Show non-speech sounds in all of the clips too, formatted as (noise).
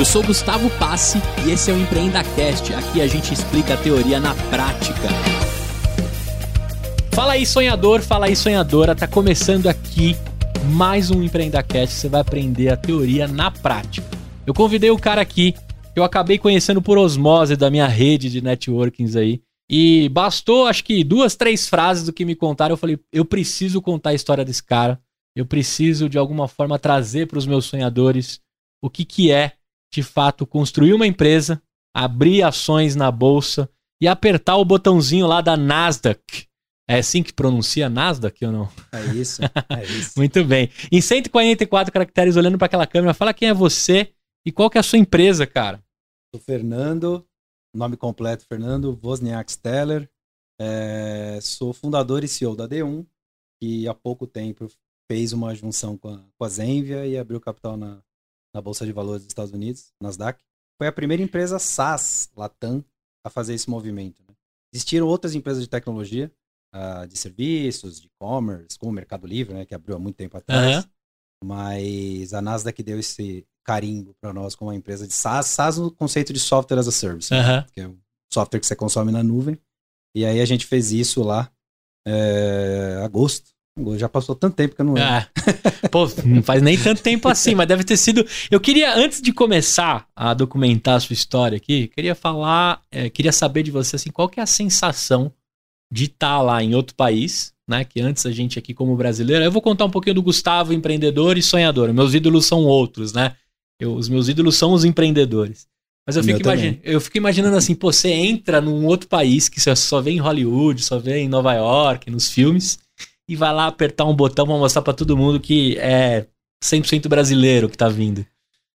Eu sou Gustavo Passe e esse é o EmpreendaCast. Aqui a gente explica a teoria na prática. Fala aí, sonhador, fala aí, sonhadora. Tá começando aqui mais um EmpreendaCast. Você vai aprender a teoria na prática. Eu convidei o cara aqui que eu acabei conhecendo por osmose da minha rede de networkings aí. E bastou, acho que duas, três frases do que me contaram. Eu falei, eu preciso contar a história desse cara. Eu preciso, de alguma forma, trazer para os meus sonhadores o que, que é de fato construir uma empresa, abrir ações na bolsa e apertar o botãozinho lá da Nasdaq. É assim que pronuncia Nasdaq ou não? É isso, é (laughs) isso. Muito bem. Em 144 caracteres, olhando para aquela câmera, fala quem é você e qual que é a sua empresa, cara. Sou Fernando, nome completo Fernando Wozniak Steller. É, sou fundador e CEO da D1, que há pouco tempo fez uma junção com a, com a Zenvia e abriu capital na, na Bolsa de Valores dos Estados Unidos, Nasdaq. Foi a primeira empresa SaaS, Latam, a fazer esse movimento. Né? Existiram outras empresas de tecnologia, uh, de serviços, de e-commerce, como o Mercado Livre, né, que abriu há muito tempo atrás. Uhum. Mas a Nasdaq deu esse carimbo para nós como uma empresa de SaaS, SaaS no conceito de software as a service, uhum. né? que é um software que você consome na nuvem. E aí a gente fez isso lá é, agosto já passou tanto tempo que eu não lembro. Ah, pô, não faz nem tanto tempo assim, mas deve ter sido. Eu queria, antes de começar a documentar a sua história aqui, queria falar, é, queria saber de você assim, qual que é a sensação de estar tá lá em outro país, né? Que antes a gente aqui como brasileiro. Eu vou contar um pouquinho do Gustavo, empreendedor e sonhador. Meus ídolos são outros, né? Eu, os meus ídolos são os empreendedores. Mas eu fico, imagine, eu fico imaginando assim, pô, você entra num outro país que você só vê em Hollywood, só vê em Nova York, nos filmes e vai lá apertar um botão pra mostrar para todo mundo que é 100% brasileiro que tá vindo.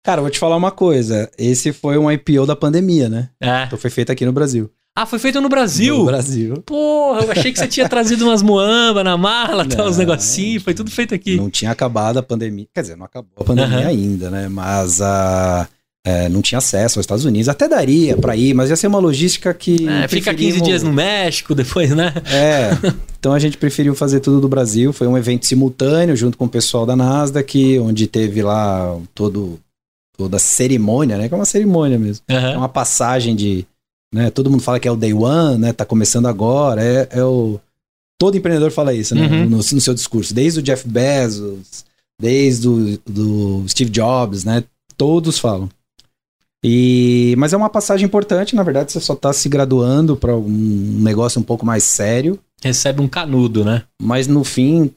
Cara, vou te falar uma coisa. Esse foi um IPO da pandemia, né? É. Então foi feito aqui no Brasil. Ah, foi feito no Brasil? No Brasil. Porra, eu achei que você tinha (laughs) trazido umas muamba na mala, tal, uns negocinhos. Foi tudo feito aqui. Não tinha acabado a pandemia. Quer dizer, não acabou a pandemia uhum. ainda, né? Mas a. Uh é, não tinha acesso aos Estados Unidos. Até daria para ir, mas ia ser uma logística que. É, fica 15 dias no México depois, né? É. Então a gente preferiu fazer tudo do Brasil. Foi um evento simultâneo junto com o pessoal da Nasdaq, onde teve lá todo, toda a cerimônia, né? Que é uma cerimônia mesmo. Uhum. É uma passagem de. Né, todo mundo fala que é o day one, né? Tá começando agora. É, é o. Todo empreendedor fala isso, né? Uhum. No, no, seu discurso. Desde o Jeff Bezos, desde o do Steve Jobs, né? Todos falam. E, mas é uma passagem importante, na verdade, você só está se graduando para um negócio um pouco mais sério. Recebe um canudo, né? Mas no fim,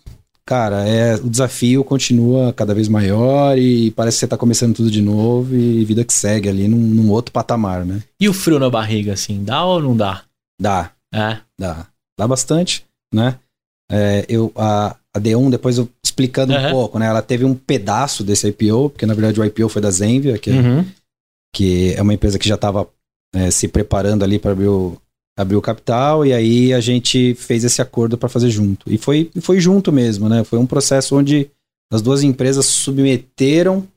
cara, é, o desafio continua cada vez maior e parece que você está começando tudo de novo e vida que segue ali num, num, outro patamar, né? E o frio na barriga, assim, dá ou não dá? Dá. É? Dá. Dá bastante, né? É, eu, a, a D1, depois eu explicando uhum. um pouco, né? Ela teve um pedaço desse IPO, porque na verdade o IPO foi da Zenvia, que é uhum que é uma empresa que já estava é, se preparando ali para abrir o, abrir o capital, e aí a gente fez esse acordo para fazer junto. E foi, foi junto mesmo, né? Foi um processo onde as duas empresas submeteram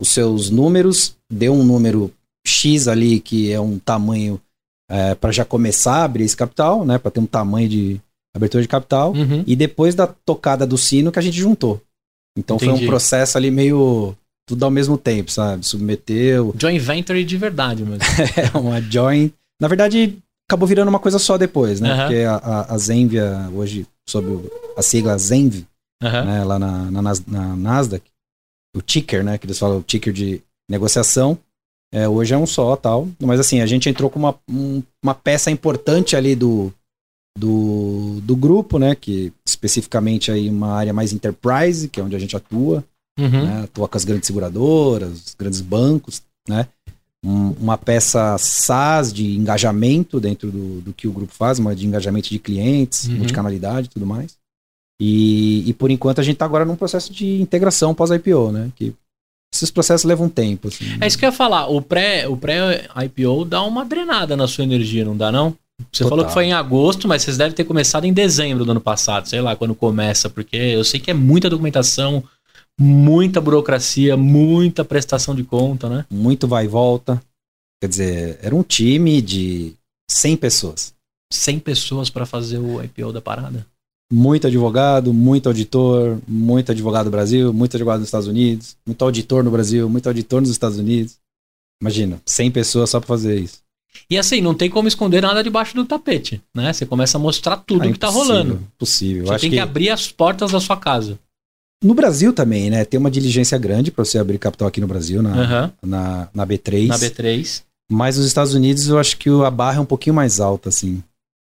os seus números, deu um número X ali, que é um tamanho é, para já começar a abrir esse capital, né? Para ter um tamanho de abertura de capital. Uhum. E depois da tocada do sino que a gente juntou. Então Entendi. foi um processo ali meio tudo ao mesmo tempo, sabe? Submeteu. Joint venture de verdade mesmo. (laughs) é, uma joint. Na verdade, acabou virando uma coisa só depois, né? Uhum. Porque a, a, a Zenvia, hoje, sob a sigla Zenv, uhum. né? lá na, na, na, Nasdaq, o ticker, né? Que eles falam, o ticker de negociação, é, hoje é um só tal. Mas assim, a gente entrou com uma, um, uma peça importante ali do, do, do grupo, né? Que especificamente aí uma área mais enterprise, que é onde a gente atua uhum. né? atua com as grandes seguradoras, os grandes bancos, né? Um, uma peça SaaS de engajamento dentro do, do que o grupo faz, uma de engajamento de clientes, uhum. multicanalidade e tudo mais. E, e por enquanto a gente está agora num processo de integração pós-IPO, né? Que esses processos levam tempo. Assim, é isso que eu ia falar. O pré-IPO o pré dá uma drenada na sua energia, não dá, não? Você Total. falou que foi em agosto, mas vocês devem ter começado em dezembro do ano passado, sei lá, quando começa, porque eu sei que é muita documentação, muita burocracia, muita prestação de conta, né? Muito vai e volta. Quer dizer, era um time de 100 pessoas. 100 pessoas para fazer o IPO da parada? Muito advogado, muito auditor, muito advogado no Brasil, muito advogado nos Estados Unidos, muito auditor no Brasil, muito auditor nos Estados Unidos. Imagina, 100 pessoas só pra fazer isso. E assim, não tem como esconder nada debaixo do tapete, né? Você começa a mostrar tudo ah, que tá rolando. Possível. Você tem que... que abrir as portas da sua casa. No Brasil também, né? Tem uma diligência grande para você abrir capital aqui no Brasil, na, uhum. na, na B3. Na B3. Mas nos Estados Unidos eu acho que a barra é um pouquinho mais alta, assim.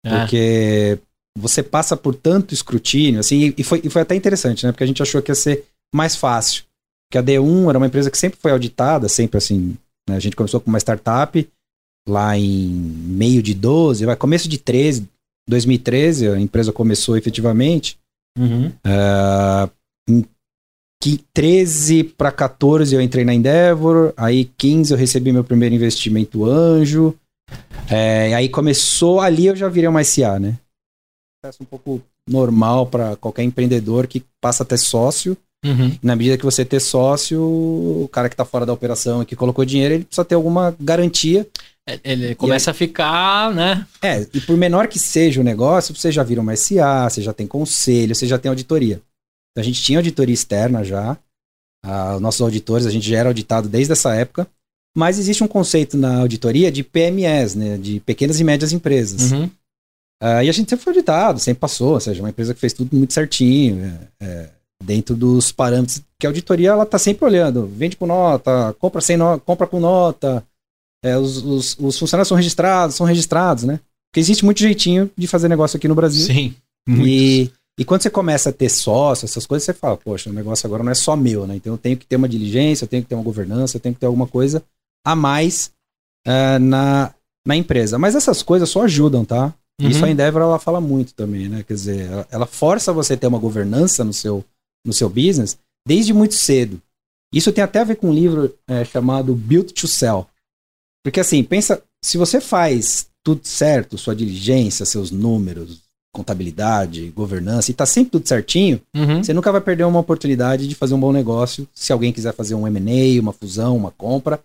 É. Porque você passa por tanto escrutínio, assim, e foi, e foi até interessante, né? Porque a gente achou que ia ser mais fácil. Porque a D1 era uma empresa que sempre foi auditada, sempre assim. Né? A gente começou com uma startup lá em meio de 12, vai começo de 13, 2013, a empresa começou efetivamente. Uhum. Uh, em 13 para 14 eu entrei na Endeavor, aí 15 eu recebi meu primeiro investimento anjo. É, aí começou ali eu já virei uma SA, né? Processo um pouco normal para qualquer empreendedor que passa a ter sócio. Uhum. Na medida que você ter sócio, o cara que está fora da operação e que colocou dinheiro, ele precisa ter alguma garantia. É, ele começa aí, a ficar, né? É, e por menor que seja o negócio, você já vira uma SA, você já tem conselho, você já tem auditoria. Então a gente tinha auditoria externa já. Ah, os nossos auditores, a gente já era auditado desde essa época. Mas existe um conceito na auditoria de PMEs, né? De pequenas e médias empresas. Uhum. Ah, e a gente sempre foi auditado, sempre passou. Ou seja, uma empresa que fez tudo muito certinho. É, é, dentro dos parâmetros que a auditoria ela está sempre olhando. Vende com nota, compra, sem no, compra com nota. É, os, os, os funcionários são registrados, são registrados, né? Porque existe muito jeitinho de fazer negócio aqui no Brasil. Sim. E, e quando você começa a ter sócio, essas coisas, você fala, poxa, o negócio agora não é só meu, né? Então eu tenho que ter uma diligência, eu tenho que ter uma governança, eu tenho que ter alguma coisa a mais uh, na, na empresa. Mas essas coisas só ajudam, tá? Uhum. Isso a Endeavor ela fala muito também, né? Quer dizer, ela, ela força você a ter uma governança no seu, no seu business desde muito cedo. Isso tem até a ver com um livro é, chamado Build to Sell. Porque assim, pensa, se você faz tudo certo, sua diligência, seus números, contabilidade, governança, e tá sempre tudo certinho, uhum. você nunca vai perder uma oportunidade de fazer um bom negócio se alguém quiser fazer um M&A, uma fusão, uma compra,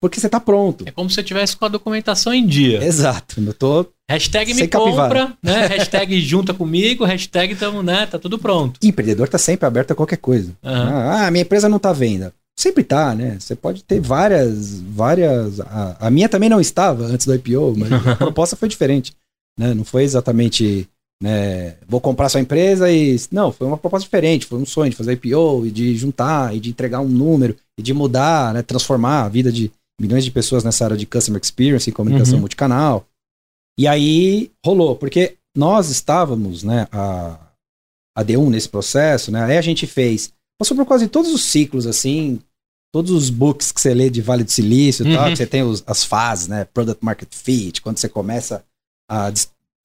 porque você tá pronto. É como se você tivesse com a documentação em dia. Exato, eu tô Hashtag me compra, né? (laughs) Hashtag junta comigo, hashtag tamo, né? Tá tudo pronto. E empreendedor tá sempre aberto a qualquer coisa. Uhum. Ah, minha empresa não tá à venda. Sempre tá, né? Você pode ter várias, várias. A, a minha também não estava antes do IPO, mas a (laughs) proposta foi diferente. Né? Não foi exatamente né, vou comprar sua empresa e. Não, foi uma proposta diferente, foi um sonho de fazer IPO e de juntar e de entregar um número e de mudar, né, transformar a vida de milhões de pessoas nessa área de customer experience e comunicação uhum. multicanal. E aí rolou, porque nós estávamos, né, a, a D1 nesse processo, né, aí a gente fez, passou por quase todos os ciclos, assim, todos os books que você lê de Vale do Silício e uhum. tal, que você tem os, as fases, né, Product Market Fit, quando você começa a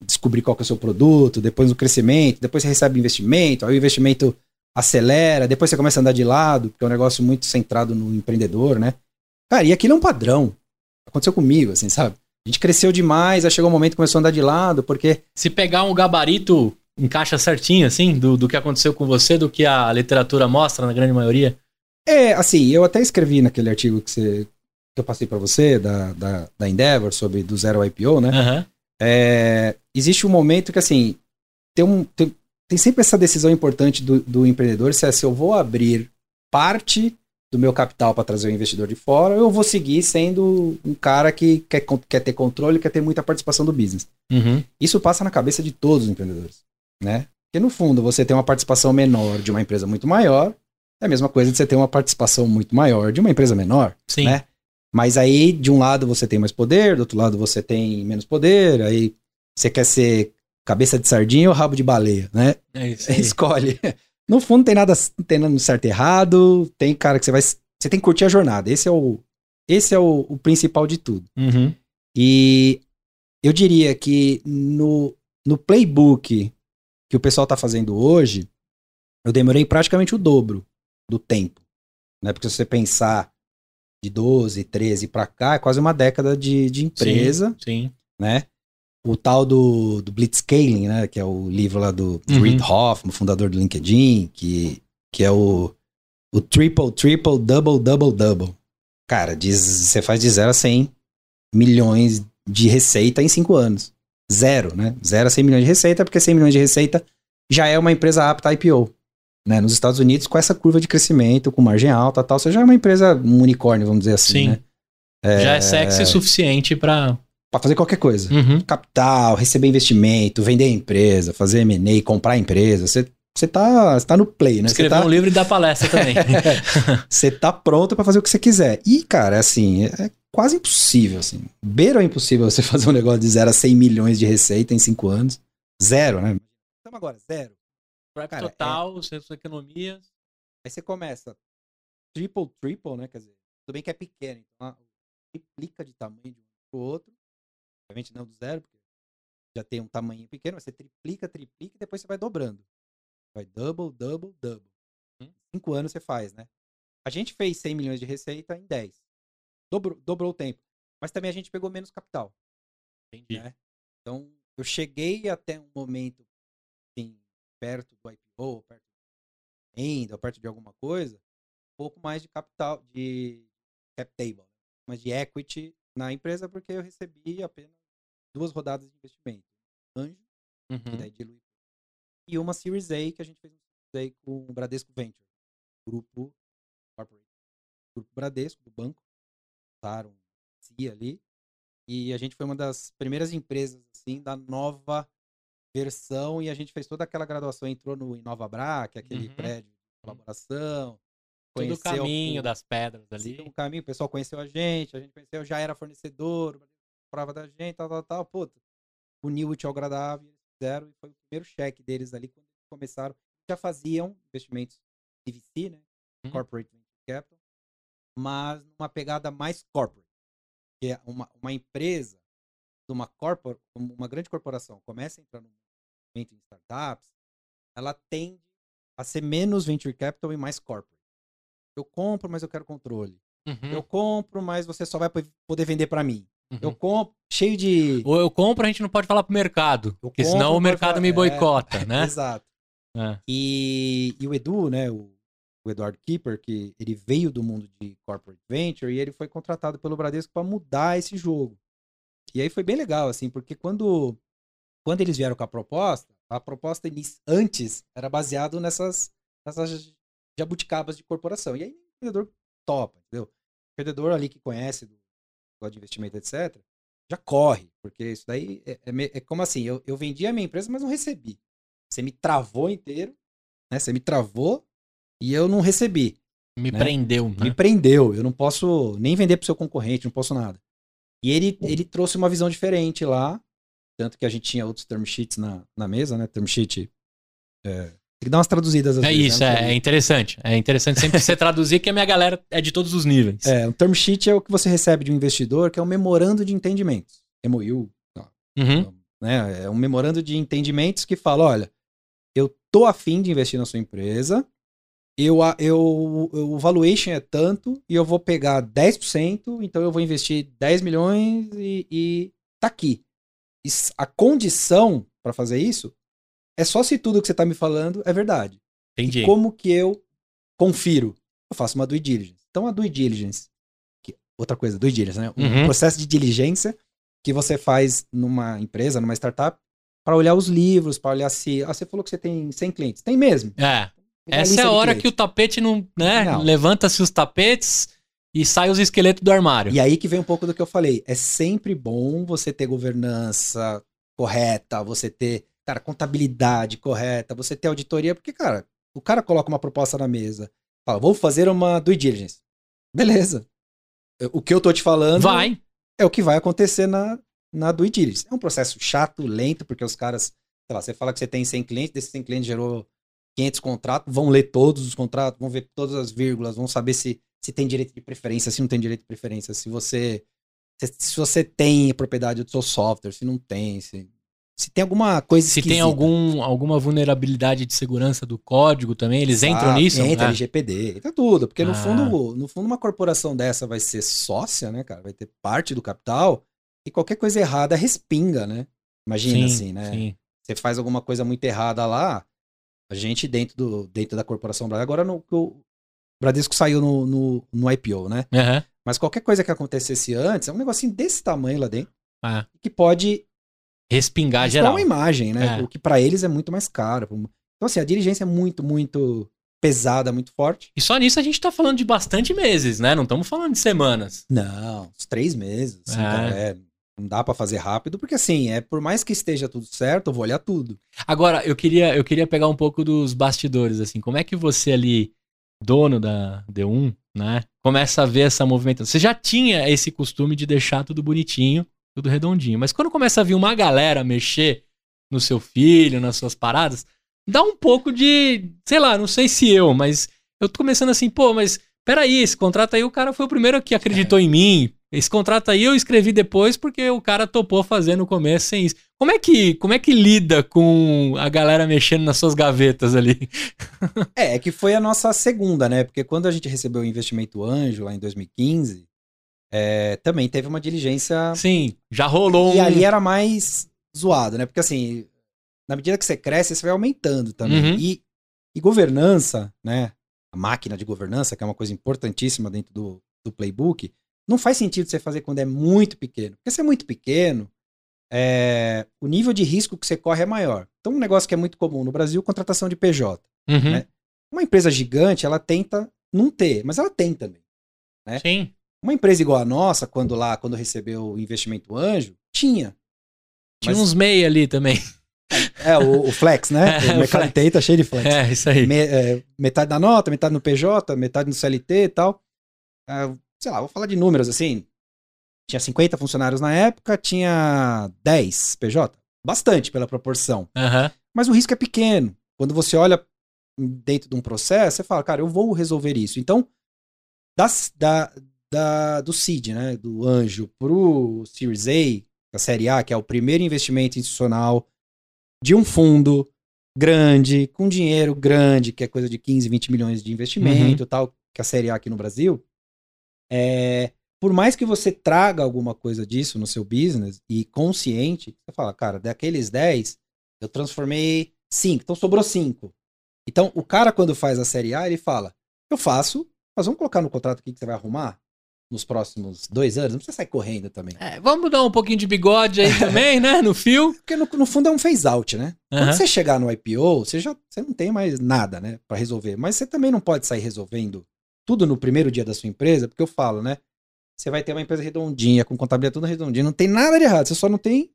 descobrir qual que é o seu produto, depois o crescimento, depois você recebe investimento, aí o investimento acelera, depois você começa a andar de lado, porque é um negócio muito centrado no empreendedor, né? Cara, e aquilo é um padrão. Aconteceu comigo, assim, sabe? A gente cresceu demais, aí chegou um momento que começou a andar de lado, porque. Se pegar um gabarito, encaixa certinho, assim, do, do que aconteceu com você, do que a literatura mostra, na grande maioria? É, assim, eu até escrevi naquele artigo que, você, que eu passei para você, da, da, da Endeavor, sobre do zero IPO, né? Uhum. É, existe um momento que, assim, tem, um, tem, tem sempre essa decisão importante do, do empreendedor, se é se eu vou abrir parte do meu capital para trazer o investidor de fora, ou eu vou seguir sendo um cara que quer, quer ter controle, quer ter muita participação do business. Uhum. Isso passa na cabeça de todos os empreendedores, né? Porque no fundo, você tem uma participação menor de uma empresa muito maior, é a mesma coisa de você ter uma participação muito maior de uma empresa menor, Sim. né? Mas aí, de um lado você tem mais poder, do outro lado você tem menos poder, aí você quer ser cabeça de sardinha ou rabo de baleia, né? É isso (laughs) aí. Escolhe. No fundo, não tem nada, não tem nada certo e errado. Tem cara que você vai. Você tem que curtir a jornada. Esse é o, esse é o, o principal de tudo. Uhum. E eu diria que no, no playbook que o pessoal está fazendo hoje, eu demorei praticamente o dobro do tempo. Né? Porque se você pensar de 12, 13 para cá, é quase uma década de, de empresa. Sim, sim. Né? o tal do, do Blitzscaling, né? Que é o livro lá do uhum. Reid Hoffman, fundador do LinkedIn, que, que é o, o triple, triple, double, double, double. Cara, diz, você faz de 0 a 100 milhões de receita em 5 anos. Zero, né? Zero a 100 milhões de receita, porque 100 milhões de receita já é uma empresa apta a IPO. Né? Nos Estados Unidos, com essa curva de crescimento, com margem alta tal, você já é uma empresa, um unicórnio, vamos dizer assim, Sim. né? É, Já é sexy o suficiente para para fazer qualquer coisa. Uhum. Capital, receber investimento, vender a empresa, fazer M&A, comprar a empresa. Você você tá, tá no play, né? Escrever tá... um livro e dar palestra também. (laughs) Você tá pronto para fazer o que você quiser. E, cara, assim, é quase impossível, assim. Beira é impossível você (laughs) fazer um negócio de 0 a 100 milhões de receita em 5 anos. Zero, né? Estamos agora, zero. Cara, total, é... suas economias. Aí você começa triple, triple, né? Quer dizer, tudo bem que é pequeno, então triplica de tamanho de um pro outro. Obviamente não do zero, porque já tem um tamanho pequeno, você triplica, triplica e depois você vai dobrando. Vai double, double, double. Hum? Cinco anos você faz, né? A gente fez 100 milhões de receita em 10. Dobrou, dobrou o tempo. Mas também a gente pegou menos capital. Entendi. Né? Então, eu cheguei até um momento, perto do IPO, perto de renda, perto de alguma coisa, um pouco mais de capital, de cap table, né? mas de equity na empresa, porque eu recebi apenas duas rodadas de investimento. Anjo, uhum. que daí dilui e uma Series A que a gente fez um Series A com o Bradesco Venture, grupo corporate, grupo Bradesco do banco, usaram CIA ali, e a gente foi uma das primeiras empresas assim da nova versão e a gente fez toda aquela graduação, entrou no Inovabra, que é aquele uhum. prédio de uhum. colaboração, Todo o caminho o, das pedras ali. O caminho, o pessoal conheceu a gente, a gente conheceu, já era fornecedor, prova da gente, tal, tal, tal. Puta, uniu o útil ao agradável fizeram e foi o primeiro cheque deles ali quando eles começaram. Já faziam investimentos CVC, né? Uhum. Corporate Venture Capital, mas numa pegada mais corporate. Que é uma, uma empresa, uma, corpor, uma grande corporação, começa a entrar no movimento em startups, ela tende a ser menos venture capital e mais corporate. Eu compro, mas eu quero controle. Uhum. Eu compro, mas você só vai poder vender para mim. Uhum. Eu compro, cheio de. Ou eu compro, a gente não pode falar pro mercado. Eu porque compro, senão o mercado falar... me boicota, é, (laughs) né? Exato. É. E, e, o Edu, né, o, o Eduardo Keeper, que ele veio do mundo de corporate venture e ele foi contratado pelo Bradesco para mudar esse jogo. E aí foi bem legal, assim, porque quando, quando eles vieram com a proposta, a proposta antes era baseado nessas, nessas jabuticabas de corporação. E aí o vendedor topa, entendeu? O vendedor ali que conhece do negócio de investimento, etc., já corre, porque isso daí é, é, é como assim, eu, eu vendi a minha empresa, mas não recebi. Você me travou inteiro, né? Você me travou e eu não recebi. Me né? prendeu, né? Me prendeu. Eu não posso nem vender pro seu concorrente, não posso nada. E ele, ele trouxe uma visão diferente lá, tanto que a gente tinha outros term sheets na, na mesa, né? Term sheet é, tem que dar umas traduzidas às É vezes, isso, né? é, é, interessante. É interessante sempre você (laughs) traduzir, que a minha galera é de todos os níveis. É, um term sheet é o que você recebe de um investidor, que é um memorando de entendimentos. MOU. Uhum. Né? É um memorando de entendimentos que fala: olha, eu tô afim de investir na sua empresa, eu, eu, o valuation é tanto e eu vou pegar 10%, então eu vou investir 10 milhões e, e tá aqui. A condição para fazer isso é só se tudo que você está me falando é verdade. Entendi. E como que eu confiro? Eu faço uma due diligence. Então, a due diligence, que, outra coisa, due diligence, né? Um uhum. processo de diligência que você faz numa empresa, numa startup, para olhar os livros, para olhar se. Ah, você falou que você tem 100 clientes. Tem mesmo. É. Essa é a hora que o tapete não. né? Levanta-se os tapetes e sai os esqueletos do armário. E aí que vem um pouco do que eu falei. É sempre bom você ter governança correta, você ter cara, contabilidade correta, você ter auditoria, porque, cara, o cara coloca uma proposta na mesa, fala, vou fazer uma due diligence. Beleza. O que eu tô te falando vai. é o que vai acontecer na, na due diligence. É um processo chato, lento, porque os caras, sei lá, você fala que você tem 100 clientes, desses 100 clientes gerou 500 contratos, vão ler todos os contratos, vão ver todas as vírgulas, vão saber se, se tem direito de preferência, se não tem direito de preferência, se você se, se você tem propriedade do seu software, se não tem, se se tem alguma coisa Se esquisita. tem algum, alguma vulnerabilidade de segurança do código também, eles entram nisso? Entra ah. LGPD, entra tudo. Porque no, ah. fundo, no fundo, uma corporação dessa vai ser sócia, né, cara? Vai ter parte do capital e qualquer coisa errada respinga, né? Imagina sim, assim, né? Sim. Você faz alguma coisa muito errada lá, a gente dentro, do, dentro da corporação agora no, o Bradesco saiu no, no, no IPO, né? Uhum. Mas qualquer coisa que acontecesse antes, é um negocinho desse tamanho lá dentro, ah. que pode respingar geral. uma imagem, né? É. O que para eles é muito mais caro. Então, assim, a diligência é muito, muito pesada, muito forte. E só nisso a gente tá falando de bastante meses, né? Não estamos falando de semanas. Não, uns três meses. Assim, é. é. Não dá para fazer rápido, porque assim, é por mais que esteja tudo certo, eu vou olhar tudo. Agora, eu queria, eu queria pegar um pouco dos bastidores, assim, como é que você ali, dono da D1, né, começa a ver essa movimentação? Você já tinha esse costume de deixar tudo bonitinho, tudo redondinho, mas quando começa a vir uma galera mexer no seu filho, nas suas paradas, dá um pouco de, sei lá, não sei se eu, mas eu tô começando assim, pô, mas peraí, esse contrato aí, o cara foi o primeiro que acreditou é. em mim, esse contrato aí eu escrevi depois porque o cara topou fazer no começo sem isso. Como é que, como é que lida com a galera mexendo nas suas gavetas ali? (laughs) é, é que foi a nossa segunda, né? Porque quando a gente recebeu o investimento anjo lá em 2015, é, também teve uma diligência. Sim, já rolou e um. Ali era mais zoado, né? Porque assim, na medida que você cresce, você vai aumentando também. Uhum. E, e governança, né? A máquina de governança, que é uma coisa importantíssima dentro do, do playbook não faz sentido você fazer quando é muito pequeno. Porque se é muito pequeno, é, o nível de risco que você corre é maior. Então, um negócio que é muito comum no Brasil, contratação de PJ. Uhum. Né? Uma empresa gigante, ela tenta não ter, mas ela tem também. Né? Sim. Uma empresa igual a nossa, quando lá, quando recebeu o investimento anjo, tinha. Tinha mas... uns MEI ali também. É, o, o Flex, né? (laughs) É, o mercado TI tá cheio de Flex. É, isso aí. Me, é, metade da nota, metade no PJ, metade no CLT e tal. É, sei lá, vou falar de números assim. Tinha 50 funcionários na época, tinha 10 PJ. Bastante pela proporção. Uhum. Mas o risco é pequeno. Quando você olha dentro de um processo, você fala, cara, eu vou resolver isso. Então, das, da, da, do seed, né, do anjo, pro Series A, da série A, que é o primeiro investimento institucional de um fundo grande, com dinheiro grande, que é coisa de 15, 20 milhões de investimento, uhum. tal, que é a série A aqui no Brasil, é, por mais que você traga alguma coisa disso no seu business e consciente, você fala, cara, daqueles 10, eu transformei 5, então sobrou 5. Então, o cara, quando faz a série A, ele fala: Eu faço, mas vamos colocar no contrato aqui que você vai arrumar nos próximos dois anos. Não precisa sair correndo também. É, vamos dar um pouquinho de bigode aí também, (laughs) né? No fio. Porque no, no, fundo é um phase out, né? Uhum. Quando você chegar no IPO, você já você não tem mais nada, né? para resolver. Mas você também não pode sair resolvendo tudo no primeiro dia da sua empresa, porque eu falo, né? Você vai ter uma empresa redondinha, com contabilidade toda redondinha, não tem nada de errado, você só não tem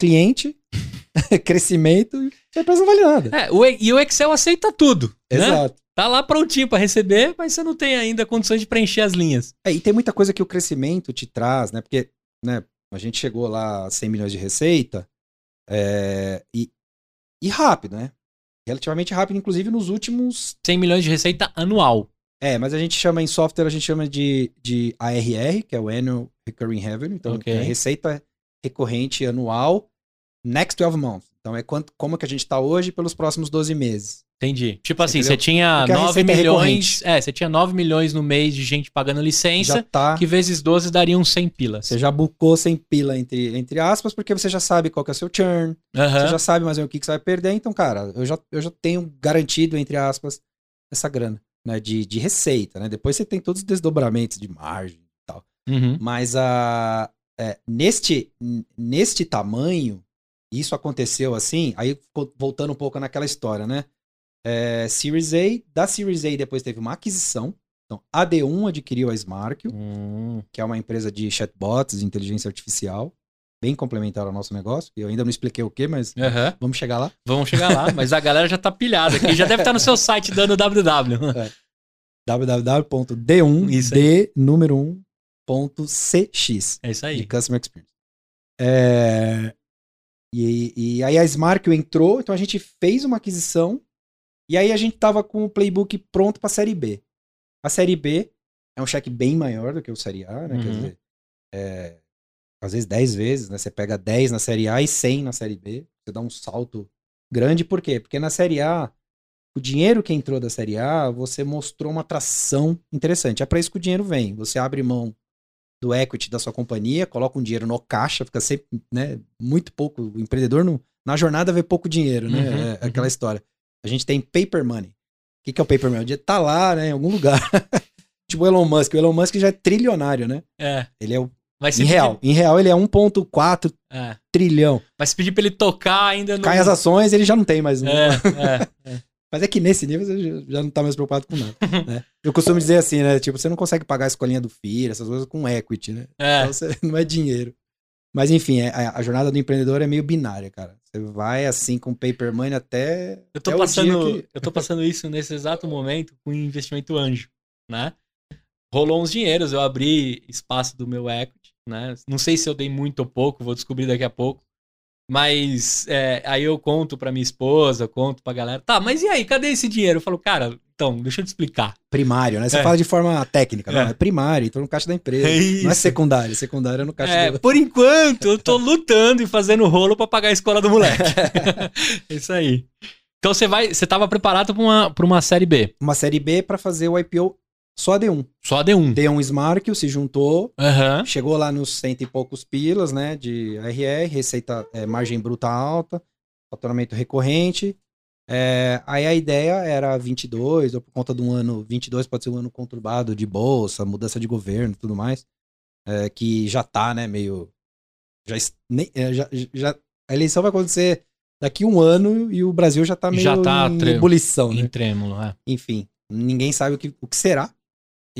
cliente, (laughs) crescimento, e a empresa não vale nada. É, e o Excel aceita tudo. Né? Exato. Né? Tá lá prontinho para receber, mas você não tem ainda condições de preencher as linhas. É, e tem muita coisa que o crescimento te traz, né? Porque, né, a gente chegou lá a 100 milhões de receita, é, e, e rápido, né? Relativamente rápido, inclusive nos últimos. 100 milhões de receita anual. É, mas a gente chama em software, a gente chama de, de ARR, que é o Annual Recurring Revenue. Então, okay. é receita recorrente anual, next 12 months. Então, é quanto, como que a gente está hoje pelos próximos 12 meses. Entendi. Tipo assim, você tinha 9 é milhões. É, é, você tinha 9 milhões no mês de gente pagando licença, tá, que vezes 12 dariam 100 pilas. Você já bucou 100 pila entre, entre aspas, porque você já sabe qual que é o seu churn, uhum. você já sabe mais ou menos o que, que você vai perder. Então, cara, eu já, eu já tenho garantido, entre aspas, essa grana né, de, de receita, né? Depois você tem todos os desdobramentos de margem e tal. Uhum. Mas a, é, neste, neste tamanho, isso aconteceu assim, aí voltando um pouco naquela história, né? É, Series A, da Series A depois teve uma aquisição. Então, a D1 adquiriu a Smarkio, uhum. que é uma empresa de chatbots, de inteligência artificial bem complementar ao nosso negócio. Eu ainda não expliquei o que, mas uhum. vamos chegar lá. Vamos chegar lá, mas a galera já tá pilhada aqui, já deve estar no seu site dando www. (laughs) É. www.d1, isso D número 1, ponto CX. É isso aí. De Customer Experience. É... E, e aí a Smark entrou, então a gente fez uma aquisição e aí a gente tava com o playbook pronto para série B. A série B é um cheque bem maior do que o série A, né? Uhum. Quer dizer, é, às vezes 10 vezes, né? Você pega 10 na série A e 100 na série B. Você dá um salto grande, por quê? Porque na série A, o dinheiro que entrou da série A, você mostrou uma atração interessante. É para isso que o dinheiro vem. Você abre mão do equity da sua companhia, coloca um dinheiro no caixa, fica sempre, né, muito pouco. O empreendedor no, na jornada vê pouco dinheiro, né? Uhum, é, é aquela uhum. história. A gente tem paper money. O que, que é o paper money? O dinheiro tá lá, né, em algum lugar. (laughs) tipo o Elon Musk. O Elon Musk já é trilionário, né? É. Ele é o em real. Em real, ele é 1,4 é. trilhão. Mas se pedir pra ele tocar ainda não. Cai as ações, ele já não tem mais. É, é, é. Mas é que nesse nível você já não tá mais preocupado com nada. né? Eu costumo dizer assim, né? Tipo, você não consegue pagar a escolinha do FIR, essas coisas com equity, né? É. Então você, (laughs) não é dinheiro. Mas enfim, é, a, a, jornada do empreendedor é meio binária, cara. Você vai assim com paper money até. Eu tô, até passando, que... eu tô passando isso nesse exato momento com investimento anjo, né? Rolou uns dinheiros, eu abri espaço do meu equity, né? Não sei se eu dei muito ou pouco, vou descobrir daqui a pouco. Mas é, aí eu conto pra minha esposa, conto pra galera. Tá, mas e aí, cadê esse dinheiro? Eu falo, cara, então, deixa eu te explicar. Primário, né? Você é. fala de forma técnica, não, é. é primário, então no caixa da empresa. É não é secundário, secundário é no caixa é, do... Por enquanto, eu tô lutando e fazendo rolo para pagar a escola do moleque. (laughs) isso aí. Então você vai, você tava preparado para uma, pra uma série B. Uma série B para fazer o IPO só a D1. Só a D1. D1 Smart se juntou, uhum. chegou lá nos cento e poucos pilas, né, de RR, receita, é, margem bruta alta, faturamento recorrente. É, aí a ideia era 22, ou por conta de um ano, 22 pode ser um ano conturbado de bolsa, mudança de governo e tudo mais, é, que já tá, né, meio... Já, é, já, já, a eleição vai acontecer daqui um ano e o Brasil já tá meio já tá em ebulição, né? Em trêmulo, é. Enfim, ninguém sabe o que, o que será,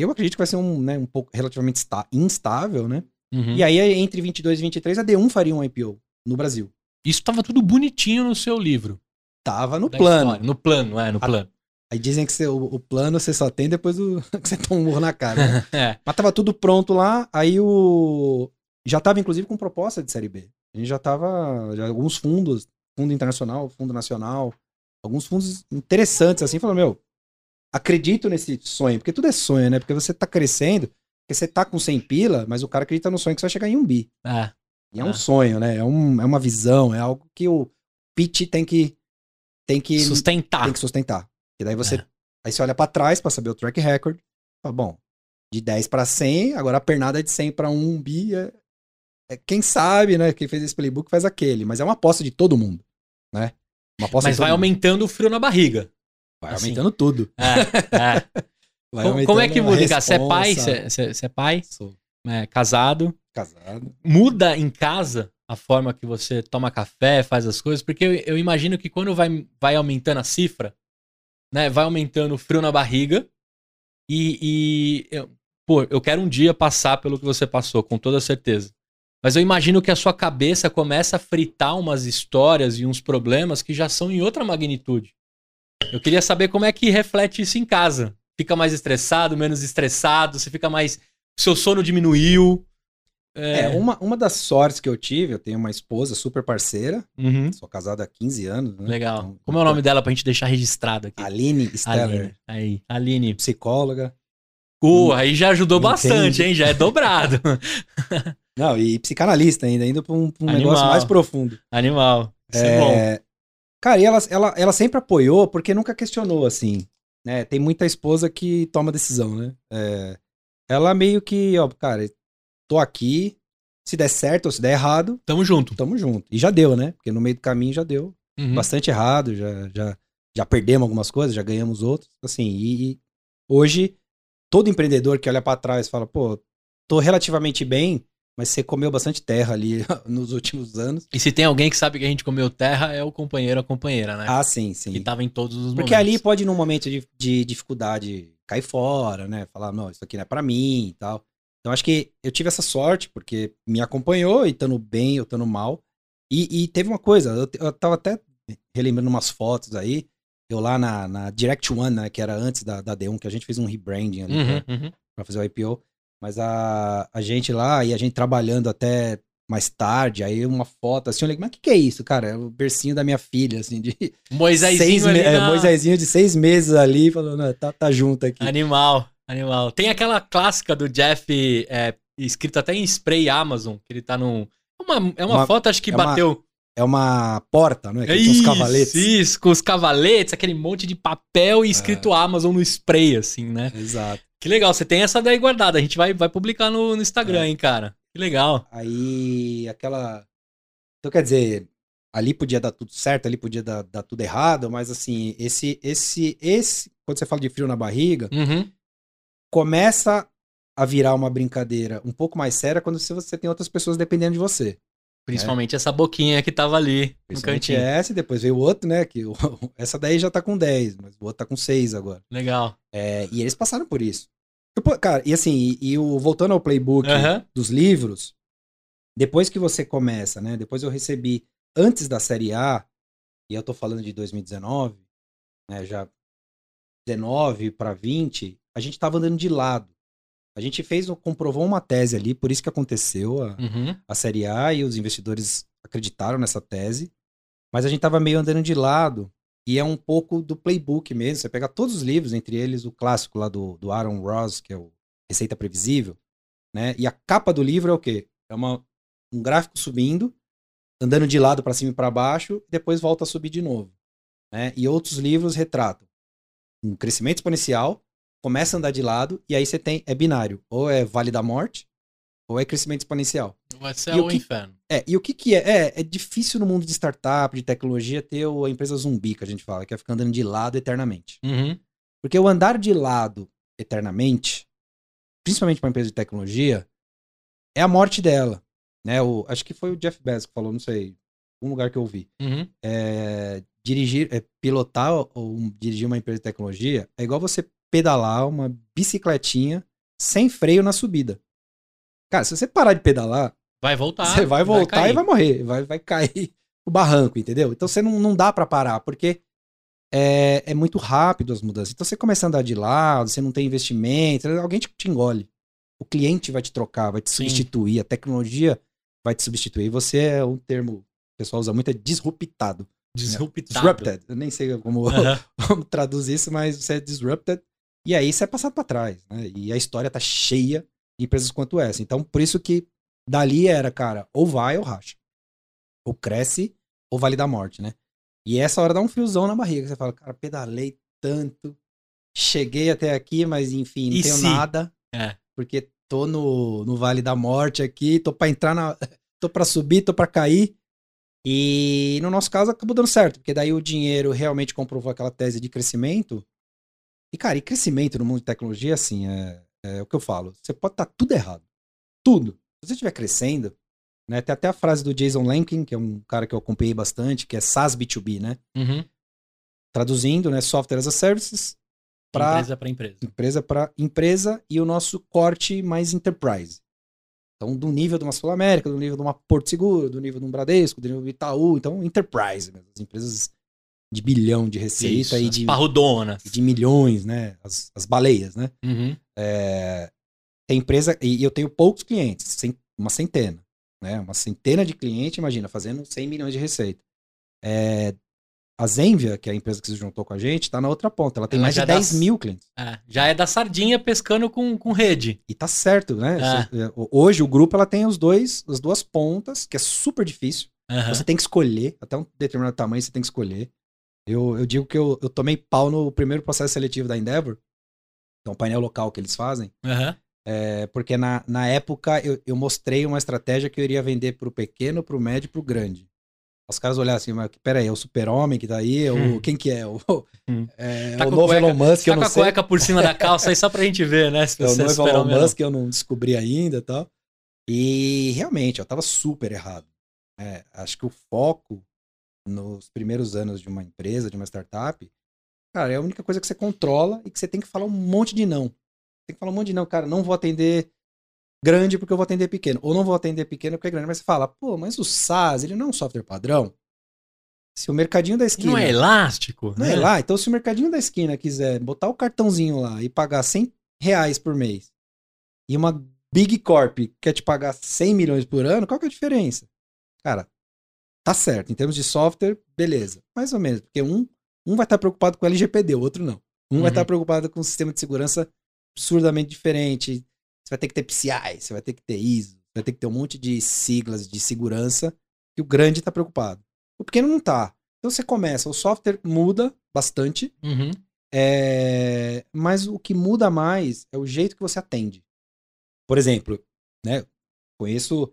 eu acredito que vai ser um, né, um pouco relativamente instável, né? Uhum. E aí, entre 22 e 23, a D1 faria um IPO no Brasil. Isso estava tudo bonitinho no seu livro. Tava no plano. História. No plano, é, no a, plano. Aí dizem que você, o, o, plano você só tem depois do, (laughs) que você toma um murro na cara. Né? (laughs) é. Mas tava tudo pronto lá, aí o... Já tava, inclusive, com proposta de Série B. A gente já tava... Já, alguns fundos, fundo internacional, fundo nacional, alguns fundos interessantes, assim, falando, meu, acredito nesse sonho, porque tudo é sonho, né? Porque você tá crescendo, porque você tá com 100 pila, mas o cara acredita no sonho que você vai chegar em um bi. É. E é, é. um sonho, né? É, um, é uma visão, é algo que o pitch tem que tem que sustentar. Tem que sustentar. E daí você é. aí você olha para trás para saber o track record. Fala, bom, de 10 para 100, agora a pernada é de 100 para 1 bi é, é, quem sabe, né? Quem fez esse playbook faz aquele, mas é uma aposta de todo mundo, né? Uma aposta mas vai mundo. aumentando o frio na barriga. Vai assim. aumentando tudo. É, é. (laughs) Aumentando como é que muda, cara? Você é pai? Você é pai? Sou. É, casado? Casado. Muda em casa a forma que você toma café, faz as coisas? Porque eu, eu imagino que quando vai, vai aumentando a cifra, né? Vai aumentando o frio na barriga. E, e eu, pô, eu quero um dia passar pelo que você passou, com toda certeza. Mas eu imagino que a sua cabeça começa a fritar umas histórias e uns problemas que já são em outra magnitude. Eu queria saber como é que reflete isso em casa. Fica mais estressado, menos estressado? Você fica mais. Seu sono diminuiu? É, é uma, uma das sortes que eu tive, eu tenho uma esposa super parceira. Uhum. Sou casado há 15 anos. Né? Legal. Então, como é o nome dela pra gente deixar registrado aqui? Aline Steller. Aline. Aí, Aline. Psicóloga. Uh, aí já ajudou Entende. bastante, hein? Já é dobrado. (laughs) Não, e psicanalista ainda, indo pra um, pra um negócio mais profundo. Animal. Isso é, é bom. Cara, e ela, ela, ela sempre apoiou porque nunca questionou, assim. Né? Tem muita esposa que toma decisão, né? É, ela meio que, ó, cara, tô aqui. Se der certo ou se der errado. Tamo junto. Tamo junto. E já deu, né? Porque no meio do caminho já deu uhum. bastante errado, já, já, já perdemos algumas coisas, já ganhamos outras. Assim, e, e hoje, todo empreendedor que olha para trás fala, pô, tô relativamente bem, mas você comeu bastante terra ali (laughs) nos últimos anos. E se tem alguém que sabe que a gente comeu terra, é o companheiro ou a companheira, né? Ah, sim, sim. Que tava em todos os Porque momentos. Porque ali pode, num momento de, de, dificuldade, cair fora, né? Falar, não, isso aqui não é para mim e tal. Então acho que eu tive essa sorte, porque me acompanhou, e estando bem ou estando mal. E, e, teve uma coisa, eu, eu tava até relembrando umas fotos aí, eu lá na, na Direct One, né? Que era antes da, da D1, que a gente fez um rebranding ali uhum, pra, uhum. pra fazer o IPO. Mas a, a gente lá e a gente trabalhando até mais tarde, aí uma foto assim, eu falei, mas o que, que é isso, cara? É o bercinho da minha filha, assim, de. (laughs) Moisésinho seis é, Moisésinho de seis meses ali, falando, tá, tá junto aqui. Animal, animal. Tem aquela clássica do Jeff, é, escrito até em spray Amazon, que ele tá num. Uma, é uma, uma foto, acho que é bateu. Uma, é uma porta, não é? Que é isso, cavaletes. Isso, com os cavaletes, aquele monte de papel e escrito é. Amazon no spray, assim, né? Exato. Que legal, você tem essa daí guardada. A gente vai, vai publicar no, no Instagram, é. hein, cara. Que legal. Aí, aquela. Então, quer dizer, ali podia dar tudo certo, ali podia dar, dar tudo errado, mas assim, esse, esse, esse, quando você fala de frio na barriga, uhum. começa a virar uma brincadeira um pouco mais séria quando você tem outras pessoas dependendo de você. Principalmente é. essa boquinha que tava ali no cantinho. essa, e depois veio o outro, né? Que o, (laughs) essa daí já tá com 10, mas o outro tá com 6 agora. Legal. É, e eles passaram por isso. Eu, cara, e assim, e, e, o, voltando ao playbook dos livros, depois que você começa, né? Depois eu recebi, antes da série A, e eu tô falando de 2019, né? Já 19 para 20, a gente tava andando de lado. A gente fez, comprovou uma tese ali, por isso que aconteceu a, uhum. a Série A e os investidores acreditaram nessa tese. Mas a gente tava meio andando de lado e é um pouco do playbook mesmo. Você pega todos os livros, entre eles o clássico lá do, do Aaron Ross, que é o Receita Previsível, né? E a capa do livro é o quê? É uma, um gráfico subindo, andando de lado para cima e para baixo, e depois volta a subir de novo. Né? E outros livros retratam um crescimento exponencial começa a andar de lado e aí você tem, é binário, ou é Vale da Morte, ou é crescimento exponencial. Vai ser o, o que, inferno. É, e o que que é? É, é difícil no mundo de startup, de tecnologia, ter a empresa zumbi, que a gente fala, que é ficar andando de lado eternamente. Uhum. Porque o andar de lado eternamente, principalmente para uma empresa de tecnologia, é a morte dela. Né? O, acho que foi o Jeff Bezos que falou, não sei, um lugar que eu vi. Uhum. É, dirigir, é, pilotar ou dirigir uma empresa de tecnologia é igual você pedalar uma bicicletinha sem freio na subida. Cara, se você parar de pedalar. Vai voltar. Você vai voltar vai e vai morrer. Vai, vai cair o barranco, entendeu? Então você não, não dá para parar, porque é, é muito rápido as mudanças. Então você começa a andar de lado, você não tem investimento, alguém te, te engole. O cliente vai te trocar, vai te Sim. substituir, a tecnologia vai te substituir. Você é um termo que o pessoal usa muito, é disruptado. Disruptado. Disrupted. Eu nem sei como, como (laughs) traduzir isso, mas você é disrupted e aí você é passado para trás, né? E a história tá cheia de empresas quanto essa. Então, por isso que dali era, cara, ou vai ou racha. Ou cresce ou vale da morte, né? E essa hora dá um friozão na barriga. Você fala, cara, pedalei tanto, cheguei até aqui, mas enfim, não e tenho se? nada. É. Porque tô no, no Vale da Morte aqui, tô para entrar na. (laughs) tô para subir, tô para cair. E no nosso caso acabou dando certo, porque daí o dinheiro realmente comprovou aquela tese de crescimento e, cara, e crescimento no mundo de tecnologia, assim, é, é o que eu falo. Você pode estar tá tudo errado. Tudo. Se você estiver crescendo, né? Tem até a frase do Jason Lankin, que é um cara que eu acompanhei bastante, que é SaaS B2B, né? Uhum. Traduzindo, né? Software as a Services para empresa para empresa. Empresa para empresa e o nosso corte mais enterprise. Então, do nível de uma Sul América, do nível de uma Porto Seguro, do nível de um Bradesco, do nível do Itaú, então enterprise, mesmo, as empresas de bilhão de receita Isso, e de parrudonas. de milhões, né? As, as baleias, né? Uhum. É, tem empresa e eu tenho poucos clientes, uma centena, né? Uma centena de clientes, imagina, fazendo 100 milhões de receita. É, a Zenvia, que é a empresa que se juntou com a gente, está na outra ponta. Ela tem Ela mais de 10 dá, mil clientes. É, já é da sardinha pescando com, com rede. E tá certo, né? É. Hoje o grupo ela tem os dois, as duas pontas, que é super difícil. Uhum. Você tem que escolher, até um determinado tamanho você tem que escolher. Eu, eu digo que eu, eu tomei pau no primeiro processo seletivo da Endeavor, que é um painel local que eles fazem. Uhum. É, porque na, na época eu, eu mostrei uma estratégia que eu iria vender pro pequeno, pro médio e pro grande. Os caras olharam assim, mas peraí, é o super-homem que tá aí? Hum. O, quem que é? (laughs) O, hum. é, tá o novo cueca, Elon Musk, tá eu não com a cueca por cima da (laughs) calça aí só pra gente ver, né? Se é o é novo Elon Musk, eu não descobri ainda e tal. E realmente, eu tava super errado. É, acho que o foco nos primeiros anos de uma empresa, de uma startup, cara, é a única coisa que você controla e que você tem que falar um monte de não. Tem que falar um monte de não, cara, não vou atender grande porque eu vou atender pequeno. Ou não vou atender pequeno porque é grande. Mas você fala, pô, mas o SaaS, ele não é um software padrão? Se o mercadinho da esquina. Não é elástico? Não é né? é lá. Então, se o mercadinho da esquina quiser botar o cartãozinho lá e pagar 100 reais por mês, e uma Big Corp quer te pagar 100 milhões por ano, qual que é a diferença? Cara, Tá certo, em termos de software, beleza. Mais ou menos, porque um, um vai estar preocupado com LGPD, o outro não. Um uhum. vai estar preocupado com um sistema de segurança absurdamente diferente. Você vai ter que ter PCI, você vai ter que ter ISO, vai ter que ter um monte de siglas de segurança que o grande está preocupado. O pequeno não tá. Então você começa, o software muda bastante, uhum. é... mas o que muda mais é o jeito que você atende. Por exemplo, né, conheço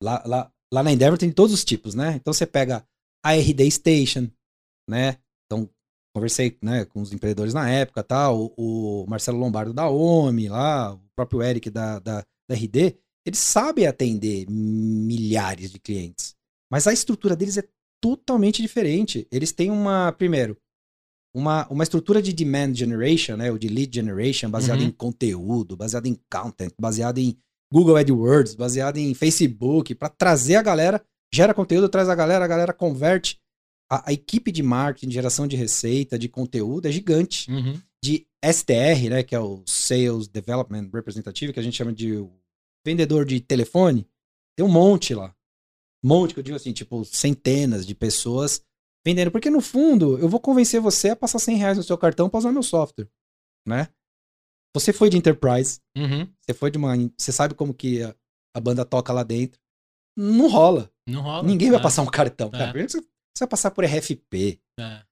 lá, lá lá na Endeavor tem todos os tipos, né? Então você pega a RD Station, né? Então, conversei né, com os empreendedores na época, tal, o, o Marcelo Lombardo da OMI lá, o próprio Eric da, da, da RD, eles sabem atender milhares de clientes. Mas a estrutura deles é totalmente diferente. Eles têm uma, primeiro, uma, uma estrutura de demand generation, né, ou de lead generation, baseada uhum. em conteúdo, baseada em content, baseada em Google AdWords, baseada em Facebook, para trazer a galera, gera conteúdo, traz a galera, a galera converte. A, a equipe de marketing, de geração de receita, de conteúdo é gigante. Uhum. De SDR, né, que é o Sales Development Representative, que a gente chama de vendedor de telefone, tem um monte lá. Um monte, que eu digo assim, tipo, centenas de pessoas vendendo. Porque no fundo, eu vou convencer você a passar 100 reais no seu cartão para usar meu software, né? Você foi de enterprise, uhum. você foi de uma. Você sabe como que a, a, banda toca lá dentro. Não rola. Não rola. Ninguém é. vai passar um cartão, é. cara. Você, você vai passar por RFP. É.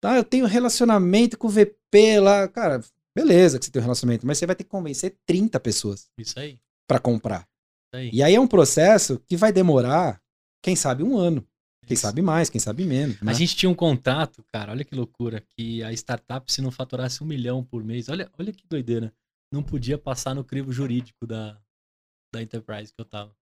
Tá, eu tenho relacionamento com o VP lá. Cara, beleza que você tem um relacionamento, mas você vai ter que convencer 30 pessoas. Isso aí. Pra comprar. Isso aí. E aí é um processo que vai demorar, quem sabe, um ano. Quem Isso. sabe mais, quem sabe menos. Né? A gente tinha um contrato, cara, olha que loucura, que a startup, se não faturasse um milhão por mês, olha, olha que doideira, não podia passar no crivo jurídico da, da Enterprise que eu tava.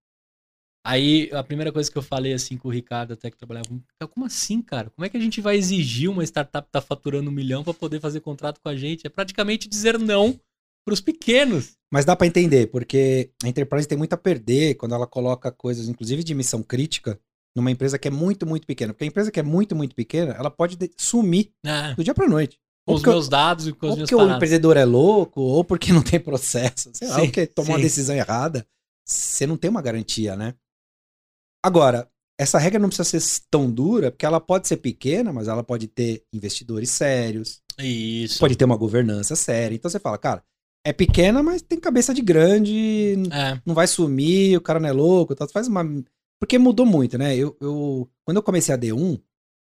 Aí, a primeira coisa que eu falei, assim, com o Ricardo, até que trabalhava, como assim, cara? Como é que a gente vai exigir uma startup tá faturando um milhão para poder fazer contrato com a gente? É praticamente dizer não para os pequenos. Mas dá para entender, porque a Enterprise tem muito a perder quando ela coloca coisas, inclusive de missão crítica, numa empresa que é muito, muito pequena. Porque a empresa que é muito, muito pequena, ela pode sumir é. do dia pra noite. Com os meus dados e com os meus Ou porque o empreendedor é louco, ou porque não tem processo. Sei lá, ou porque tomou uma decisão errada. Você não tem uma garantia, né? Agora, essa regra não precisa ser tão dura, porque ela pode ser pequena, mas ela pode ter investidores sérios. Isso. Pode ter uma governança séria. Então você fala, cara, é pequena, mas tem cabeça de grande, é. não vai sumir, o cara não é louco, faz uma porque mudou muito, né? Eu, eu, quando eu comecei a D1,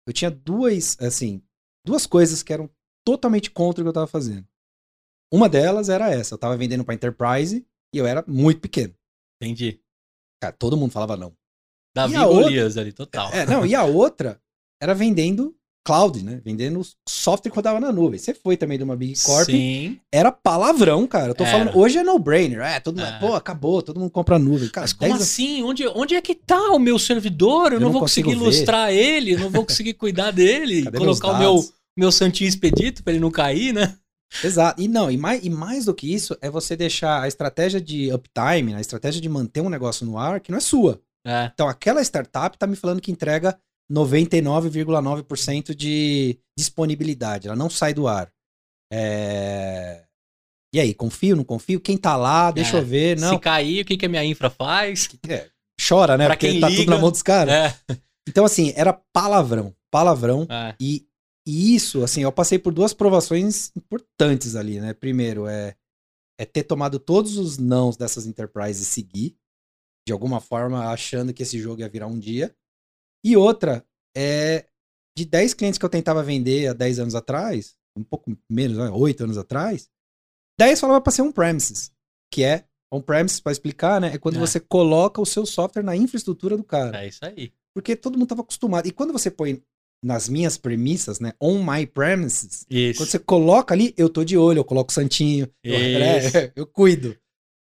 eu tinha duas, assim, duas coisas que eram totalmente contra o que eu tava fazendo. Uma delas era essa, eu tava vendendo pra Enterprise e eu era muito pequeno. Entendi. Cara, todo mundo falava não. Davi Golias ali, total. É, não, e a outra era vendendo cloud, né? Vendendo software que rodava na nuvem. Você foi também de uma Big Corp. Sim. Era palavrão, cara. Eu tô era. falando, hoje é no-brainer. É, todo mundo, é. pô, acabou, todo mundo compra nuvem. Cara, Mas como assim? Onde, onde é que tá o meu servidor? Eu, eu não, não, vou conseguir ilustrar ver. ele, eu não vou conseguir cuidar dele, (laughs) Cadê colocar o meu, meu santinho expedito para ele não cair, né? Exato. E não, e mais, e mais do que isso, é você deixar a estratégia de uptime, a estratégia de manter um negócio no ar, que não é sua. É. Então, aquela startup tá me falando que entrega 99,9% de disponibilidade. Ela não sai do ar. É... E aí, confio, não confio? Quem tá lá, deixa é. eu ver. Não. Se cair, o que, que a minha infra faz? É. Chora, né? Pra Porque tá liga. tudo na mão dos caras. É. Então, assim, era palavrão. Palavrão. É. E, e, isso, assim, eu passei por duas provações importantes ali, né? Primeiro, é, é ter tomado todos os nãos dessas enterprises e seguir. De alguma forma, achando que esse jogo ia virar um dia. E outra é de 10 clientes que eu tentava vender há 10 anos atrás, um pouco menos, 8 anos atrás, 10 falava para ser on-premises, que é on-premises, para explicar, né? É quando é. você coloca o seu software na infraestrutura do cara. É isso aí. Porque todo mundo estava acostumado. E quando você põe nas minhas premissas, né? On my premises. Isso. Quando você coloca ali, eu tô de olho, eu coloco o santinho, eu, (laughs) é, eu, cuido.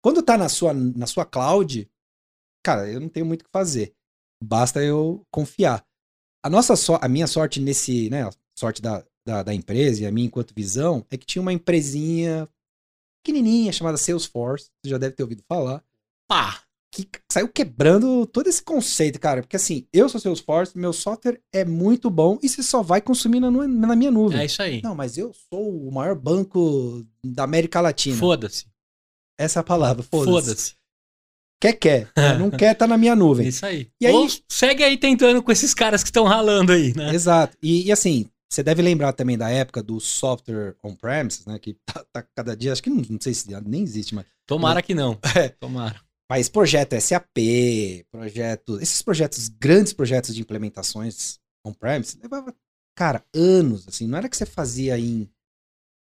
Quando tá na sua, na sua cloud, cara, eu não tenho muito o que fazer. Basta eu confiar. A nossa so a minha sorte nesse, né, a sorte da, da, da, empresa e a minha enquanto visão é que tinha uma empresinha pequenininha chamada Salesforce, você já deve ter ouvido falar. Pá! Que saiu quebrando todo esse conceito, cara. Porque assim, eu sou Salesforce, meu software é muito bom e você só vai consumir na, na minha nuvem. É isso aí. Não, mas eu sou o maior banco da América Latina. Foda-se. Essa é a palavra, foda-se. Foda-se. Quer, quer. Não (laughs) quer, tá na minha nuvem. Isso aí. E aí Ou segue aí tentando com esses caras que estão ralando aí, né? Exato. E, e, assim, você deve lembrar também da época do software on-premises, né? Que tá, tá, cada dia, acho que não, não, sei se nem existe mais. Tomara que não. (laughs) É. Tomara. Mas projeto SAP, projeto. Esses projetos, grandes projetos de implementações on-premises, levava, cara, anos, assim. Não era que você fazia em,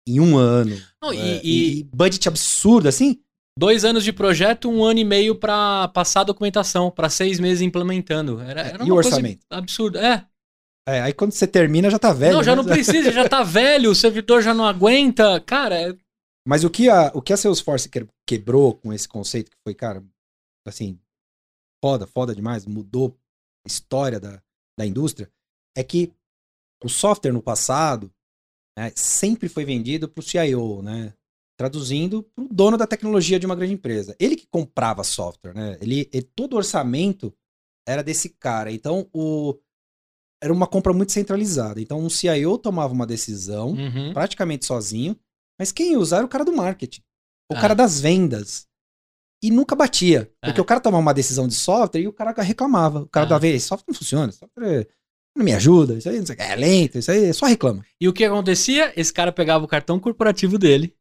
em um ano. Não, é, e, e budget absurdo, assim. Dois anos de projeto, um ano e meio para passar a documentação, para seis meses implementando. Era, era e o orçamento? Absurdo. É. é. Aí quando você termina já tá velho. Não, já né? não precisa, já tá velho, o servidor já não aguenta. Cara. É... Mas o que a, o que a Salesforce quebrou com esse conceito que foi, cara, assim, foda, foda demais, mudou a história da, da indústria, é que o software no passado né, sempre foi vendido para o CIO, né? Traduzindo para o dono da tecnologia de uma grande empresa. Ele que comprava software, né? Ele, ele todo o orçamento era desse cara. Então, o, era uma compra muito centralizada. Então, um CIO tomava uma decisão, uhum. praticamente sozinho, mas quem ia usar era o cara do marketing, o ah. cara das vendas. E nunca batia. Porque ah. o cara tomava uma decisão de software e o cara reclamava. O cara ah. da vez, software não funciona, software não me ajuda, isso aí é lento, isso aí só reclama. E o que acontecia? Esse cara pegava o cartão corporativo dele,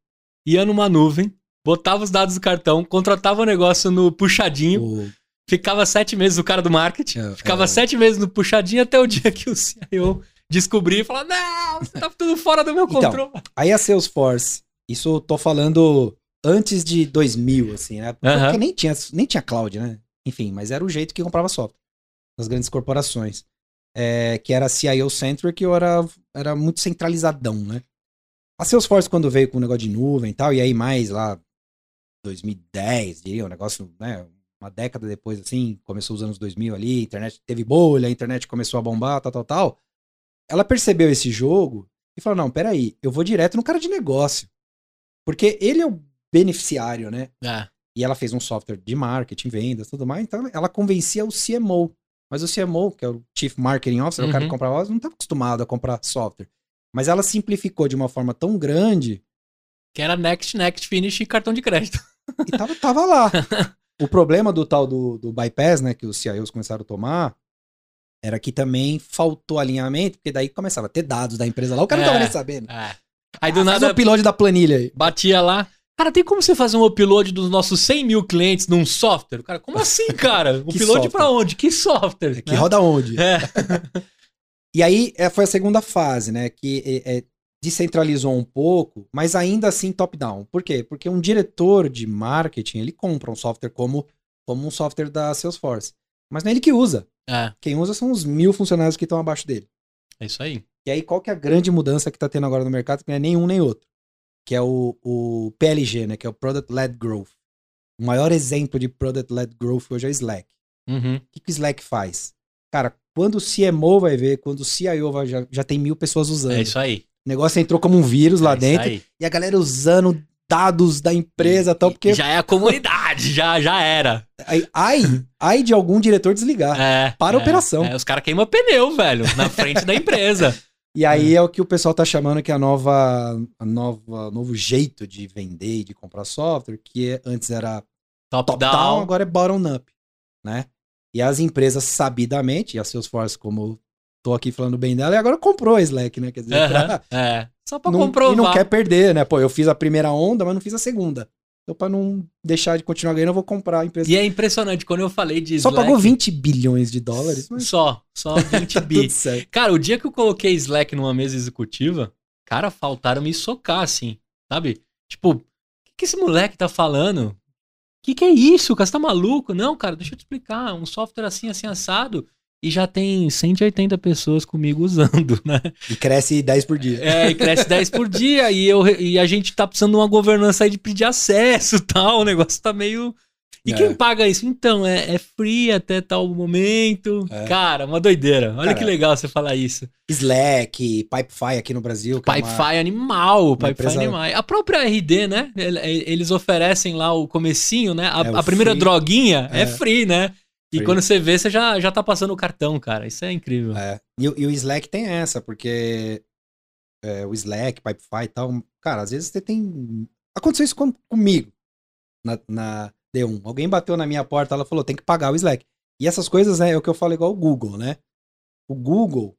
ia numa nuvem, botava os dados do cartão, contratava o negócio no puxadinho. O Ficava sete meses o cara do marketing. É, ficava é. sete meses no puxadinho até o dia que o CIO descobrir e falar: Não, você tá tudo fora do meu então, controle. aí a Salesforce, isso eu tô falando antes de 2000, assim, né? Porque uh -huh. nem, tinha, nem tinha cloud, né? Enfim, mas era o jeito que comprava software nas grandes corporações. É, que era CIO-centric ou era, era muito centralizadão, né? A Salesforce, quando veio com o negócio de nuvem e tal, e aí mais lá 2010, diria, um negócio, né? uma década depois, assim, começou os anos 2000 ali, a internet teve bolha, a internet começou a bombar, tal, tal, tal. Ela percebeu esse jogo e falou: não, peraí, eu vou direto no cara de negócio. Porque ele é o beneficiário, né? É. E ela fez um software de marketing, vendas, tudo mais. Então ela convencia o CMO. Mas o CMO, que é o Chief Marketing Officer, uhum. o cara que uhum. comprava, não estava acostumado a comprar software. Mas ela simplificou de uma forma tão grande. Que era next, next, finish e cartão de crédito. E tava, tava lá. (laughs) O problema do tal do, do bypass, né, que os CIOs começaram a tomar, era que também faltou alinhamento, porque daí começava a ter dados da empresa lá, o cara é, não tava nem sabendo. É. Aí do ah, nada. o upload da planilha aí. Batia lá. Cara, tem como você fazer um upload dos nossos 100 mil clientes num software? Cara, como assim, cara? (laughs) upload para onde? Que software? Que né? roda onde? É. (laughs) e aí é, foi a segunda fase, né? Que é, é descentralizou um pouco, mas ainda assim top-down. Por quê? Porque um diretor de marketing, ele compra um software como, como um software da Salesforce. Mas não é ele que usa. É. Quem usa são os mil funcionários que estão abaixo dele. É isso aí. E aí, qual que é a grande mudança que está tendo agora no mercado? Que não é nenhum nem outro. Que é o, o PLG, né? Que é o Product Led Growth. O maior exemplo de Product Led Growth hoje é o Slack. Uhum. O que, que o Slack faz? Cara, quando o CMO vai ver, quando o CIO vai, já, já tem mil pessoas usando. É isso aí. O negócio entrou como um vírus lá é dentro. E a galera usando dados da empresa e tal, porque. Já é a comunidade, já, já era. Ai, ai de algum diretor desligar. É, para a é, operação. É, os caras queimam pneu, velho, na frente da empresa. (laughs) E aí é o que o pessoal tá chamando que é a nova, a nova novo jeito de vender e de comprar software, que é, antes era top, top down. down, agora é bottom up, né? E as empresas sabidamente, e a Salesforce como tô aqui falando bem dela e agora comprou a Slack, né? Quer dizer, uhum, pra, é. Só pra não, comprovar. E não quer perder, né? Pô, eu fiz a primeira onda, mas não fiz a segunda. Então, pra não deixar de continuar ganhando, eu vou comprar a empresa. E é impressionante, quando eu falei de Slack... Só pagou 20 bilhões de dólares. Mas... Só, só 20 (laughs) tá bi. Cara, o dia que eu coloquei Slack numa mesa executiva, cara, faltaram me socar, assim, sabe? Tipo, o que, que esse moleque tá falando? O que, que é isso, cara? Você tá maluco? Não, cara, deixa eu te explicar. Um software assim, assim, assado e já tem 180 pessoas comigo usando, (laughs) né? E cresce 10 por dia. É, e cresce 10 por dia. E, eu, e a gente tá precisando de uma governança aí de pedir acesso tal. O negócio tá meio. E é. quem paga isso? Então, é, é free até tal momento. É. Cara, uma doideira. Olha Cara, que legal você falar isso. Slack, Pipefy aqui no Brasil. Pipefy é uma... animal, Pipefy empresa... animal. A própria RD, né? Eles oferecem lá o comecinho, né? A, é, a primeira free. droguinha é. é free, né? E quando você vê, você já, já tá passando o cartão, cara. Isso é incrível. É. E, e o Slack tem essa, porque é, o Slack, Pipefy e tal, cara, às vezes você tem. Aconteceu isso com, comigo na, na D1. Alguém bateu na minha porta, ela falou, tem que pagar o Slack. E essas coisas, né, é o que eu falo igual o Google, né? O Google,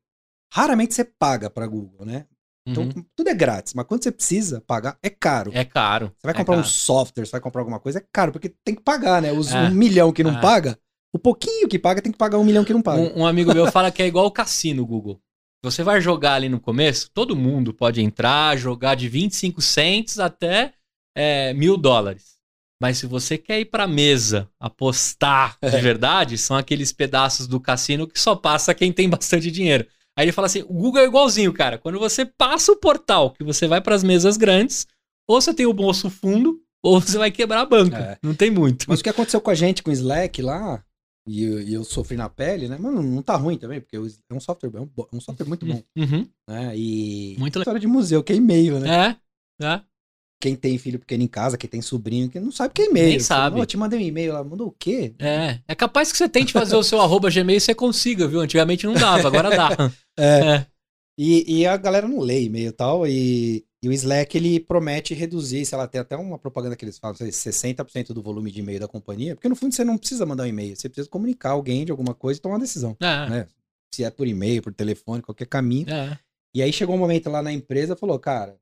raramente você paga para Google, né? Então, uhum. tudo é grátis, mas quando você precisa pagar, é caro. É caro. Você vai é comprar é um software, você vai comprar alguma coisa, é caro, porque tem que pagar, né? Os é. um milhão que não é. paga, o pouquinho que paga tem que pagar um milhão que não paga. Um, um amigo meu fala que é igual o cassino, Google. Você vai jogar ali no começo, todo mundo pode entrar, jogar de 25 cents até é, mil dólares. Mas se você quer ir pra mesa apostar de é. verdade, são aqueles pedaços do cassino que só passa quem tem bastante dinheiro. Aí ele fala assim: o Google é igualzinho, cara. Quando você passa o portal, que você vai para as mesas grandes, ou você tem o bolso fundo, ou você vai quebrar a banca. É. Não tem muito. Mas o que aconteceu com a gente com o Slack lá, e eu, e eu sofri na pele, né? Mas não, tá ruim também, porque é um software, é um, um software muito bom. Uhum. Né? E muito história de museu, que é e-mail, né? É, é. Quem tem filho pequeno em casa, quem tem sobrinho, que não sabe que é e-mail. Nem sabe. Eu te mandei um e-mail, ela mandou o quê? É, é capaz que você tente fazer o seu arroba gmail e você consiga, viu? Antigamente não dava, agora dá. (laughs) é. é. E, e a galera não lê e-mail e tal, e, o Slack ele promete reduzir, sei lá, tem até uma propaganda que eles falam, 60% do volume de e-mail da companhia, porque no fundo você não precisa mandar um e-mail, você precisa comunicar alguém de alguma coisa e tomar uma decisão. É. Né? Se é por e-mail, por telefone, qualquer caminho. É. E aí chegou um momento lá na empresa, falou, cara,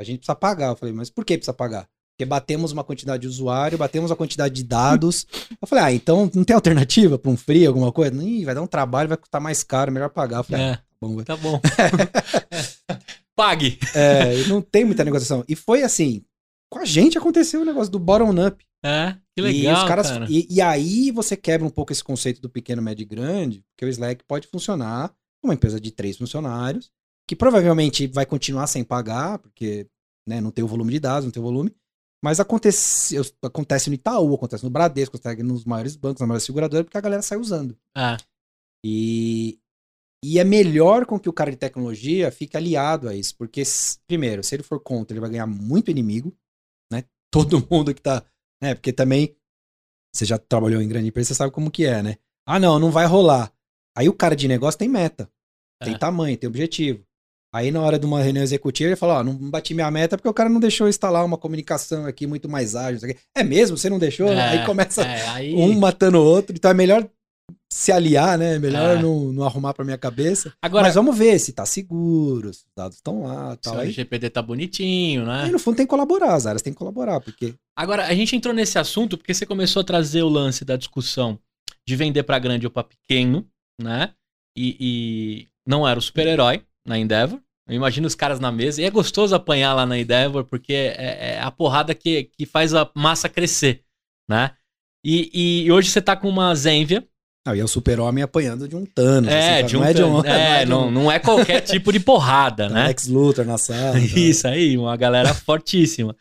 a gente precisa pagar. Eu falei, mas por que precisa pagar? Porque batemos uma quantidade de usuário, batemos a quantidade de dados. Eu falei, ah, então não tem alternativa para um free, alguma coisa? Ih, vai dar um trabalho, vai custar mais caro, melhor pagar. Eu falei, é, ah, tá bom. Tá bom. (laughs) Pague. É, não tem muita negociação. E foi assim, com a gente aconteceu o negócio do bottom-up. É, que legal, e os caras, cara. E, e, aí você quebra um pouco esse conceito do pequeno, médio e grande, porque o Slack pode funcionar uma empresa de três funcionários, que provavelmente vai continuar sem pagar, porque né, não tem o volume de dados, não tem o volume, mas acontece, acontece no Itaú, acontece no Bradesco, acontece nos maiores bancos, nas maiores seguradoras, porque a galera sai usando. Ah. E, e é melhor com que o cara de tecnologia fique aliado a isso, porque, primeiro, se ele for contra, ele vai ganhar muito inimigo, né? Todo (laughs) mundo que tá. Né? Porque também, você já trabalhou em grande empresa, você sabe como que é, né? Ah, não, não vai rolar. Aí o cara de negócio tem meta, tem é. tamanho, tem objetivo. Aí na hora de uma reunião executiva ele falou, ó, não bati minha meta porque o cara não deixou instalar uma comunicação aqui muito mais ágil. É mesmo? Você não deixou? É, aí começa é, aí... um matando o outro. Então é melhor se aliar, né? É melhor é. não, não arrumar pra minha cabeça. Agora, Mas vamos ver se tá seguro, se os dados estão lá. Tal. Se o GPD tá bonitinho, né? Aí no fundo tem que colaborar, as áreas têm que colaborar, porque... Agora, a gente entrou nesse assunto porque você começou a trazer o lance da discussão de vender para grande ou para pequeno, né? E, e não era o super-herói na Endeavor. Eu imagino os caras na mesa. E é gostoso apanhar lá na Endeavor, porque é, é a porrada que, que faz a massa crescer, né? E, e hoje você tá com uma Zenvia. Não, e é o super-homem apanhando de um Thanos. É, assim, de um, não é, de um, é, não, é não, não, é qualquer (laughs) tipo de porrada, né? Lex Luthor na sala. (laughs) Isso aí, uma galera fortíssima.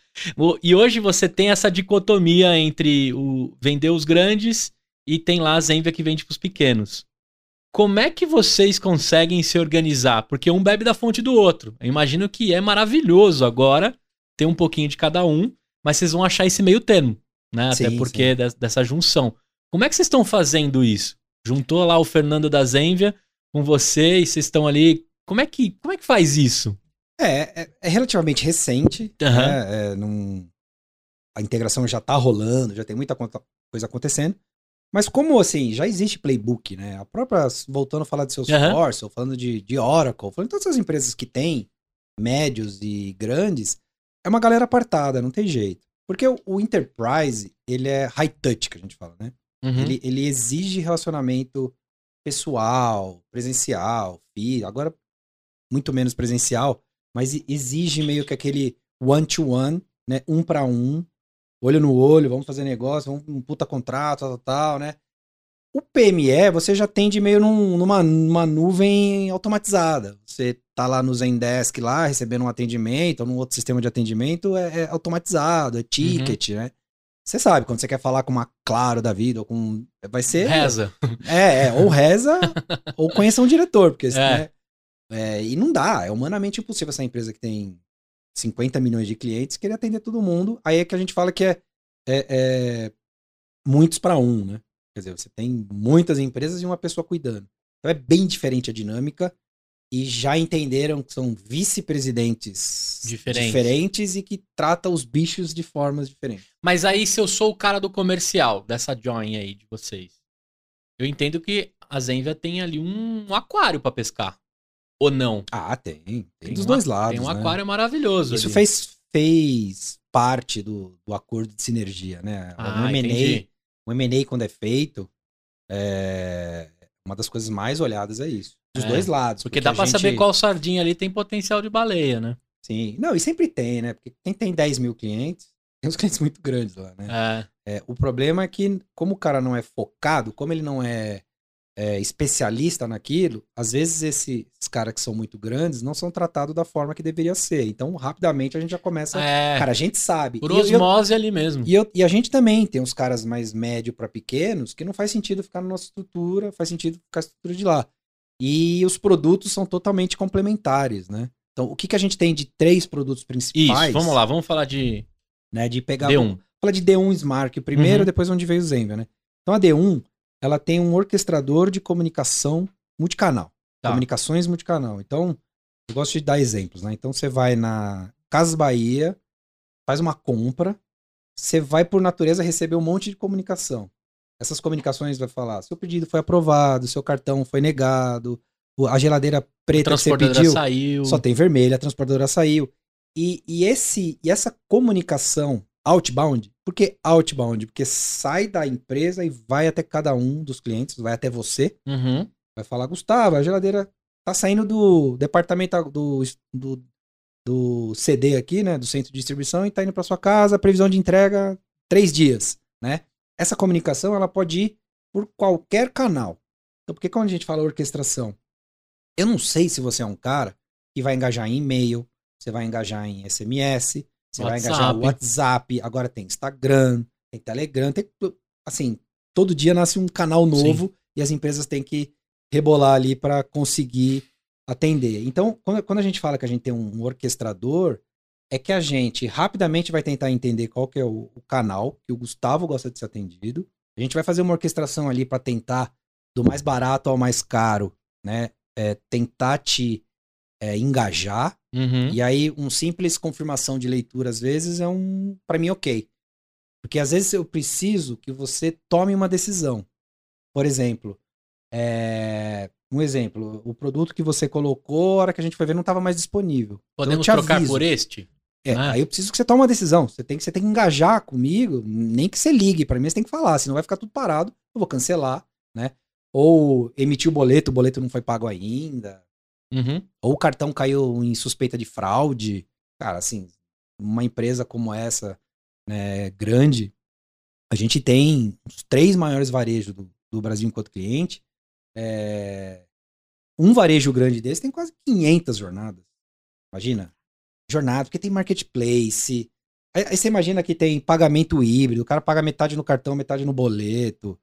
E hoje você tem essa dicotomia entre o vender os grandes e tem lá a Zenvia que vende para os pequenos. Como é que vocês conseguem se organizar? Porque um bebe da fonte do outro. Eu imagino que é maravilhoso agora ter um pouquinho de cada um, mas vocês vão achar esse meio termo, né? Sim, Até porque sim. dessa junção. Como é que vocês estão fazendo isso? Juntou lá o Fernando da Zenvia com vocês, vocês estão ali. Como é que, como é que faz isso? É, é, é relativamente recente. Uhum. Né? É, num... A integração já está rolando, já tem muita coisa acontecendo. Mas como assim, já existe playbook, né? A própria, voltando a falar de Salesforce, uhum. ou falando de, de Oracle, falando de todas as empresas que têm médios e grandes, é uma galera apartada, não tem jeito. Porque o, o enterprise, ele é high touch, que a gente fala, né? Uhum. Ele, ele exige relacionamento pessoal, presencial, filho, agora muito menos presencial, mas exige meio que aquele one-to-one, -one, né? Um para um, olho no olho, vamos fazer negócio, vamos um puta contrato, tal, tal, né? O PME, você já tende meio num, numa, numa nuvem automatizada. Você tá lá no Zendesk lá, recebendo um atendimento, ou num outro sistema de atendimento, é, é automatizado, é ticket, uhum. né? Você sabe, quando você quer falar com uma Claro da vida, ou com. Vai ser. Reza. É, é ou reza, ou conheça um diretor, porque. (laughs) É. Né, é, e não dá, é humanamente impossível essa empresa que tem 50 milhões de clientes, querer atender todo mundo. Aí é que a gente fala que é, é, é muitos para um, né? Quer dizer, você tem muitas empresas e uma pessoa cuidando. Então é bem diferente a dinâmica e já entenderam que são vice-presidentes diferentes. diferentes. e que trata os bichos de formas diferentes. Mas aí, se eu sou o cara do comercial, dessa join aí de vocês, eu entendo que a Zenvia tem ali um aquário para pescar. Ou não? Ah, tem. Tem, tem dos dois lados. Tem um né? aquário maravilhoso. Isso fez, fez parte do, do acordo de sinergia, né? Ah, o M&A, o M&A quando é feito, é... uma das coisas mais olhadas é isso. Dos é, dois lados. Porque, porque dá pra gente... saber qual sardinha ali tem potencial de baleia, né? Sim. Não, e sempre tem, né? Porque quem tem 10 mil clientes, tem uns (laughs) clientes muito grandes lá, né? É. É, o problema é que, como o cara não é focado, como ele não é é, especialista naquilo, às vezes esses caras que são muito grandes não são tratados da forma que deveria ser. Então, rapidamente a gente já começa. É, cara, a gente sabe. Por osmose eu, ali mesmo. E, eu, e a gente também tem uns caras mais médio para pequenos que não faz sentido ficar na nossa estrutura, faz sentido ficar na estrutura de lá. E os produtos são totalmente complementares, né? Então, o que, que a gente tem de três produtos principais? Isso, vamos lá, vamos falar de. Né, de pegar. D1. Falar de D1 Smart primeiro, uhum. depois onde veio o Zenvia, né? Então, a D1 ela tem um orquestrador de comunicação multicanal. Tá. Comunicações multicanal. Então, eu gosto de dar exemplos, né? Então, você vai na Casas Bahia, faz uma compra, você vai, por natureza, receber um monte de comunicação. Essas comunicações vai falar: seu pedido foi aprovado, seu cartão foi negado, a geladeira preta que você pediu saiu. só tem vermelha, a transportadora saiu. E, e, esse, e essa comunicação outbound. Por que outbound? Porque sai da empresa e vai até cada um dos clientes, vai até você. Uhum. Vai falar, Gustavo, a geladeira tá saindo do departamento do, do, do CD aqui, né? Do centro de distribuição e tá indo para sua casa, previsão de entrega três dias, né? Essa comunicação ela pode ir por qualquer canal. Então, porque quando a gente fala orquestração, eu não sei se você é um cara que vai engajar em e-mail, você vai engajar em SMS, você WhatsApp. vai engajar o WhatsApp, agora tem Instagram, tem Telegram, tem, assim, todo dia nasce um canal novo Sim. e as empresas têm que rebolar ali para conseguir atender. Então, quando, quando, a gente fala que a gente tem um, orquestrador, é que a gente rapidamente vai tentar entender qual que é o, o canal que o Gustavo gosta de ser atendido. A gente vai fazer uma orquestração ali para tentar, do mais barato ao mais caro, né? É, tentar te é, engajar. Uhum. E aí, um simples confirmação de leitura, às vezes, é um. para mim, ok. Porque às vezes eu preciso que você tome uma decisão. Por exemplo, é... um exemplo, o produto que você colocou, a hora que a gente foi ver, não estava mais disponível. Então, Podemos então trocar por este? É, ah. aí eu preciso que você tome uma decisão. Você tem que, você tem que engajar comigo, nem que você ligue. Para mim, você tem que falar, senão vai ficar tudo parado. Eu vou cancelar, né? Ou emitir o boleto, o boleto não foi pago ainda. Uhum. Ou o cartão caiu em suspeita de fraude. Cara, assim, uma empresa como essa, né, grande, a gente tem os três maiores varejos do, do Brasil enquanto cliente. É... Um varejo grande desse tem quase 500 jornadas. Imagina. Jornada, porque tem marketplace. Aí, aí, você imagina que tem pagamento híbrido, o cara paga metade no cartão, metade no boleto.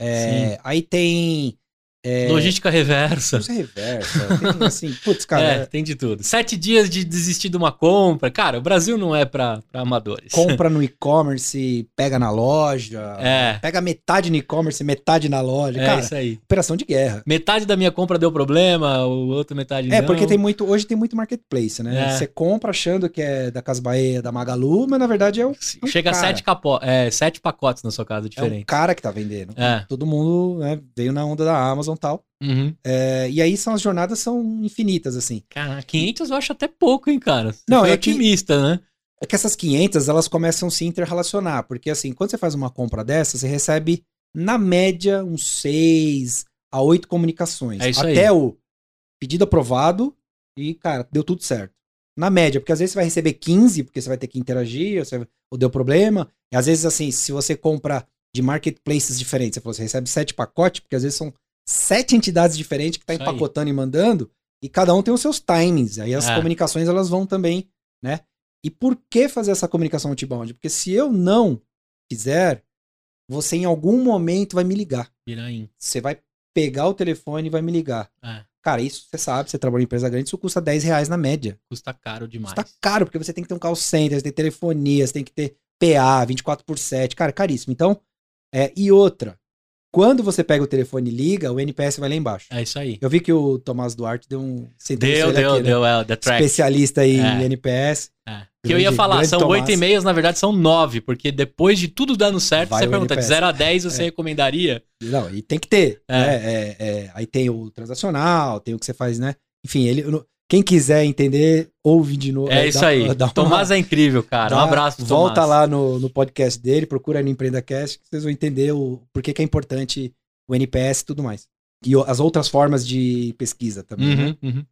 É, aí tem é... Logística reversa. Logística reversa. Tem, assim, putz, cara. (laughs) É, tem de tudo. Sete dias de desistir de uma compra. Cara, o Brasil não é pra, pra amadores. Compra no (laughs) e-commerce, pega na loja. É. Pega metade no e-commerce, metade na loja. É cara, isso aí. Operação de guerra. Metade da minha compra deu problema, o outro metade é, não. É, porque tem muito. Hoje tem muito marketplace, né? É. Você compra achando que é da Casa Bahia, da Magalu, mas na verdade é um. um Chega a sete, capo... é, sete pacotes na sua casa diferente. É um cara que tá vendendo. É. Todo mundo né, veio na onda da Amazon Amazon e tal. Uhum. É, e aí são as jornadas são infinitas, assim. Cara, 500 eu acho até pouco, hein, cara? Você Não, é otimista, que, né? É que essas 500, elas começam a se interrelacionar, porque assim, quando você faz uma compra dessa, você recebe, na média, uns 6 a 8 comunicações. É isso até aí. o pedido aprovado e, cara, deu tudo certo. Na média, porque às vezes você vai receber 15, porque você vai ter que interagir, ou, você, ou deu problema. E às vezes, assim, se você compra de marketplaces diferentes, você, recebe 7 pacotes, porque às vezes são sete entidades diferentes que tá Isso empacotando e mandando, e cada um tem os seus timings. Aí as é. comunicações elas vão também, né? E por que fazer essa comunicação outbound? Porque se eu não fizer, você em algum momento vai me ligar. Viraim. Você vai pegar o telefone e vai me ligar. É. Cara, isso você sabe, você trabalha em empresa grande, isso custa 10 reais na média. Custa caro demais. Custa caro, porque você tem que ter um call center, você tem telefonia, você tem que ter PA, 24 por 7. Cara, caríssimo. Então, é, e outra, quando você pega o telefone e liga, o NPS vai lá embaixo. É isso aí. Eu vi que o Tomás Duarte deu um. Deu, deu, aqui, deu, né? é, The Track. Especialista em é. NPS. É. Que eu ia falar, são oito e meias, na verdade são nove, porque depois de tudo dando certo, vai você pergunta, NPS. de 0 a 10 você é. recomendaria? Não, e tem que ter. É. Né? É, é, aí tem o transacional, tem o que você faz, né? Enfim, ele, quem quiser entender, ouve de novo. É, isso aí. (laughs) Dá uma, Tomás é incrível, cara. Dá, um abraço pro Volta Tomás. lá no, no podcast dele, procura no EmpreendaCast, que vocês vão entender o porquê que é importante o NPS e tudo mais. E as outras formas de pesquisa também, uhum, né? Uhum.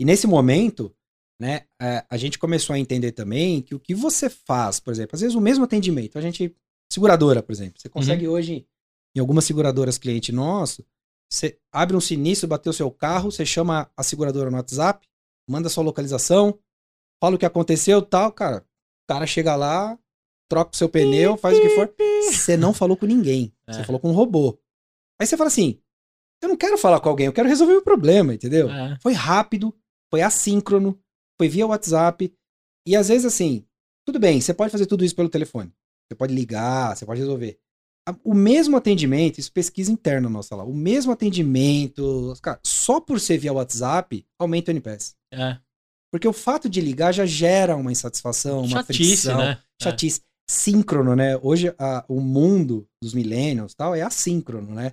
E nesse momento, né, é, a gente começou a entender também que o que você faz, por exemplo, às vezes o mesmo atendimento, a gente, seguradora, por exemplo, você consegue uhum. hoje, em algumas seguradoras cliente nosso, Você abre um sinistro, bateu o seu carro, você chama a seguradora no WhatsApp, manda sua localização, fala o que aconteceu tal, cara. O cara chega lá, troca o seu pneu, faz o que for. Você não falou com ninguém. (laughs) É. Você falou com um robô. Aí você fala assim: eu não quero falar com alguém, eu quero resolver o problema, entendeu? É. Foi rápido, foi assíncrono, foi via WhatsApp. E às vezes, assim, tudo bem, você pode fazer tudo isso pelo telefone. Você pode ligar, você pode resolver. O mesmo atendimento, isso pesquisa interna nossa lá, o mesmo atendimento, cara, só por ser via WhatsApp, aumenta o NPS. É. Porque o fato de ligar já gera uma insatisfação, uma chatice, fricção, né? É. chatice. É. Síncrono, né? Hoje a, o mundo dos millennials tal é assíncrono, né?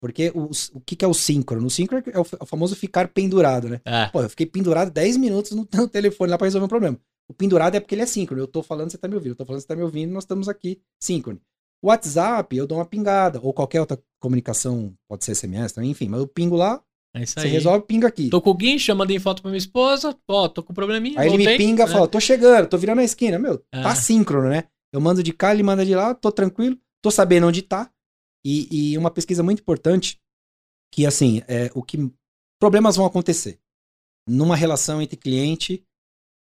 Porque o, o que, que é o síncrono? O síncrono é o, é o famoso ficar pendurado, né? É. Pô, eu fiquei pendurado 10 minutos no, (laughs) no telefone lá pra resolver um problema. O pendurado é porque ele é síncrono. Eu tô falando, você tá me ouvindo. Eu tô falando, você tá me ouvindo, nós estamos aqui síncrono. O WhatsApp, eu dou uma pingada. Ou qualquer outra comunicação, pode ser SMS também, enfim. Mas eu pingo lá, é isso aí. Você resolve, pinga aqui. Tô com o guincho, mandei foto pra minha esposa. Ó, tô com um probleminha. Aí voltei, ele me pinga e né? fala, tô chegando, tô virando a esquina. Meu, é. tá síncrono, né? Eu mando de cá, ele manda de lá, tô tranquilo, tô sabendo onde tá. E, e uma pesquisa muito importante, que assim, é o que problemas vão acontecer. Numa relação entre cliente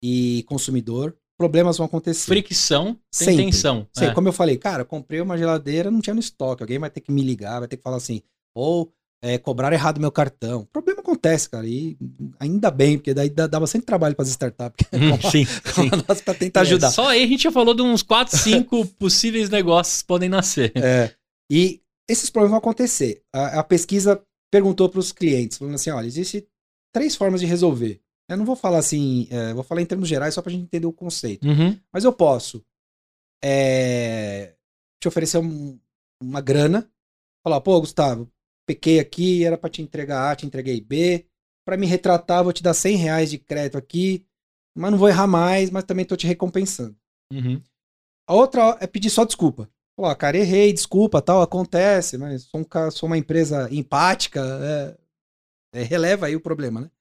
e consumidor, problemas vão acontecer. Fricção, tem tensão. É. Como eu falei, cara, comprei uma geladeira, não tinha no estoque. Alguém vai ter que me ligar, vai ter que falar assim, ou é, cobrar errado meu cartão. O problema acontece, cara, e ainda bem, porque daí dá, dá bastante trabalho para as startups. (laughs) Hum, (laughs) sim, sim. para tentar é, ajudar. Só aí a gente já falou de uns 4, 5 (laughs) possíveis negócios que podem nascer. É, e esses problemas vão acontecer. A, a pesquisa perguntou para os clientes, falando assim, olha, existe três formas de resolver. Eu não vou falar assim, é, vou falar em termos gerais só para a gente entender o conceito. Uhum. Mas eu posso é, te oferecer um, uma grana, falar, pô, Gustavo, pequei aqui, era para te entregar A, te entreguei B. Para me retratar, vou te dar 100 reais de crédito aqui, mas não vou errar mais, mas também tô te recompensando. Uhum. A outra é pedir só desculpa. Pô, cara, errei, desculpa, tal, acontece, mas sou, um, sou uma empresa empática, é, é, releva aí o problema, né?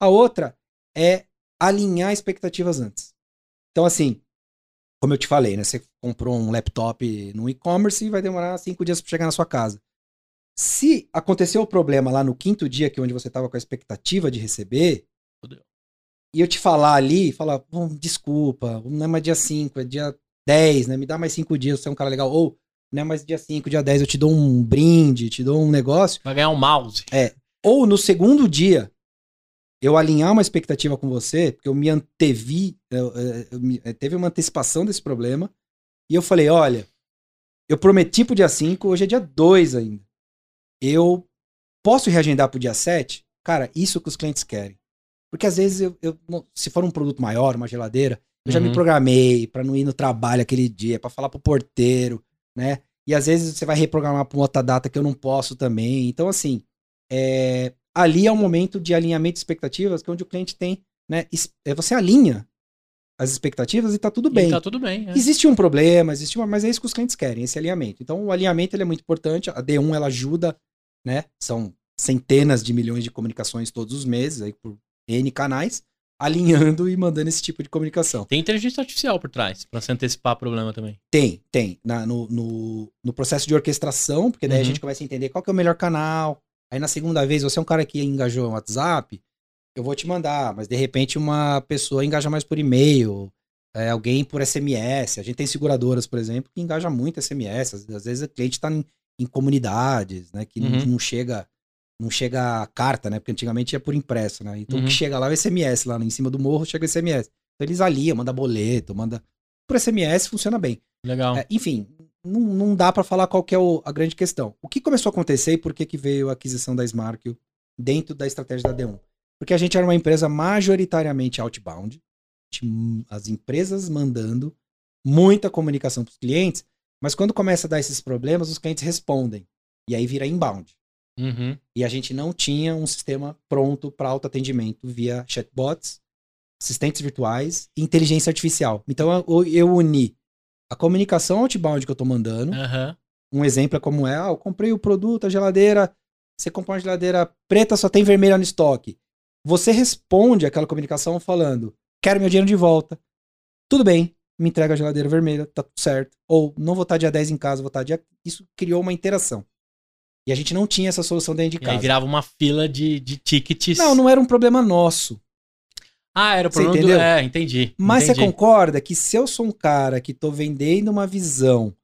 A outra é alinhar expectativas antes. Então, assim, como eu te falei, né? Você comprou um laptop no e-commerce e vai demorar cinco dias para chegar na sua casa. Se aconteceu o problema lá no quinto dia, que é onde você estava com a expectativa de receber, e eu te falar ali, falar, desculpa, não é mais dia 5, é dia 10, né? Me dá mais 5 dias, você é um cara legal. Ou não é mais dia 5, dia 10, eu te dou um brinde, te dou um negócio. Vai ganhar um mouse. É. Ou no segundo dia, eu alinhar uma expectativa com você, porque eu me antevi, eu, eu, eu, teve uma antecipação desse problema, e eu falei, olha, eu prometi pro dia 5, hoje é dia 2 ainda eu posso reagendar para o dia 7? Cara, isso que os clientes querem. Porque às vezes, eu, eu se for um produto maior, uma geladeira, eu uhum. já me uhum. programei para não ir no trabalho aquele dia, para falar pro porteiro, né? E às vezes você vai reprogramar para uma outra data que eu não posso também. Então, assim, é, ali é um momento de alinhamento de expectativas, que é onde o cliente tem, né? É, você alinha as expectativas e tá tudo bem. E tá tudo bem. É. Existe um problema, existe uma, mas é isso que os clientes querem, esse alinhamento. Então, o alinhamento é muito importante. A D1 ela ajuda, né? São centenas de milhões de comunicações todos os meses, aí por N canais, alinhando e mandando esse tipo de comunicação. Tem inteligência artificial por trás, para se antecipar o problema também. Tem, tem. Na, no, no, no, processo de orquestração, porque daí uhum. a gente começa a entender qual que é o melhor canal. Aí na segunda vez, você é um cara que engajou no WhatsApp, eu vou te mandar, mas de repente uma pessoa engaja mais por e-mail, é, alguém por SMS. A gente tem seguradoras, por exemplo, que engaja muito SMS. Às, às vezes o cliente está em, em, comunidades, né? Que uhum. não, não, chega não chega a carta, né? Porque antigamente ia por impresso, né? Então uhum. o que uhum. chega lá é o SMS, lá em cima do morro chega o SMS. Então eles aliam, manda boleto, manda. Por SMS funciona bem. Legal. É, enfim, não, não dá para falar qual que é o, a grande questão. O que começou a acontecer e por que, que veio a aquisição da Smark dentro da estratégia da D1? Porque a gente era uma empresa majoritariamente outbound, as empresas mandando muita comunicação para os clientes, mas quando começa a dar esses problemas, os clientes respondem. E aí vira inbound. Uhum. E a gente não tinha um sistema pronto para autoatendimento via chatbots, assistentes virtuais e inteligência artificial. Então eu, eu uni a comunicação outbound que eu estou mandando. Uhum. Um exemplo é como é: ah, eu comprei o produto, a geladeira. Você comprou uma geladeira preta, só tem vermelha no estoque. Você responde aquela comunicação falando: quero meu dinheiro de volta. Tudo bem, me entrega a geladeira vermelha, tá tudo certo. Ou não vou estar dia 10 em casa, vou estar dia. Isso criou uma interação. E a gente não tinha essa solução dentro de casa. E aí virava uma fila de, de tickets. Não, não era um problema nosso. Ah, era o problema do... É, entendi. Mas entendi. você concorda que se eu sou um cara que tô vendendo uma visão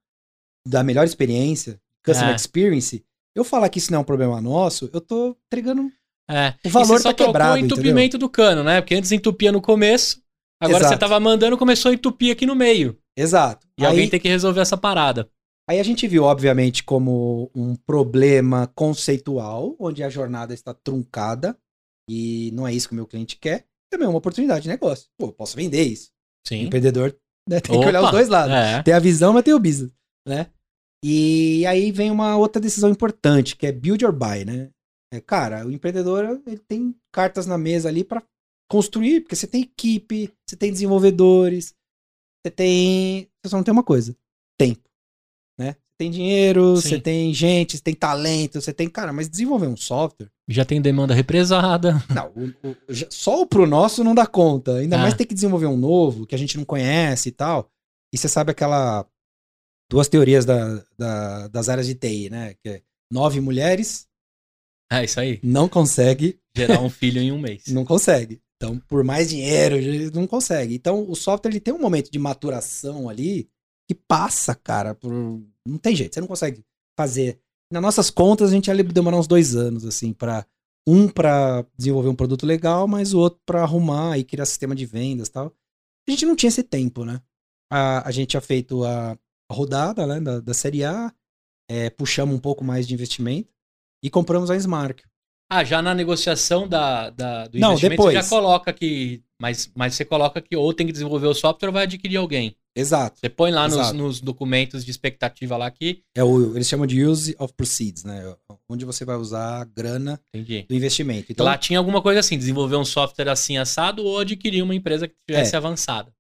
da melhor experiência, customer é. experience, eu falar que isso não é um problema nosso, eu tô entregando é. o valor e você só tá quebrado, o entupimento entendeu? do cano, né? Porque antes entupia no começo, agora Exato. você tava mandando, começou a entupir aqui no meio. Exato. E Aí... alguém tem que resolver essa parada. Aí a gente viu, obviamente, como um problema conceitual, onde a jornada está truncada e não é isso que o meu cliente quer. Também é uma oportunidade de negócio. Pô, eu posso vender isso. Sim. O empreendedor né, tem Opa, que olhar os dois lados. É. Tem a visão, mas tem o business, né? E aí vem uma outra decisão importante, que é build or buy, né? É, cara, o empreendedor ele tem cartas na mesa ali para construir, porque você tem equipe, você tem desenvolvedores, você tem. Você só não tem uma coisa: tempo? Tem dinheiro, Sim. você tem gente, você tem talento, você tem. Cara, mas desenvolver um software. Já tem demanda represada. (laughs) Não, o, o, só o pro nosso não dá conta. Ainda ah. mais ter que desenvolver um novo que a gente não conhece e tal. E você sabe aquela. Duas teorias da, da, das áreas de TI, né? Que é nove mulheres. É isso aí. Não consegue. (laughs) Gerar um filho em um mês. Não consegue. Então, por mais dinheiro, não consegue. Então, o software ele tem um momento de maturação ali que passa, cara, por. Não tem jeito, você não consegue fazer. Nas nossas contas, a gente ia demorar uns dois anos, assim, para um para desenvolver um produto legal, mas o outro para arrumar e criar sistema de vendas e tal. A gente não tinha esse tempo, né? A, a gente tinha feito a, rodada né, da, da série A, é, puxamos um pouco mais de investimento e compramos a Smart. Ah, já na negociação da, da do não, investimento depois. você já coloca que. Mas, mas você coloca que ou tem que desenvolver o software ou vai adquirir alguém. Exato. Você põe lá nos, nos, documentos de expectativa lá que. É o, eles chamam de use of proceeds, né? Onde você vai usar a grana Entendi. do investimento. Então, lá tinha alguma coisa assim, desenvolver um software assim assado ou adquirir uma empresa que tivesse é, avançada.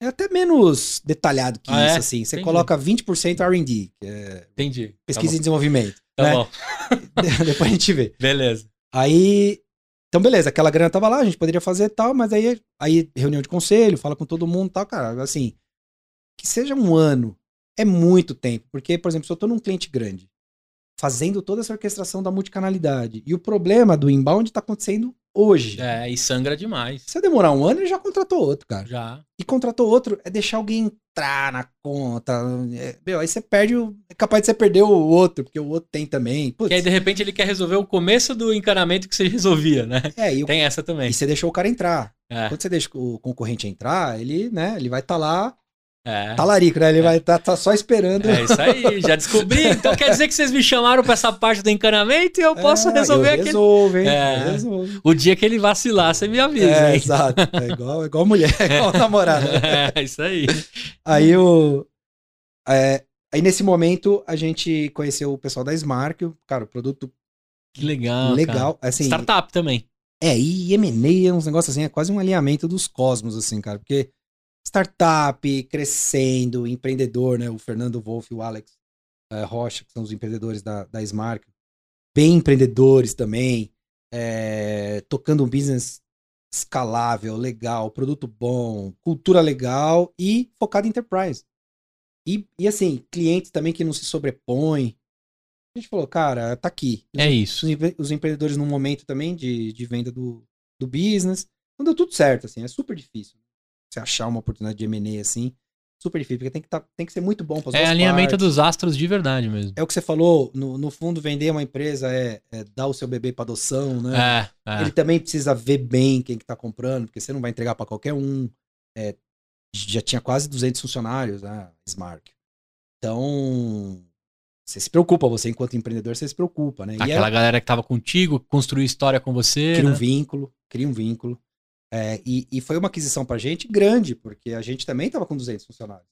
É até menos detalhado que ah, isso, é? assim. Você Entendi. coloca 20% RD, que é Entendi. pesquisa tá e desenvolvimento. Tá né? bom. (laughs) Depois a gente vê. Beleza. Aí então, beleza, aquela grana tava lá, a gente poderia fazer tal, mas aí, aí reunião de conselho, fala com todo mundo tal, cara, assim, que seja um ano, é muito tempo. Porque, por exemplo, se eu estou num cliente grande, fazendo toda essa orquestração da multicanalidade, e o problema do inbound está acontecendo hoje. É, e sangra demais. Se eu demorar um ano, ele já contratou outro, cara. Já. E contratou outro é deixar alguém entrar na conta. É, meu, aí você perde o. É capaz de você perder o outro, porque o outro tem também. Putz. E aí, de repente, ele quer resolver o começo do encanamento que você resolvia, né? É, e tem o... essa também. E você deixou o cara entrar. É. Quando você deixa o concorrente entrar, ele, né, ele vai estar tá lá é. Talarico, né? Ele é. vai estar tá, tá só esperando. É isso aí, já descobri. Então quer dizer que vocês me chamaram pra essa parte do encanamento e eu posso é, resolver aqui. Resolve, hein? É. Resolve. O dia que ele vacilar, você me avisa. É, hein? exato. É igual, é igual mulher, é igual (laughs) namorada. É, isso aí. Aí o. É, aí nesse momento a gente conheceu o pessoal da Smart, cara, o produto. Que legal. Legal. Assim, Startup também. É, e M&A é uns negócios assim, é quase um alinhamento dos cosmos, assim, cara, porque startup crescendo, empreendedor, né? O Fernando Wolff e o Alex é, Rocha, que são os empreendedores da, da Smart, bem empreendedores também, é, tocando um business escalável, legal, produto bom, cultura legal e focado em enterprise. E, e assim, clientes também que não se sobrepõem. A gente falou, cara, tá aqui. Os, é isso. Os, os, empreendedores num momento também de, de venda do, do business. Não deu tudo certo, assim, é super difícil você achar uma oportunidade de M&A assim, super difícil, porque tem que, tá, tem que ser muito bom para É alinhamento partes. dos astros de verdade mesmo. É o que você falou, no, no fundo, vender uma empresa é, é dar o seu bebê para adoção, né? É, é. Ele também precisa ver bem quem que tá comprando, porque você não vai entregar para qualquer um. É, já tinha quase 200 funcionários, né? Smart. Então, você se preocupa, você enquanto empreendedor, você se preocupa, né? Aquela galera que tava contigo, construiu história com você. Cria né? um vínculo, cria um vínculo. É, e, e, foi uma aquisição para a gente grande, porque a gente também estava com 200 funcionários.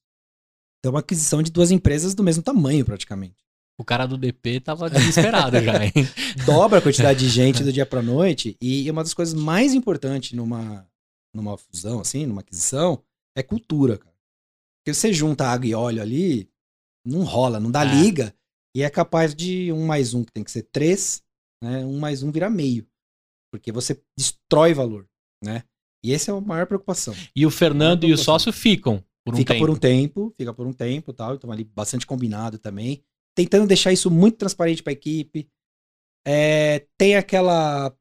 Então, uma aquisição de duas empresas do mesmo tamanho, praticamente. O cara do DP tava desesperado já, hein? (laughs) Dobra a quantidade de gente do (laughs) dia para noite. E uma das coisas mais importantes numa, numa fusão, assim, numa aquisição, é cultura, cara. Porque você junta água e óleo ali, não rola, não dá é. liga. E é capaz de um mais um, que tem que ser três, né? Um mais um virar meio. Porque você destrói valor né? E essa é a maior preocupação. E o Fernando e o sócio ficam por um fica tempo. por um tempo, fica por um tempo tal. Então ali bastante combinado também. tentando deixar isso muito transparente para a equipe. É, tem aquela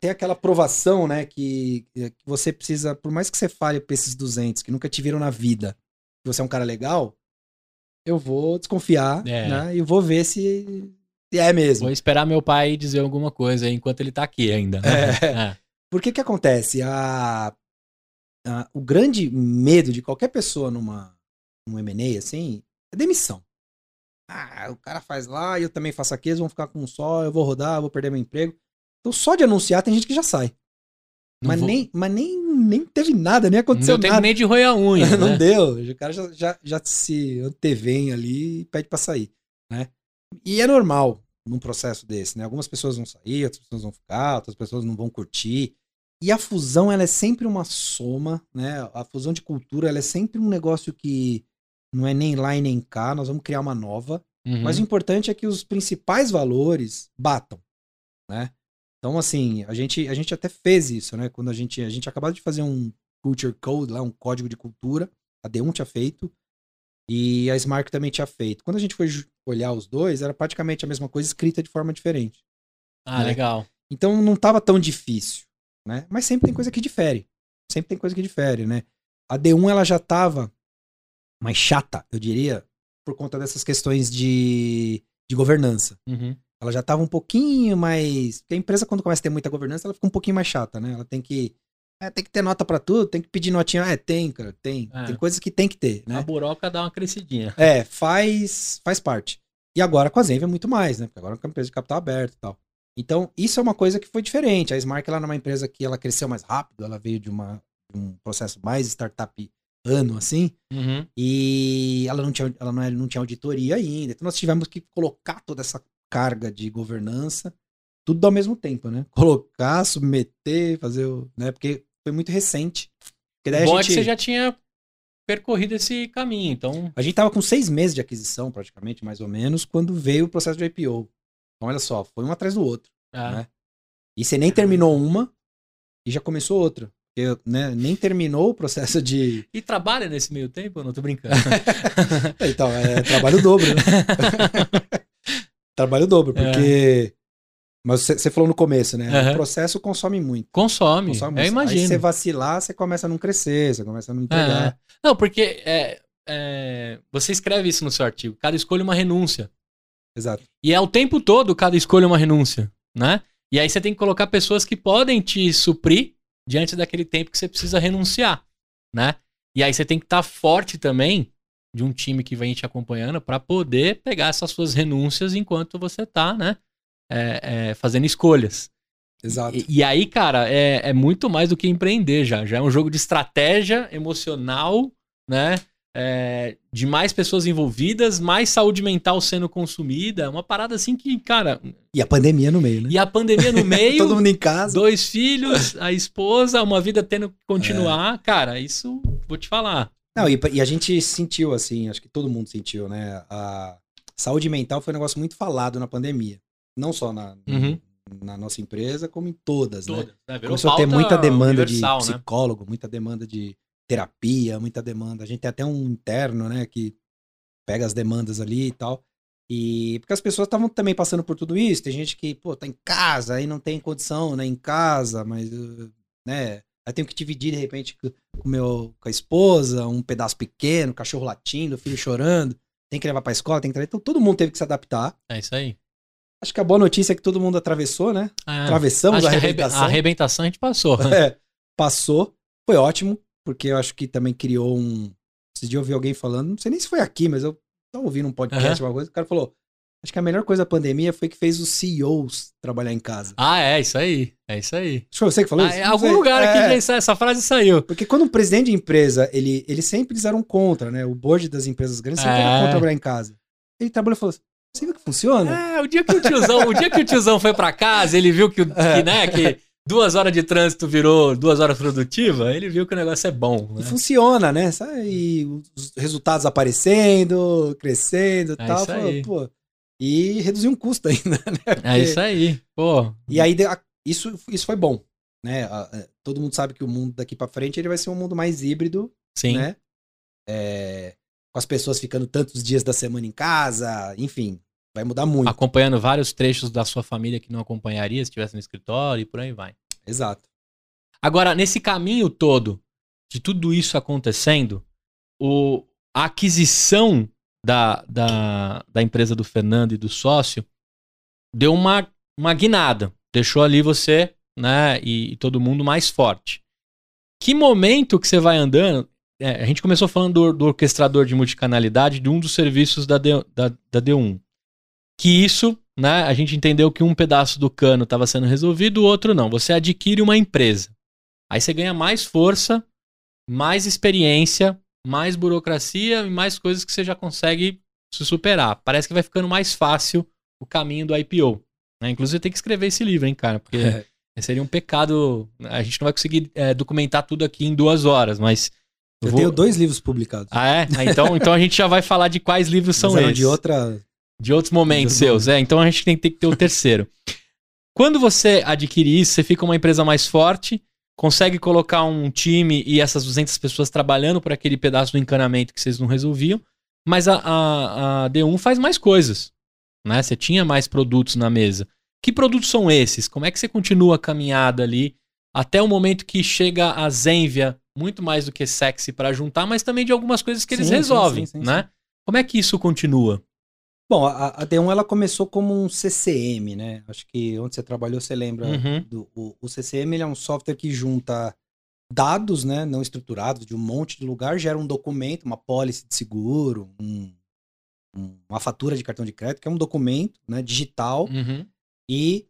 tem aquela aprovação, né, que, que, você precisa, por mais que você fale pra esses 200 que nunca te viram na vida, que você é um cara legal, eu vou desconfiar, é. né, e vou ver se, se, é mesmo. Vou esperar meu pai dizer alguma coisa enquanto ele tá aqui ainda. Né? É. (laughs) é. Por que acontece? A, a, o grande medo de qualquer pessoa numa, num M&A, assim, é demissão. Ah, o cara faz lá, eu também faço aqui, eles vão ficar com um só, eu vou rodar, eu vou perder meu emprego. Então, só de anunciar, tem gente que já sai. mas nem, mas nem, nem teve nada, nem aconteceu não nada. nem de roer a unha. (laughs) não né? deu. O cara já, já, já se antevém ali e pede para sair. Né? E é normal num processo desse, né? Algumas pessoas vão sair, outras pessoas vão ficar, outras pessoas não vão curtir. E a fusão, ela é sempre uma soma, né? A fusão de cultura, ela é sempre um negócio que não é nem lá e nem cá, nós vamos criar uma nova. Uhum. Mas o importante é que os principais valores batam, né? Então, assim, a gente, a gente até fez isso, né? Quando a gente, a gente acabou de fazer um Culture Code lá, um código de cultura, a D1 tinha feito e a Smart também tinha feito. Quando a gente foi olhar os dois, era praticamente a mesma coisa escrita de forma diferente. Ah, né? legal. Então não estava tão difícil, né? Mas sempre tem coisa que difere. Sempre tem coisa que difere, né? A D1 ela já estava mais chata, eu diria, por conta dessas questões de, de governança. Uhum. Ela já estava um pouquinho mais. Porque a empresa, quando começa a ter muita governança, ela fica um pouquinho mais chata, né? Ela tem que. É, tem que ter nota para tudo, tem que pedir notinha. É, tem, cara, tem. É. Tem coisas que tem que ter, né? A buroca dá uma crescidinha. É, faz, faz parte. E agora com a Zenvia é muito mais, né? Porque agora é uma empresa de capital aberto e tal. Então, isso é uma coisa que foi diferente. A Smart, ela é uma empresa que ela cresceu mais rápido, ela veio de, uma, de um processo mais startup ano, assim, uhum. e ela não tinha, ela não, era, não tinha auditoria ainda. Então nós tivemos que colocar toda essa carga de governança, tudo ao mesmo tempo, né? (laughs) Colocar, submeter, fazer o. Né? Porque foi muito recente. Porque daí Bom a gente... é que você já tinha percorrido esse caminho, então. A gente tava com seis meses de aquisição, praticamente, mais ou menos, quando veio o processo de IPO. Então, olha só, foi um atrás do outro. Ah. Né? E você nem terminou uma e já começou outra. Porque né, nem terminou o processo de. E trabalha nesse meio tempo? Não tô brincando. (laughs) então, é trabalho dobro, né? (laughs) trabalho dobro, é. porque. É. Mas você falou no começo, né? Uhum. O processo consome muito. Consome. consome muito. Eu imagino. Aí você vacilar, você começa a não crescer, você começa a não entregar. É. Não, porque é, é, você escreve isso no seu artigo. Cada escolha é uma renúncia. Exato. E é o tempo todo cada escolha é uma renúncia, né? E aí você tem que colocar pessoas que podem te suprir diante daquele tempo que você precisa renunciar, né? E aí você tem que estar tá forte também de um time que vem te acompanhando para poder pegar essas suas renúncias enquanto você tá, né? É, é, fazendo escolhas. Exato. E, e, aí, cara, é, é muito mais do que empreender já. Já é um jogo de estratégia emocional, né? É, de mais pessoas envolvidas, mais saúde mental sendo consumida. Uma parada assim que, cara. E a pandemia no meio, né? E a pandemia no (laughs) meio. Todo mundo em casa. Dois filhos, a esposa, uma vida tendo que continuar. É. Cara, isso vou te falar. Não, e, e, a gente sentiu, assim, acho que todo mundo sentiu, né? A saúde mental foi um negócio muito falado na pandemia. Não só na, uhum. na nossa empresa, como em todas, né? todas né? Começou a ter muita demanda de né? psicólogo, né? muita demanda de terapia, muita demanda. A gente tem até um interno, né, que pega as demandas ali e tal. E porque as pessoas estavam também passando por tudo isso. Tem gente que, pô, tá em casa, aí não tem condição, né, em casa, mas, né, Aí tenho que dividir, de repente, com, meu, com a esposa, um pedaço pequeno, cachorro latindo, filho chorando. Tem que levar pra escola, tem que Então todo mundo teve que se adaptar. É isso aí. Acho que a boa notícia é que todo mundo atravessou, né? É, Atravessamos a arrebentação. A arrebentação a gente passou. (laughs) É, passou. Foi ótimo, porque eu acho que também criou um. Esse dia eu ouvi alguém falando, não sei nem se foi aqui, mas eu tava ouvindo um podcast, uhum. uma coisa, o cara falou: Acho que a melhor coisa da pandemia foi que fez os CEOs trabalhar em casa. Ah, é, isso aí. É isso aí. Acho que foi você que falou ah, isso? Em algum lugar é. aqui essa, essa frase saiu. Porque quando um presidente de empresa, ele, ele sempre eles eram contra, né? O board das empresas grandes sempre é. era contra trabalhar em casa. Ele trabalhou e falou assim, você viu que funciona? É, o dia que o tiozão, o dia que o tiozão foi para casa, ele viu que, (laughs) é. que, né, que duas horas de trânsito virou duas horas produtiva, ele viu que o negócio é bom. Né? E funciona, né? E os resultados aparecendo, crescendo e é tal. Falou, pô, e reduzir um custo (laughs) ainda, né? É Porque... É isso aí, pô. E aí isso, isso foi bom, né? Todo mundo sabe que o mundo daqui para frente ele vai ser um mundo mais híbrido, Sim. né? É... com as pessoas ficando tantos dias da semana em casa, enfim, vai mudar muito. Acompanhando vários trechos da sua família que não acompanharia se estivesse no escritório e por aí vai. Exato. Agora, nesse caminho todo de tudo isso acontecendo, o, a aquisição da, da, da empresa do Fernando e do sócio deu uma, uma guinada. Deixou ali você né, e, e todo mundo mais forte. Que momento que você vai andando? É, a gente começou falando do, do, orquestrador de multicanalidade de um dos serviços da, D, da, da D1. Que isso, né, a gente entendeu que um pedaço do cano estava sendo resolvido, o outro não. Você adquire uma empresa. Aí você ganha mais força, mais experiência, mais burocracia e mais coisas que você já consegue se superar. Parece que vai ficando mais fácil o caminho do IPO. Né? Inclusive, tem que escrever esse livro, hein, cara? Porque (laughs) é. seria um pecado. A gente não vai conseguir é, documentar tudo aqui em duas horas, mas. Eu vou... tenho dois livros publicados. Ah, é? Ah, então, então a gente já vai falar de quais livros (laughs) são mas esses. De outra. De outros momentos seus. É, então a gente tem, que ter o terceiro. (laughs) Quando você adquire isso, você fica uma empresa mais forte, consegue colocar um time e essas 200 pessoas trabalhando por aquele pedaço do encanamento que vocês não resolviam, mas a, a, a D1 faz mais coisas né? Você tinha mais produtos na mesa. Que produtos são esses? Como é que você continua a caminhada ali até o momento que chega a Zenvia, muito mais do que sexy para juntar, mas também de algumas coisas que eles resolvem, sim, sim, né? Como é que isso continua? Bom, a, a, D1 ela começou como um CCM, né? Acho que onde você trabalhou você lembra uhum. do o, o CCM ele é um software que junta dados, né, não estruturados de um monte de lugar, gera um documento, uma pólice de seguro, um, uma fatura de cartão de crédito, que é um documento né, digital, uhum. e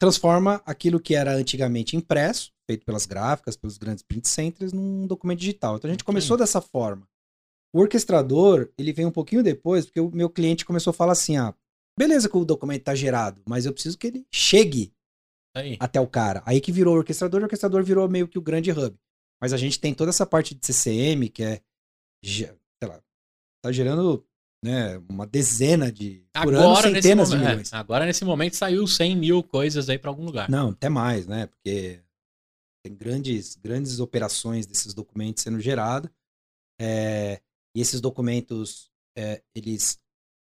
transforma aquilo que era antigamente impresso, feito pelas gráficas, pelos grandes print centers, num documento digital. Então a gente começou dessa forma. O orquestrador, ele vem um pouquinho depois, porque o meu cliente começou a falar assim: ah, beleza que o documento está gerado, mas eu preciso que ele chegue Aí. até o cara. Aí que virou o orquestrador, o orquestrador virou meio que o grande hub. Mas a gente tem toda essa parte de CCM, que é, sei lá, tá gerando né, uma dezena de. Por agora, ano, centenas momento, de milhões. É, agora, nesse momento, saiu 100 mil coisas aí para algum lugar. Não, até mais, né? Porque tem grandes, grandes operações desses documentos sendo gerados. É, e esses documentos, é, eles,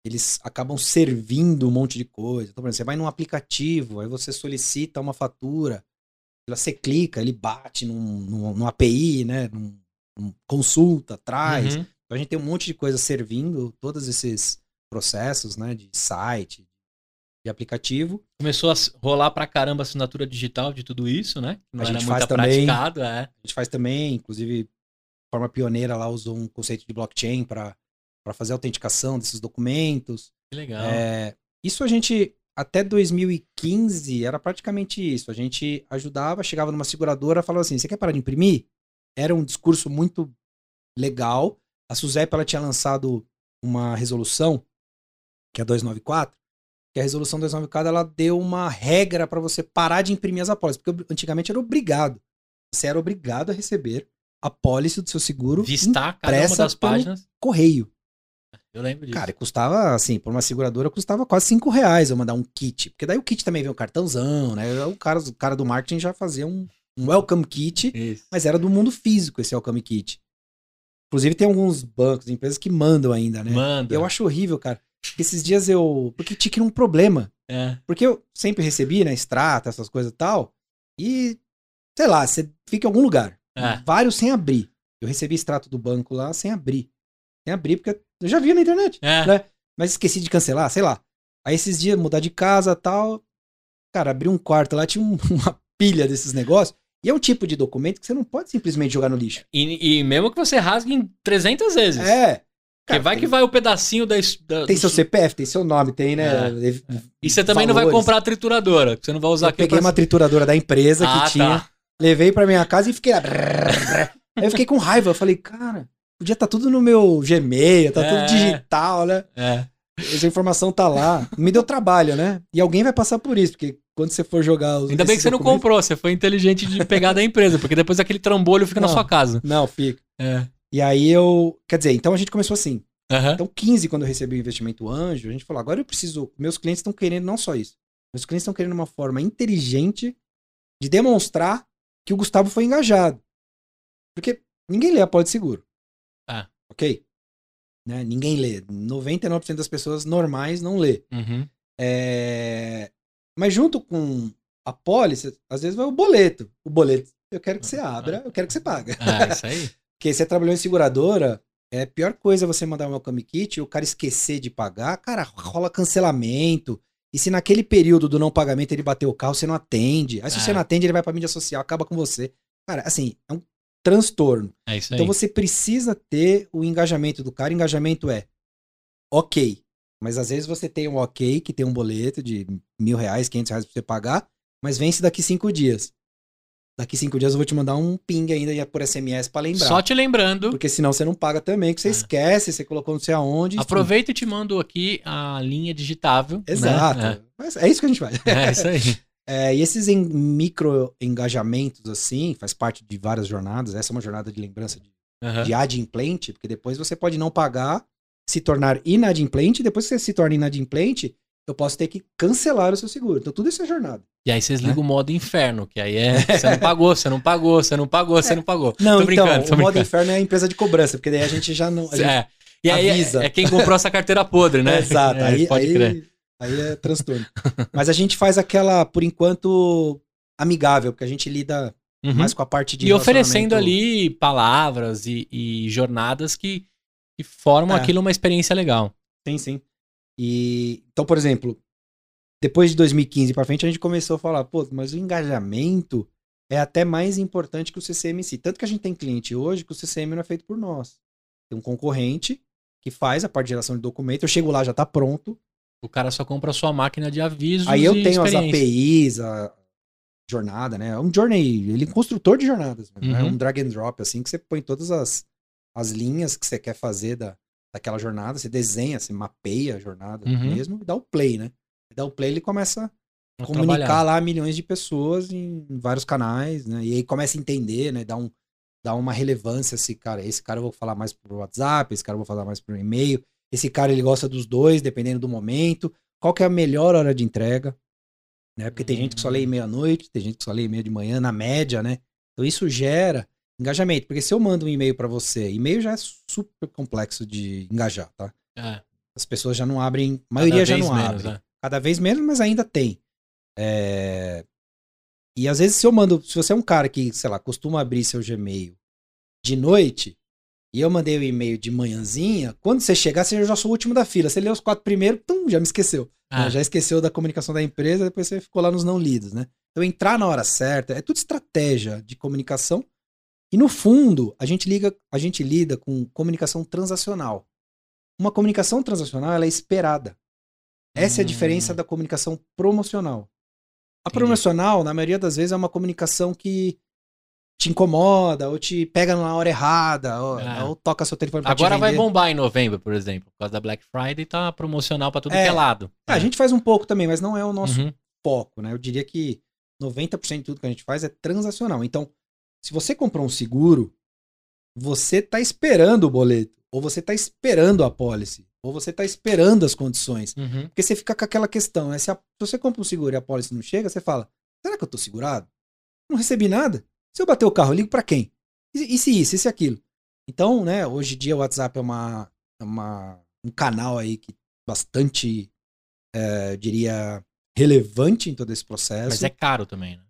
eles acabam servindo um monte de coisa. Então, por exemplo, você vai num aplicativo, aí você solicita uma fatura, você clica, ele bate num, num, num API, né? Num, num consulta, traz. Uhum. Então a gente tem um monte de coisa servindo todos esses processos, né, de site, de aplicativo. Começou a rolar pra caramba a assinatura digital de tudo isso, né? Não a gente faz também, praticado, é. A gente faz também, inclusive, forma pioneira lá usou um conceito de blockchain para fazer a autenticação desses documentos. Que legal. É, isso a gente até 2015 era praticamente isso. A gente ajudava, chegava numa seguradora, falava assim: "Você quer parar de imprimir?" Era um discurso muito legal, a SUSEP ela tinha lançado uma resolução, que é a 294, que a resolução 294 ela deu uma regra para você parar de imprimir as apólices, porque antigamente era obrigado. Você era obrigado a receber a apólice do seu seguro Vistar cada uma das páginas. correio. Eu lembro disso. Cara, custava, assim, por uma seguradora, custava quase 5 reais eu mandar um kit. Porque daí o kit também vem um cartãozão, né? O cara, o cara do marketing já fazia um, um welcome kit, Isso. mas era do mundo físico esse welcome kit. Inclusive tem alguns bancos, empresas que mandam ainda, né? Manda. Eu acho horrível, cara. Esses dias eu. Porque tinha um problema. É. Porque eu sempre recebi, né? Extrata, essas coisas e tal. E, sei lá, você fica em algum lugar. É. Vários sem abrir. Eu recebi extrato do banco lá sem abrir. Sem abrir, porque eu já vi na internet. É. Né? Mas esqueci de cancelar, sei lá. Aí esses dias, mudar de casa tal. Cara, abri um quarto lá, tinha um, (laughs) uma pilha desses negócios. E é um tipo de documento que você não pode simplesmente jogar no lixo. E, e mesmo que você rasgue em 300 vezes. É. Porque vai tem, que vai o pedacinho da. da tem do... seu CPF, tem seu nome, tem, né? É. é. E você também Valores. não vai comprar a trituradora, você não vai usar Eu peguei pra... uma trituradora da empresa ah, que tá. Levei pra minha casa e fiquei lá. Aí eu fiquei com raiva. Eu falei, cara, podia estar tá tudo no meu Gmail, tá é. tudo digital, né? É. Essa informação tá lá. Me deu trabalho, né? E alguém vai passar por isso, porque quando você for jogar os. Ainda bem que você não comprou, você foi inteligente de pegar da empresa, porque depois aquele trambolho fica não, na sua casa. Não, fica. É. E aí eu. Quer dizer, então a gente começou assim. Uhum. Então, 15, quando eu recebi o investimento anjo, a gente falou: agora eu preciso. Meus clientes estão querendo não só isso. Meus clientes estão querendo uma forma inteligente de demonstrar que o Gustavo foi engajado. Porque ninguém lê a pode seguro. Ah. Ok? né? Ninguém lê. 99% das pessoas normais não lê. Uhum. É... Mas junto com a pólice, às vezes vai o boleto. O boleto, eu quero que você abra, eu quero que você pague. Ah, isso aí. (laughs) Porque você trabalhou em seguradora, é a pior coisa é você mandar um welcome kit e o cara esquecer de pagar, cara, rola cancelamento. E se naquele período do não pagamento ele bateu o carro, você não atende. Aí se é. você não atende, ele vai pra mídia social, acaba com você. Cara, assim, é um transtorno. É isso então aí. você precisa ter o engajamento do cara. Engajamento é ok. Mas às vezes você tem um ok, que tem um boleto de mil reais, quinhentos reais pra você pagar, mas vence daqui cinco dias. Daqui cinco dias eu vou te mandar um ping ainda por SMS para lembrar. Só te lembrando. Porque senão você não paga também, que você ah. esquece, você colocou não sei aonde. Aproveita e te mando aqui a linha digitável. Né? Exato. Né? É. é isso que a gente faz. (laughs) É isso aí. (laughs) É, e esses em, micro engajamentos, assim, faz parte de várias jornadas. Essa é uma jornada de lembrança de, uhum. de adimplente, porque depois você pode não pagar, se tornar inadimplente, depois que você se torna inadimplente, eu posso ter que cancelar o seu seguro. Então, tudo isso é jornada. E aí vocês ligam é? o modo inferno, que aí é (laughs) você não pagou, você não pagou, você não pagou, você é. não pagou. Não, tô então, o brincando. modo inferno é a empresa de cobrança, porque daí a gente já não. Gente é. E aí é, é, quem comprou essa carteira podre, né? exato. (laughs) É, aí, pode aí, crer. aí é transtorno. Mas a gente faz aquela, por enquanto, amigável, porque a gente lida uhum. mais com a parte de. E oferecendo ali palavras e, e jornadas que, que formam é. aquilo uma experiência legal. Sim, sim. E então, por exemplo, depois de 2015 para frente a gente começou a falar, pô, mas o engajamento é até mais importante que o CCM em si. Tanto que a gente tem cliente hoje que o CCM não é feito por nós. Tem um concorrente que faz a parte de geração de documento, eu chego lá, já tá pronto. O cara só compra a sua máquina de avisos Aí eu tenho as APIs, a jornada, né? É um journey, ele é um construtor de jornadas, né? é uhum. um drag and drop, assim, que você põe todas as, as linhas que você quer fazer da, daquela jornada, você desenha, você mapeia a jornada uhum. mesmo e dá o play, né? Dá o play ele começa a comunicar trabalhar. lá milhões de pessoas em vários canais, né? E aí começa a entender, né? Dá, um, dá uma relevância se, cara, esse cara eu vou falar mais pro WhatsApp, esse cara eu vou falar mais pro e-mail, esse cara ele gosta dos dois, dependendo do momento. Qual que é a melhor hora de entrega? Né? Porque tem gente que só lê e-mail à noite, tem gente que só lê e-mail de manhã, na média, né? Então isso gera engajamento. Porque se eu mando um e-mail para você, e-mail já é super complexo de engajar, tá? É. As pessoas já não abrem, a maioria já não menos, abre. É. Cada vez menos, mas ainda tem. É... E às vezes se eu mando, se você é um cara que, sei lá, costuma abrir seu Gmail de noite, e eu mandei o um e-mail de manhãzinha, quando você chegar, você já sou o último da fila. Você leu os quatro primeiros, tum, já me esqueceu. Ah. Já esqueceu da comunicação da empresa, depois você ficou lá nos não lidos, né? Então entrar na hora certa, é tudo estratégia de comunicação e no fundo, a gente, liga, a gente lida com comunicação transacional. Uma comunicação transacional ela é esperada. Essa hum. é a diferença hum. da comunicação promocional. A Entendi. promocional, na maioria das vezes, é uma comunicação que te incomoda, ou te pega na hora errada, ou, é. ou toca seu telefone pra Agora vai bombar em novembro, por exemplo. Por causa da Black Friday, tá promocional pra tudo é. que é lado. É, a gente faz um pouco também, mas não é o nosso uhum. foco, né? Eu diria que 90% de tudo que a gente faz é transacional. Então, se você comprou um seguro, você está esperando o boleto, ou você está esperando a pólice, ou você está esperando as condições. Uhum. Porque você fica com aquela questão, né? Se, a, se, você compra um seguro e a pólice não chega, você fala: será que eu estou segurado? Não recebi nada? Se eu bater o carro, eu ligo para quem? E, e, se isso, e se aquilo? Então, né, hoje em dia o WhatsApp é uma, é uma um canal aí que bastante, é, diria, relevante em todo esse processo. Mas é caro também, né?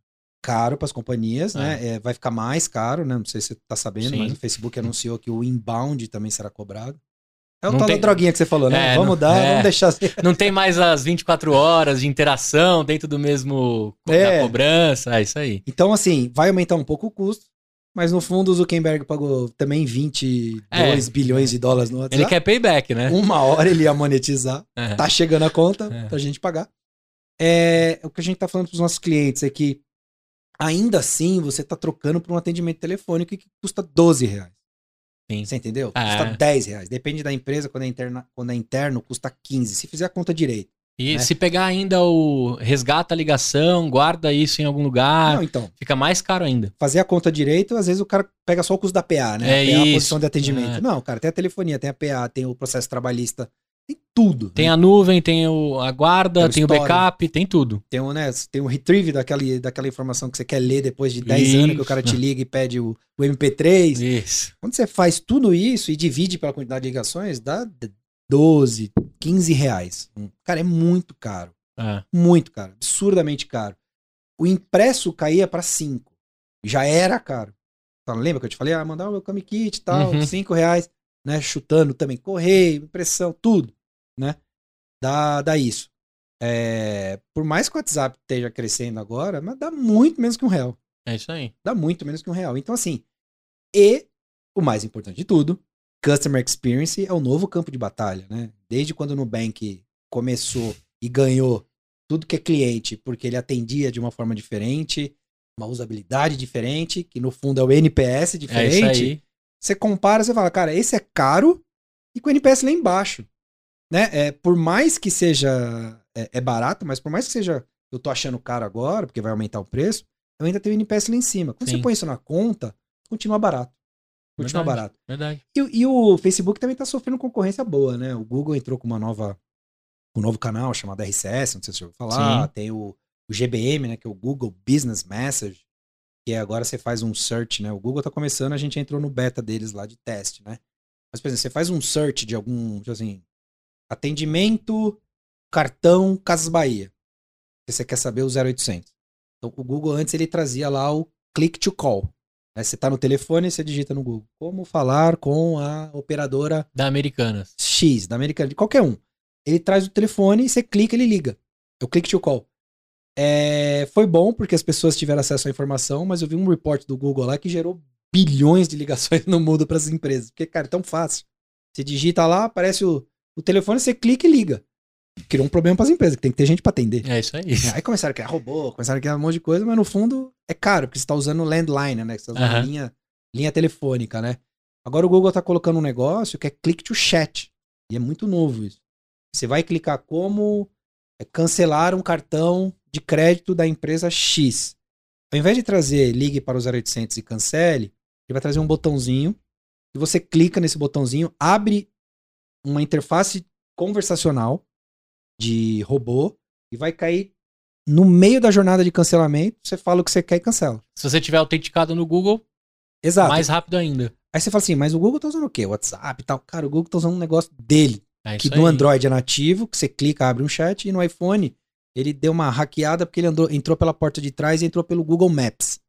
Caro para as companhias, é. né? É, vai ficar mais caro, né? Não sei se você está sabendo, Sim. mas o Facebook anunciou que o inbound também será cobrado. É o não tal tem... da droguinha que você falou, né? É, vamos não, dar, é. vamos deixar. Assim. Não tem mais as 24 horas de interação dentro do mesmo é. da cobrança, é isso aí. Então, assim, vai aumentar um pouco o custo, mas no fundo o Zuckerberg pagou também 22 é. bilhões de dólares no WhatsApp. Ele quer payback, né? Uma hora ele ia monetizar, é. tá chegando a conta é. pra gente pagar. É, o que a gente tá falando pros nossos clientes é que ainda assim você está trocando por um atendimento telefônico que custa 12 reais. Sim. Você entendeu? É. Custa 10 reais. Depende da empresa, quando é, interna, quando é interno, custa 15. Se fizer a conta direito. E né? se pegar ainda o resgata a ligação, guarda isso em algum lugar, Não, então, fica mais caro ainda. Fazer a conta direito, às vezes o cara pega só o custo da PA, né? É a PA, a posição de atendimento. É. Não, cara, tem a telefonia, tem a PA, tem o processo trabalhista Tem tudo. Tem né? a nuvem, tem o, a guarda, tem, tem o backup, tem tudo. Tem o, né, tem o retrieve daquela, daquela informação que você quer ler depois de 10 anos que o cara te liga e pede o, o MP3. Isso. Quando você faz tudo isso e divide pela quantidade de ligações, dá 12, 15 reais. Cara, é muito caro. É. Muito caro. Absurdamente caro. O impresso caía para 5. Já era caro. Então, lembra que eu te falei? Ah, mandar o meu Kami Kit e tal, uhum. 5 reais. Né, chutando também correio, impressão, tudo, né? Dá, dá isso. É, por mais que o WhatsApp esteja crescendo agora, mas dá muito menos que um real. É isso aí. Dá muito menos que um real. Então, assim, e o mais importante de tudo, Customer Experience é o novo campo de batalha, né? Desde quando o Nubank começou e ganhou tudo que é cliente, porque ele atendia de uma forma diferente, uma usabilidade diferente, que no fundo é o NPS é diferente. É você compara, você fala, cara, esse é caro e com o NPS lá embaixo. Né? É, por mais que seja é, é, barato, mas por mais que seja eu tô achando caro agora, porque vai aumentar o preço, eu ainda tenho o NPS lá em cima. Quando Sim. você põe isso na conta, continua barato. Continua verdade, barato. Verdade. E, e, o Facebook também tá sofrendo concorrência boa, né? O Google entrou com uma nova um novo canal chamado RCS, não sei se você ouviu falar. Sim. Tem o, o GBM, né? Que é o Google Business Message, que agora você faz um search, né? O Google tá começando, a gente entrou no beta deles lá de teste, né? Mas, por exemplo, você faz um search de algum, tipo assim, atendimento, cartão, Casas Bahia. Você quer saber o 0800. Então, o Google antes ele trazia lá o click to call. Aí você tá no telefone e você digita no Google. Como falar com a operadora... Da Americanas. X, da Americanas, de qualquer um. Ele traz o telefone e você clica, ele liga. Eu click to call. É, foi bom porque as pessoas tiveram acesso à informação, mas eu vi um report do Google lá que gerou bilhões de ligações (laughs) no mundo para as empresas. Porque, cara, é tão fácil. Você digita lá, aparece o, o telefone, você clica e liga. Criou um problema para as empresas, que tem que ter gente para atender. É isso aí. Aí começaram a criar robô, começaram a criar um monte de coisa, mas no fundo é caro, porque você está usando landline, né? Você tá usando uhum. linha, linha telefônica, né? Agora o Google está colocando um negócio que é click to chat. E é muito novo isso. Você vai clicar como é, cancelar um cartão de crédito da empresa X. Ao invés de trazer ligue para o 0800 e cancele, ele vai trazer um botãozinho. E você clica nesse botãozinho, abre uma interface conversacional de robô e vai cair no meio da jornada de cancelamento. Você fala o que você quer e cancela. Se você tiver autenticado no Google, Exato. mais rápido ainda. Aí você fala assim, mas o Google tá usando o quê? WhatsApp e tal. Cara, o Google tá usando um negócio dele. É que no aí. Android é nativo, que você clica, abre um chat, e no iPhone ele deu uma hackeada porque ele andou, entrou pela porta de trás e entrou pelo Google Maps.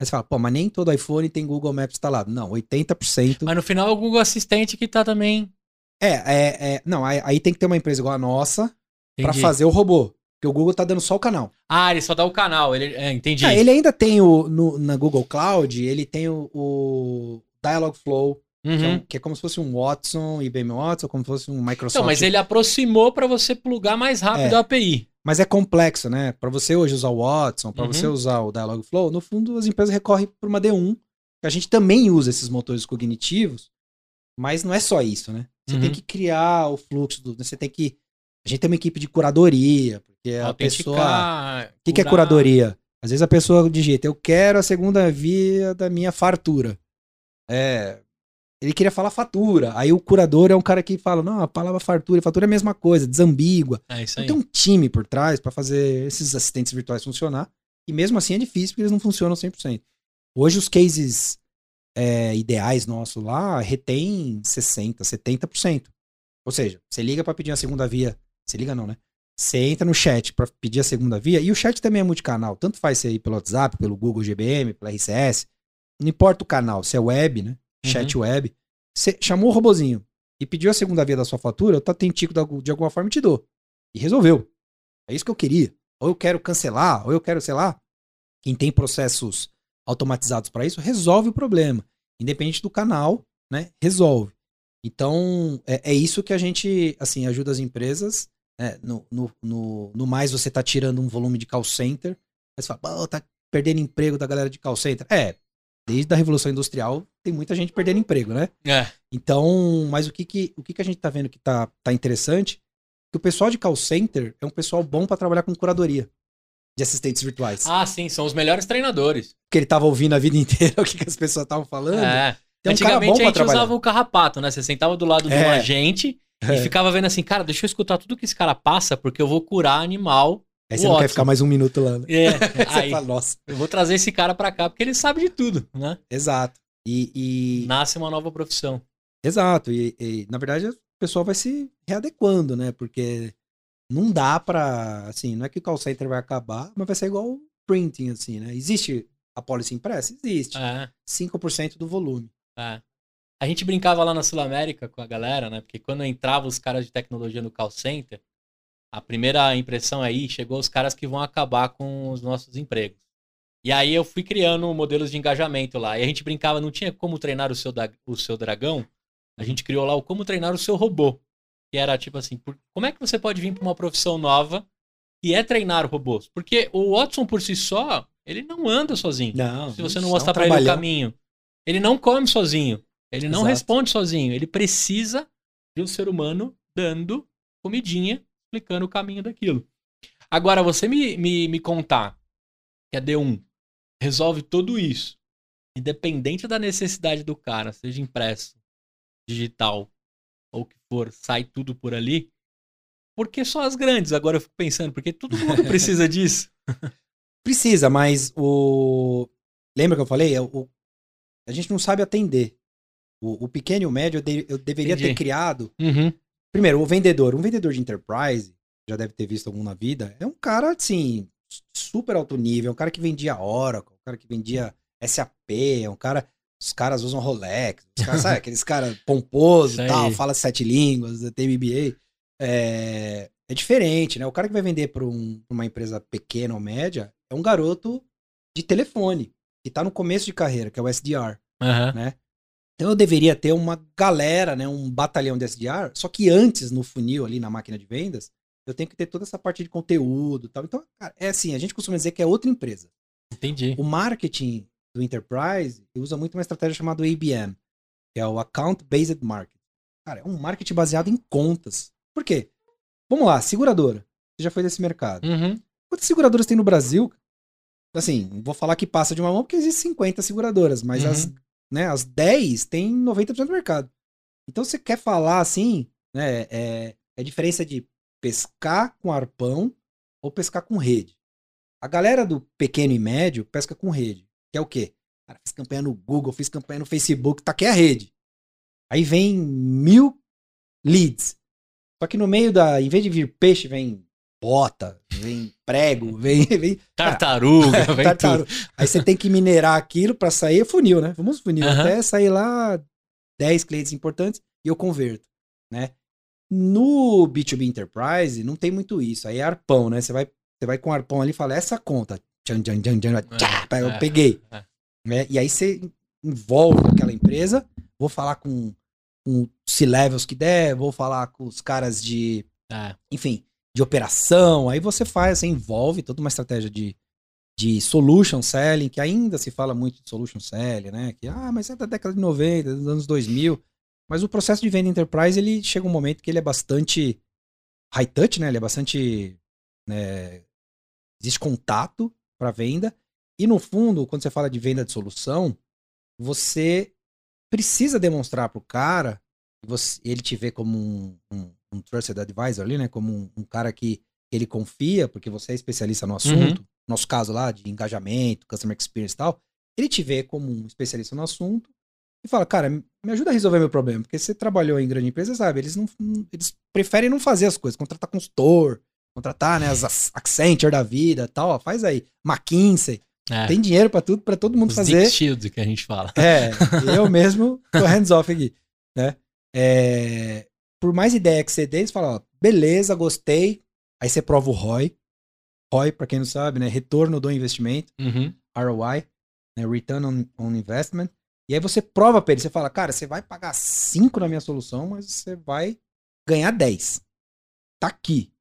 Aí você fala, pô, mas nem todo iPhone tem Google Maps instalado. Não, 80%. Mas no final é o Google Assistente que tá também. É, é, é não, aí, aí tem que ter uma empresa igual a nossa para fazer o robô. Porque o Google tá dando só o canal. Ah, ele só dá o canal, ele, é, entendi. É, ele ainda tem o, no, na Google Cloud, ele tem o, o Dialogflow, Uhum. Que, é um, que, é como se fosse um Watson, IBM Watson, como se fosse um Microsoft. Então, mas ele aproximou para você plugar mais rápido é. a API. Mas é complexo, né? Para você hoje usar o Watson, para uhum. você usar o Dialogflow, no fundo as empresas recorrem para uma D1. A gente também usa esses motores cognitivos, mas não é só isso, né? Você uhum. tem que criar o fluxo, do, você tem que. A gente tem uma equipe de curadoria, porque a pessoa. O que, que é curadoria? Às vezes a pessoa digita, eu quero a segunda via da minha fartura. É, ele queria falar fatura. Aí o curador é um cara que fala: não, a palavra fartura e fatura é a mesma coisa, desambígua. É isso aí. Então tem um time por trás para fazer esses assistentes virtuais funcionar. E mesmo assim é difícil porque eles não funcionam 100%. Hoje os cases é, ideais nossos lá retém 60%, 70%. Ou seja, você liga para pedir a segunda via. Você liga não, né? Você entra no chat para pedir a segunda via. E o chat também é multicanal. Tanto faz ser aí pelo WhatsApp, pelo Google GBM, pela RCS. Não importa o canal, se é web, né? chat uhum. web. Você chamou o robozinho e pediu a segunda via da sua fatura, eu Tatentico de alguma forma te dou. E resolveu. É isso que eu queria. Ou eu quero cancelar, ou eu quero, sei lá. Quem tem processos automatizados para isso, resolve o problema. Independente do canal, né? Resolve. Então, é, é isso que a gente, assim, ajuda as empresas. Né? No, no, no, no, mais, você tá tirando um volume de call center. Aí você fala, tá perdendo emprego da galera de call center. É, desde a Revolução Industrial, tem muita gente perdendo emprego, né? É. Então, mas o que, que, o que, que a gente tá vendo que tá, tá interessante? Que o pessoal de call center é um pessoal bom para trabalhar com curadoria de assistentes virtuais. Ah, sim, são os melhores treinadores. Porque ele tava ouvindo a vida (laughs) inteira o que, que as pessoas estavam falando. É. Tem um Antigamente a gente trabalhar. usava o carrapato, né? Você sentava do lado é. de um agente É. E ficava vendo assim, cara, deixa eu escutar tudo que esse cara passa, porque eu vou curar animal. Aí você não quer ficar mais um minuto lá, né? É, (laughs) aí fala, nossa. eu vou trazer esse cara pra cá, porque ele sabe de tudo, né? Exato. E, e... Nasce uma nova profissão. Exato. E, e, na verdade, o pessoal vai se readequando, né? Porque não dá pra, assim, não é que o call center vai acabar, mas vai ser igual o printing, assim, né? Existe a policy impressa? Existe. É. 5% do volume. É. A gente brincava lá na Sul América com a galera, né? Porque quando entrava os caras de tecnologia no call center, a primeira impressão aí chegou os caras que vão acabar com os nossos empregos. E aí eu fui criando modelos de engajamento lá. E a gente brincava, não tinha como treinar o seu, o seu dragão. A gente criou lá o como treinar o seu robô. Que era tipo assim, por, como é que você pode vir para uma profissão nova que é treinar robôs? Porque o Watson por si só, ele não anda sozinho. Não, se você não mostrar para ele o caminho. Ele não come sozinho. Ele não Exato. responde sozinho. Ele precisa de um ser humano dando comidinha, explicando o caminho daquilo. Agora, você me, me, me contar que a D1 resolve tudo isso, independente da necessidade do cara, seja impresso, digital ou o que for, sai tudo por ali. Porque só as grandes, agora eu fico pensando, porque todo mundo (laughs) precisa disso. precisa, mas o. Lembra que eu falei? O... A gente não sabe atender. O, o pequeno e o médio eu, de... eu deveria Entendi. ter criado. Uhum. Primeiro, o vendedor. Um vendedor de enterprise, já deve ter visto algum na vida, é um cara, assim, super alto nível, é um cara que vendia Oracle, um cara que vendia SAP, é um cara. Os caras usam Rolex, os caras, sabe, (laughs) aqueles caras pomposos e tal, fala sete línguas, tem MBA. É, é diferente, né? O cara que vai vender para um, uma empresa pequena ou média é um garoto de telefone, que tá no começo de carreira, que é o SDR, uhum. né? Então eu deveria ter uma galera, né, um batalhão de SDR, só que antes no funil ali na máquina de vendas, eu tenho que ter toda essa parte de conteúdo tal. Então, cara, é assim, a gente costuma dizer que é outra empresa. Entendi. O marketing do enterprise usa muito uma estratégia chamada ABM, que é o Account Based Marketing. Cara, é um marketing baseado em contas. Por quê? Vamos lá, seguradora. Você já foi desse mercado. Uhum. Quantas seguradoras tem no Brasil? Assim, vou falar que passa de uma mão porque existem 50 seguradoras, mas uhum. as, né, as 10 tem 90% do mercado. Então você quer falar assim, né, é, é diferença de pescar com arpão ou pescar com rede. A galera do pequeno e médio pesca com rede, que é o quê? Cara, fiz campanha no Google, fiz campanha no Facebook, tá aqui a rede. Aí vem mil leads. Só que no meio da. Em vez de vir peixe, vem bota, vem prego, (laughs) vem. vem tartaruga, (laughs) vem tartaruga. Aí você tem que minerar aquilo para sair funil, né? Vamos funil uhum. até sair lá 10 clientes importantes e eu converto, né? No B2B Enterprise não tem muito isso. Aí é arpão, né? Você vai, você vai com arpão ali e fala, essa conta. Tchan, tchan, tchan, tchan, tchá, é, eu é, peguei. É. Né? E aí você envolve aquela empresa. Vou falar com, com C-levels que der, vou falar com os caras de. Enfim, de operação. Aí você faz, você envolve toda uma estratégia de, de solution selling, que ainda se fala muito de solution selling, né? Que, ah, mas é da década de 90, dos anos 2000. Mas o processo de venda enterprise, ele chega um momento que ele é bastante high touch, né? Ele é bastante. Né? Existe contato para venda. E no fundo, quando você fala de venda de solução, você precisa demonstrar para o cara, você, ele te vê como um, um, um trusted advisor ali, né? Como um, um, cara que ele confia, porque você é especialista no assunto. Uhum. Nosso caso lá de engajamento, customer experience e tal. Ele te vê como um especialista no assunto e fala, cara, me ajuda a resolver meu problema. Porque você trabalhou em grande empresa, sabe? Eles não. Eles preferem não fazer as coisas, contratar consultor, contratar, né, as Accenture da vida tal, ó, faz aí. McKinsey. É. Tem dinheiro para tudo, para todo mundo Os fazer. Dick Shield que a gente fala. É, (laughs) eu mesmo tô hands off aqui, né? É, por mais ideia que você dê, você fala, ó, beleza, gostei. Aí você prova o ROI. ROI, para quem não sabe, né, retorno do investimento, uhum. ROI, né, Return on, on Investment. E aí você prova pra ele, você fala, cara, você vai pagar 5 na minha solução, mas você vai ganhar 10. Tá aqui.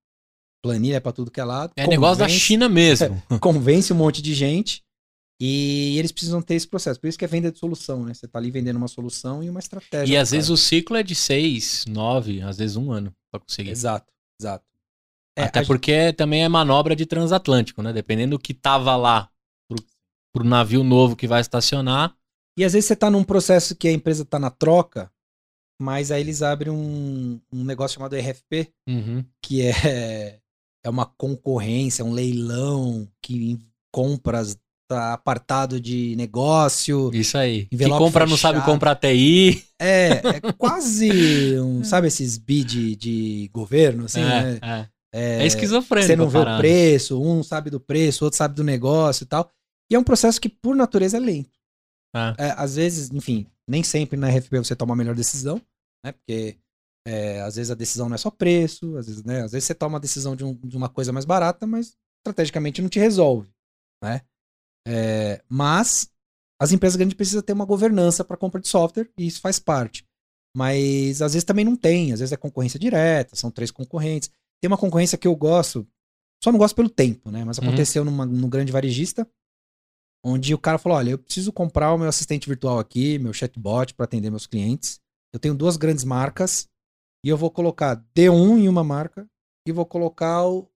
Planilha para tudo que é lado. É convence, negócio da China mesmo. (laughs) convence um monte de gente. E eles precisam ter esse processo. Por isso que é venda de solução, né? Você tá ali vendendo uma solução e uma estratégia. E às vezes o ciclo é de seis, nove, às vezes um ano para conseguir. Exato, exato. É, Até porque gente... também é manobra de transatlântico, né? Dependendo do que tava lá pro, pro navio novo que vai estacionar, e às vezes você está num processo que a empresa está na troca, mas aí eles abrem um, um negócio chamado RFP, uhum. que é, é uma concorrência, um leilão que compras tá apartado de negócio. Isso aí. Que compra fechado. não sabe comprar TI. É, é quase (laughs) um, sabe esses bid de governo, assim, é, né? É. É, é esquizofrênico. Você não vê o preço, um sabe do preço, outro sabe do negócio e tal. E é um processo que, por natureza, é lento. Ah. É, às vezes, enfim, nem sempre na RFP você toma a melhor decisão, né? Porque é, às vezes a decisão não é só preço, às vezes, né? Às vezes você toma a decisão de, um, de uma coisa mais barata, mas estrategicamente não te resolve, né? É, mas as empresas grandes precisam ter uma governança para compra de software e isso faz parte. Mas às vezes também não tem, às vezes é concorrência direta, são três concorrentes. Tem uma concorrência que eu gosto, só não gosto pelo tempo, né? Mas uhum. aconteceu uhum. numa, num grande varejista, onde o cara falou: olha, eu preciso comprar o meu assistente virtual aqui, meu chatbot para atender meus clientes. Eu tenho duas grandes marcas e eu vou colocar D1 em uma marca e vou colocar o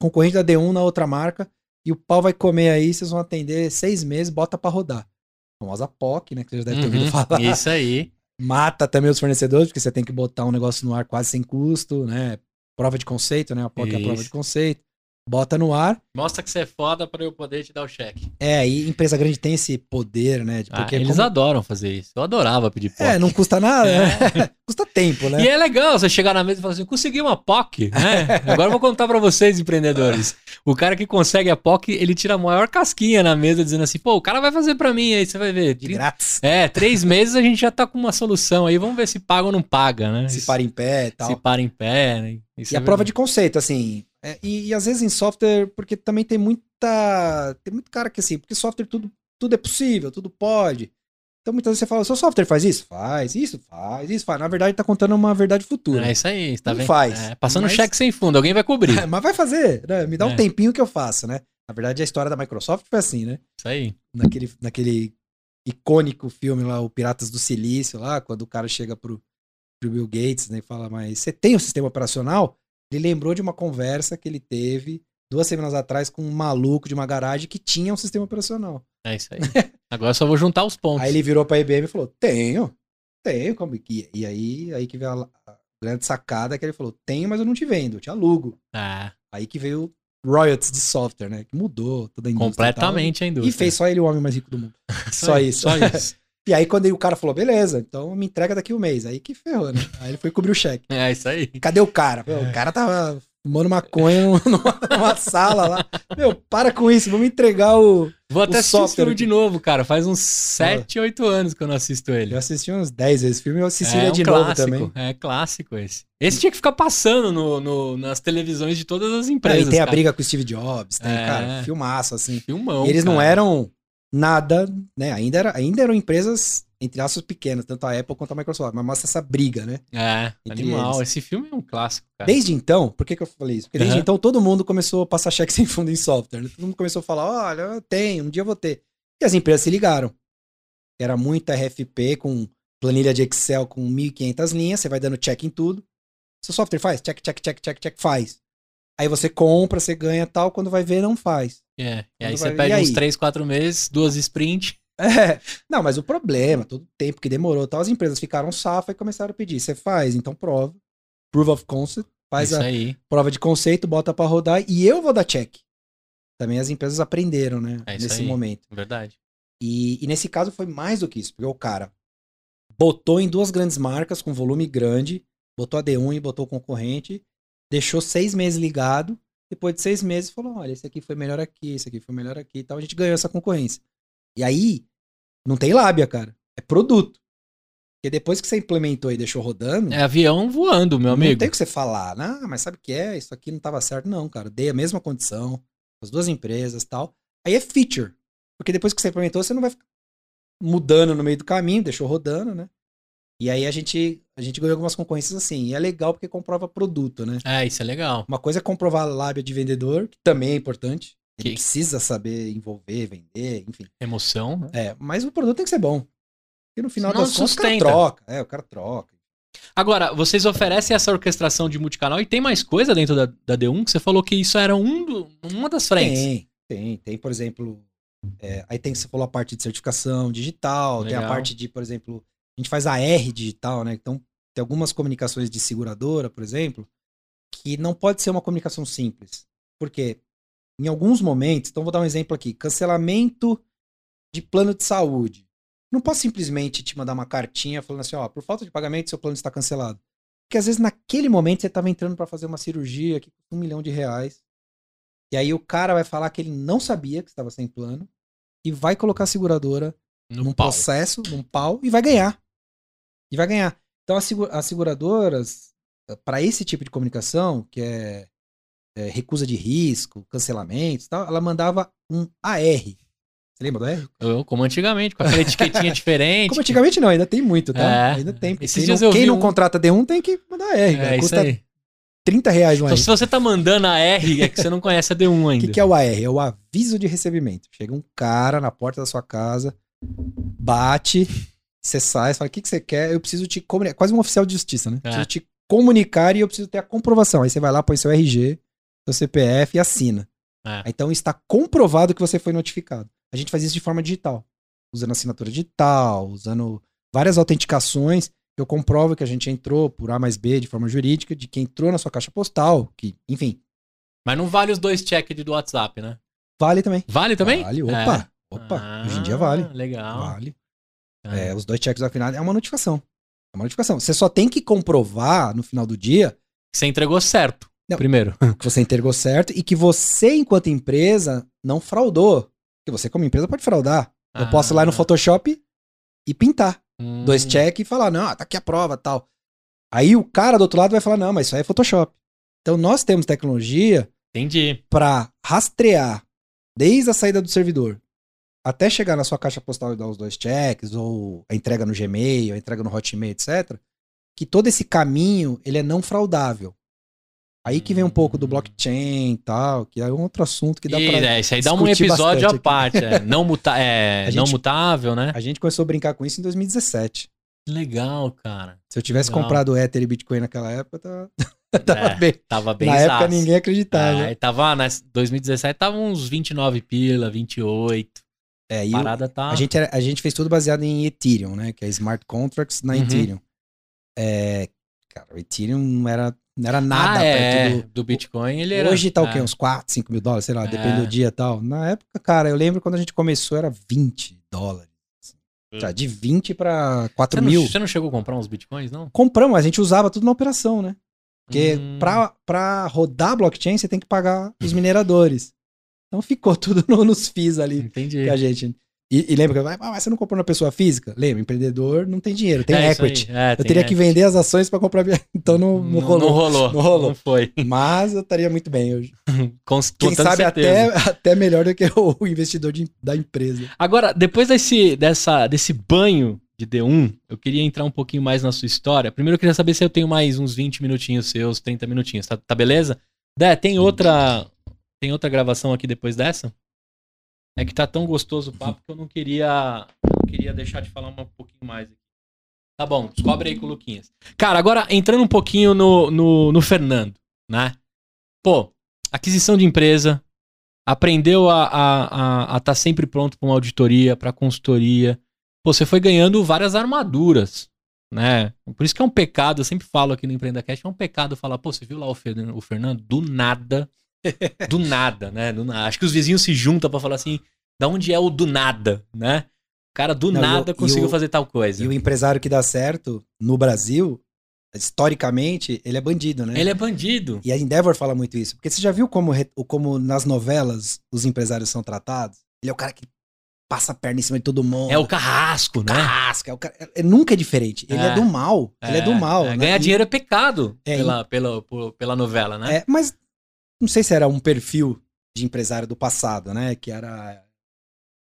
concorrente da D1 na outra marca e o pau vai comer aí, vocês vão atender seis meses, bota para rodar. A famosa POC, né? Que você já deve ter ouvido uhum, falar. Isso aí. Mata também os fornecedores, porque você tem que botar um negócio no ar quase sem custo, né? prova de conceito, né? A POC Isso. é a prova de conceito. Bota no ar. Mostra que você é foda para eu poder te dar o cheque. É, e empresa grande tem esse poder, né? Ah, porque ah, eles como... adoram fazer isso. Eu adorava pedir POC. É, não custa nada, né? (laughs) É. (laughs) custa tempo, né? E é legal você chegar na mesa e falar assim: consegui uma POC, né? (laughs) Agora eu vou contar para vocês, empreendedores. O cara que consegue a POC, ele tira a maior casquinha na mesa, dizendo assim: pô, o cara vai fazer para mim aí, você vai ver. De grátis. É, três meses a gente já tá com uma solução aí, vamos ver se paga ou não paga, né? Se para em pé e tal. Se para em pé, né? Isso e é a prova de conceito, assim. É, e, e, às vezes em software, porque também tem muita. Tem muito cara que assim, porque software tudo, tudo é possível, tudo pode. Então muitas vezes você fala, seu software faz isso? Faz, isso faz, isso faz. Na verdade, tá contando uma verdade futura. É isso aí, tá vendo? faz. É, passando mas... cheque sem fundo, alguém vai cobrir. É, (laughs) mas vai fazer, né? Me dá um é. tempinho que eu faço, né? Na verdade, a história da Microsoft foi assim, né? Isso aí. Naquele, naquele icônico filme lá, o Piratas do Silício, lá, quando o cara chega pro, pro Bill Gates né, e fala, mas você tem o um sistema operacional? Ele lembrou de uma conversa que ele teve duas semanas atrás com um maluco de uma garagem que tinha um sistema operacional. É isso aí. Agora só vou juntar os pontos. Aí ele virou pra IBM e falou: Tenho, tenho. Como... E, e aí, aí que veio a, a, grande sacada que ele falou: Tenho, mas eu não te vendo, eu te alugo. Ah. Aí que veio royalties de software, né? Que mudou toda a indústria. Completamente e a indústria. E fez só ele o homem mais rico do mundo. (laughs) só, só isso. Só isso. E aí, quando o cara falou, beleza, então me entrega daqui um mês. Aí que ferrou, né? Aí ele foi cobrir o cheque. É, isso aí. Cadê o cara? É. O cara tava fumando maconha (laughs) numa, numa sala lá. Meu, para com isso, vamos entregar o. Vou até assistir esse filme de novo, cara. Faz uns 7, 8 anos que eu não assisto ele. Eu assisti uns 10 vezes filme e eu assisti é, ele de um novo também. É clássico esse. Esse tinha que ficar passando no, no nas televisões de todas as empresas. É, e tem cara. a briga com o Steve Jobs, tem, é. cara, filmaço, assim. Filmão. E eles cara. não eram nada, né? Ainda, era, ainda eram empresas, entre aspas, pequenas, tanto a Apple quanto a Microsoft, mas mostra essa briga, né? É, animal. Eles. Esse filme é um clássico, cara. Desde então, por que, que eu falei isso? Porque desde uhum. então todo mundo começou a passar cheque (laughs) sem fundo em software. Né? Todo mundo começou a falar: olha, eu tenho, um dia eu vou ter. E as empresas se ligaram. Era muita RFP com planilha de Excel com 1.500 linhas, você vai dando check em tudo. Seu software faz? Check, check, check, check, check, faz. Aí você compra, você ganha tal, quando vai ver, não faz. É, e aí você vai... pede uns 3, 4 meses, duas sprint. É, não, mas o problema, todo o tempo que demorou, tal, as empresas ficaram safa e começaram a pedir. Você faz, então prova. Proof of concept, faz Isso a aí. prova de conceito, bota para rodar e eu vou dar check. Também as empresas aprenderam, né? É nesse aí. momento. Verdade. E, e nesse caso foi mais do que isso, porque o cara botou em duas grandes marcas com volume grande, botou a D1 e botou o concorrente, deixou seis meses ligado depois de seis meses, falou: olha, esse aqui foi melhor aqui, esse aqui foi melhor aqui e tal. A gente ganhou essa concorrência. E aí, não tem lábia, cara. É produto. Porque depois que você implementou e deixou rodando. É avião voando, meu amigo. Não tem o que você falar. Ah, mas sabe o que é? Isso aqui não estava certo. Não, cara. Dei a mesma condição. As duas empresas tal. Aí é feature. Porque depois que você implementou, você não vai ficar mudando no meio do caminho, deixou rodando, né? E aí a gente, a gente ganhou algumas concorrências assim. E é legal porque comprova produto, né? É, isso é legal. Uma coisa é comprovar a lábia de vendedor, que também é importante. Ele que... precisa saber envolver, vender, enfim. Emoção, né? É, mas o produto tem que ser bom. Porque no final Senão das contas o cara troca. É, o cara troca. Agora, vocês oferecem essa orquestração de multicanal e tem mais coisa dentro da, da D1? Que você falou que isso era um do, uma das frentes. Tem, tem. Tem, por exemplo, é, aí tem, você falou a parte de certificação digital, Legal. tem a parte de, por exemplo, A gente faz AR digital, né? Então, tem algumas comunicações de seguradora, por exemplo, que não pode ser uma comunicação simples. Por quê? Em alguns momentos, então vou dar um exemplo aqui: cancelamento de plano de saúde. Não posso simplesmente te mandar uma cartinha falando assim, ó, por falta de pagamento, seu plano está cancelado. Porque às vezes naquele momento você estava entrando para fazer uma cirurgia que custa um milhão de reais. E aí o cara vai falar que ele não sabia que estava sem plano e vai colocar a seguradora no num pau. processo, num pau, e vai ganhar. E vai ganhar. Então as seguradoras, para esse tipo de comunicação, que é, é, recusa de risco, cancelamentos tal, ela mandava um AR. Você lembra do R? Eu, como antigamente, com aquela etiquetinha (laughs) diferente. Como antigamente não, ainda tem muito, tá? É. Ainda tem. Esses quem não, quem não um... contrata D1 tem que mandar R. É, custa isso aí. 30 reais um Então, se você tá mandando a R, é que você não conhece a D1 ainda. (laughs) O que, que, é o AR? É o aviso de recebimento. Chega um cara na porta da sua casa, bate, você sai, fala: o que, que você quer? Eu preciso te comunicar. É quase um oficial de justiça, né? É. Preciso te comunicar e eu preciso ter a comprovação. Aí você vai lá, põe seu RG, seu CPF e assina. É. Então está comprovado que você foi notificado. A gente faz isso de forma digital, usando assinatura digital, usando várias autenticações. Eu comprovo que a gente entrou por A mais B de forma jurídica, de que entrou na sua caixa postal, que, enfim. Mas não vale os dois check do WhatsApp, né? Vale também. Vale também? Vale, opa. É. Opa, ah, hoje em dia vale. Legal. Vale. Ah. É, os dois checks ao final é uma notificação. É uma notificação. Você só tem que comprovar no final do dia. Que você entregou certo. Não, primeiro. (laughs) Que você entregou certo e que você, enquanto empresa, não fraudou. Porque você, como empresa, pode fraudar. Ah. Eu posso ir lá no ah. Photoshop e pintar. Hum. Dois check e falar, não, tá aqui a prova tal. Aí o cara do outro lado vai falar, não, mas isso aí é Photoshop. Então nós temos tecnologia Entendi. para rastrear desde a saída do servidor até chegar na sua caixa postal e dar os dois checks, ou a entrega no Gmail, a entrega no Hotmail, etc., que todo esse caminho ele é não fraudável. Aí que vem um pouco do blockchain e tal, que é um outro assunto que dá e, pra. É, isso aí dá um episódio à parte. É, (laughs) não, muta é gente, não mutável, né? A gente começou a brincar com isso em 2017. Legal, cara. Se eu tivesse Legal. comprado Ether e Bitcoin naquela época, tá... (laughs) tava é, bem. Tava bem Na época ninguém acreditava. É, tava, né, 2017 tava uns 29 pila, 28. É, e parada o, tá... a, gente, a gente fez tudo baseado em Ethereum, né? Que é Smart Contracts na uhum. Ethereum. É, cara, o Ethereum não era, não era nada ah, é. do, do Bitcoin. Ele era, Hoje tá é. o quê? Uns 4, 5 mil dólares, sei lá, é. depende do dia e tal. Na época, cara, eu lembro quando a gente começou era 20 dólares. Assim. de 20 para 4 você mil. Não, você não chegou a comprar uns bitcoins, não? Compramos, a gente usava tudo na operação, né? Porque hum. pra, pra rodar blockchain, você tem que pagar os mineradores. Então ficou (laughs) tudo no, nos FIIs ali. Entendi. Que a gente. E, e lembra que ah, mas você não comprou na pessoa física? Lembra, empreendedor não tem dinheiro, tem é equity. É, eu tem teria equity. que vender as ações para comprar. (laughs) Então não, não, não, rolou. Não rolou. Não rolou. Não foi. Mas eu estaria muito bem hoje. (laughs) Com, Quem sabe até, até melhor do que o investidor de, da empresa. Agora, depois desse, dessa, desse banho de D1, eu queria entrar um pouquinho mais na sua história. Primeiro eu queria saber se eu tenho mais uns 20 minutinhos seus, 30 minutinhos, tá, tá beleza? Dé, tem outra, tem outra gravação aqui depois dessa? É que tá tão gostoso o papo que eu não queria, não queria deixar de falar um pouquinho mais aqui. Tá bom, descobre aí com o Luquinhas. Cara, agora entrando um pouquinho no, no, no Fernando, né? Pô, aquisição de empresa, aprendeu a estar a, a, a tá sempre pronto para uma auditoria, para consultoria. Pô, você foi ganhando várias armaduras, né? Por isso que é um pecado, eu sempre falo aqui no Empreenda Cash, é um pecado falar, pô, você viu lá o Fernando, o Fernando do nada (laughs) do nada, né? Do nada. Acho que os vizinhos se juntam para falar assim, da onde é o do nada, né? O cara do Não, nada eu, conseguiu fazer tal coisa. E o empresário que dá certo no Brasil, historicamente, ele é bandido, né? Ele é bandido. E a Endeavor fala muito isso. Porque você já viu como, como nas novelas os empresários são tratados? Ele é o cara que passa a perna em cima de todo mundo. É o carrasco, né? Carrasco, é o cara, é, nunca é diferente. Ele é, é do mal. É, ele é do mal. É, né? Ganhar dinheiro é pecado é, pela, pela, pela novela, né? É, mas não sei se era um perfil de empresário do passado, né? Que era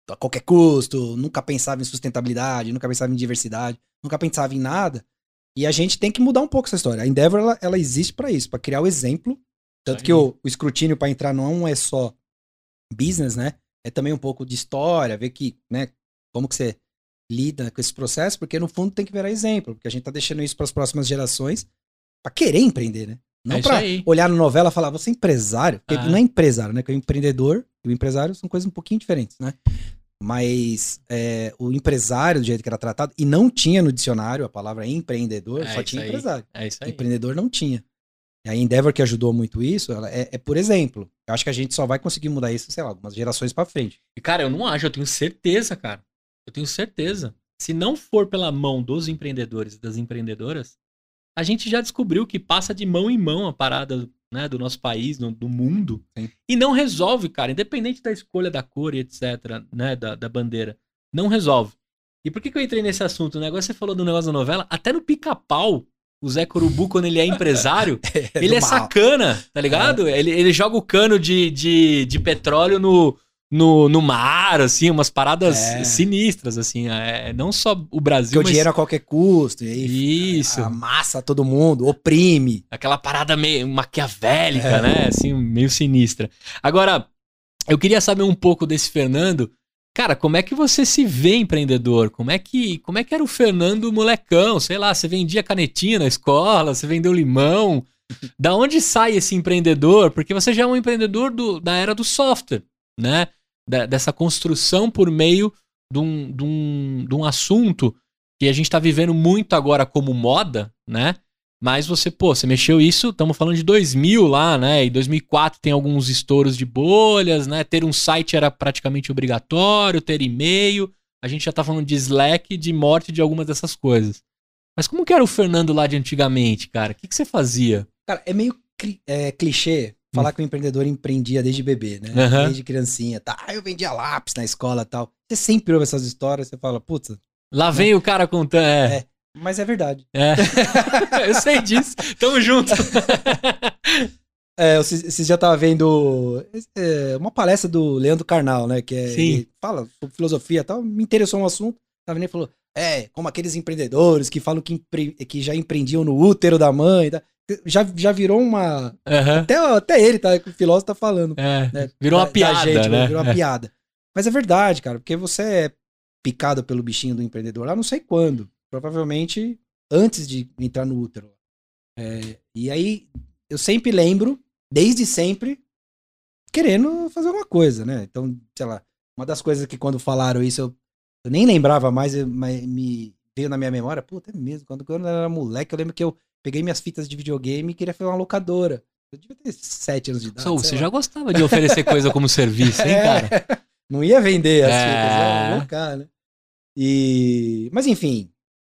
a qualquer custo, nunca pensava em sustentabilidade, nunca pensava em diversidade, nunca pensava em nada. E a gente tem que mudar um pouco essa história. A Endeavor, ela, ela existe para isso, para criar o exemplo. Tanto que o, o escrutínio para entrar não é só business, né? É também um pouco de história, ver que, né, como que você lida com esse processo, porque no fundo tem que virar exemplo, porque a gente tá deixando isso para as próximas gerações para querer empreender, né? Não é pra olhar na novela e falar, você é empresário. Porque ah. não é empresário, né? Que o empreendedor e o empresário são coisas um pouquinho diferentes, né? Mas é, o empresário, do jeito que era tratado, e não tinha no dicionário a palavra empreendedor, é só tinha aí. empresário. É isso aí. Empreendedor não tinha. E a Endeavor, que ajudou muito isso, ela é, é, por exemplo. Eu acho que a gente só vai conseguir mudar isso, sei lá, algumas gerações para frente. E, cara, eu não acho, eu tenho certeza, cara. Eu tenho certeza. Se não for pela mão dos empreendedores e das empreendedoras, a gente já descobriu que passa de mão em mão a parada né, do nosso país, no, do mundo, Sim. e não resolve, cara, independente da escolha da cor e etc, né, da, da bandeira, não resolve. E por que, que eu entrei nesse assunto? O negócio você falou do negócio da novela, até no pica-pau, o Zé Corubu, quando ele é empresário, (laughs) é ele é mal. sacana, tá ligado? É. Ele, ele joga o cano de, de, de petróleo no, no, no mar, assim, umas paradas é. sinistras, assim. É, não só o Brasil. Que mas... o dinheiro a qualquer custo. E aí Isso. Amassa todo mundo, oprime. Aquela parada meio maquiavélica, é. né? Assim, meio sinistra. Agora, eu queria saber um pouco desse Fernando. Cara, como é que você se vê empreendedor? Como é que, como é que era o Fernando molecão? Sei lá, você vendia canetinha na escola, você vendeu limão. da onde sai esse empreendedor? Porque você já é um empreendedor do, da era do software, né? Da, dessa construção por meio de um, de, um, de um assunto que a gente está vivendo muito agora como moda, né? Mas você, pô, você mexeu isso, estamos falando de 2000 lá, né? E 2004 tem alguns estouros de bolhas, né? Ter um site era praticamente obrigatório, ter e-mail. A gente já tá falando de Slack, de morte de algumas dessas coisas. Mas como que era o Fernando lá de antigamente, cara? O que, que você fazia? Cara, é meio é, clichê falar que o empreendedor empreendia desde bebê, né? Uhum. Desde criancinha. Tá, eu vendia lápis na escola tal. Você sempre ouve essas histórias, você fala, putz. Lá vem né? o cara contando. É. é. Mas é verdade. É. (laughs) eu sei disso. Tamo junto. (laughs) é, você já tava vendo é, uma palestra do Leandro Carnal, né? Que é, Sim. fala sobre filosofia e tal. Me interessou um assunto. Tava vendo e falou: É, como aqueles empreendedores que falam que, empre... que já empreendiam no útero da mãe. Tá? Já, já virou uma. Uhum. Até, até ele, tá? O filósofo tá falando. É, né, virou uma da, piada. Da gente, né? Virou uma é. piada. Mas é verdade, cara, porque você é picado pelo bichinho do empreendedor lá, não sei quando. Provavelmente antes de entrar no útero. É, e aí, eu sempre lembro, desde sempre, querendo fazer alguma coisa, né? Então, sei lá, uma das coisas que quando falaram isso eu, eu nem lembrava mais, mas me veio na minha memória, puta, é mesmo, quando, quando eu era moleque, eu lembro que eu peguei minhas fitas de videogame e queria fazer uma locadora. Eu devia ter sete anos de idade. So, você lá. já gostava de oferecer coisa como serviço, hein, (laughs) cara? É, não ia vender as é... fitas, ia locar, né? E... Mas enfim,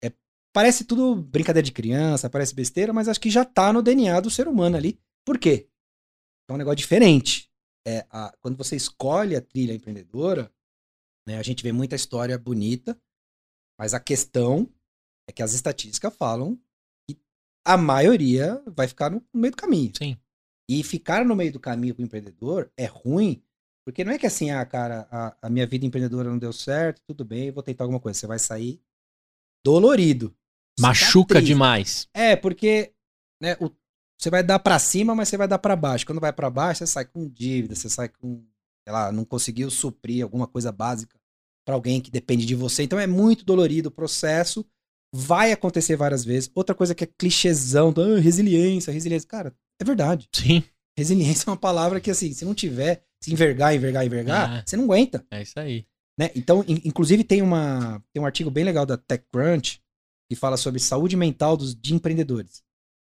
é, parece tudo brincadeira de criança, parece besteira, mas acho que já tá no DNA do ser humano ali. Por quê? É um negócio diferente. É, a, quando você escolhe a trilha empreendedora, né, a gente vê muita história bonita, mas a questão é que as estatísticas falam a maioria vai ficar no, meio do caminho. Sim. E ficar no meio do caminho com o empreendedor é ruim, porque não é que assim, ah, cara, a, a minha vida empreendedora não deu certo, tudo bem, vou tentar alguma coisa. Você vai sair dolorido. Machuca demais. É, porque né, o, você vai dar para cima, mas você vai dar para baixo. Quando vai para baixo, você sai com dívida, você sai com, sei lá, não conseguiu suprir alguma coisa básica para alguém que depende de você. Então é muito dolorido o processo Vai acontecer várias vezes. Outra coisa que é clichêzão, ah, resiliência, resiliência. Cara, é verdade. Sim. Resiliência (laughs) é uma palavra que, assim, se não tiver, se envergar, envergar, envergar, é. você não aguenta. É isso aí. Né? Então, in, inclusive, tem, uma, tem um artigo bem legal da TechCrunch que fala sobre saúde mental dos, de empreendedores.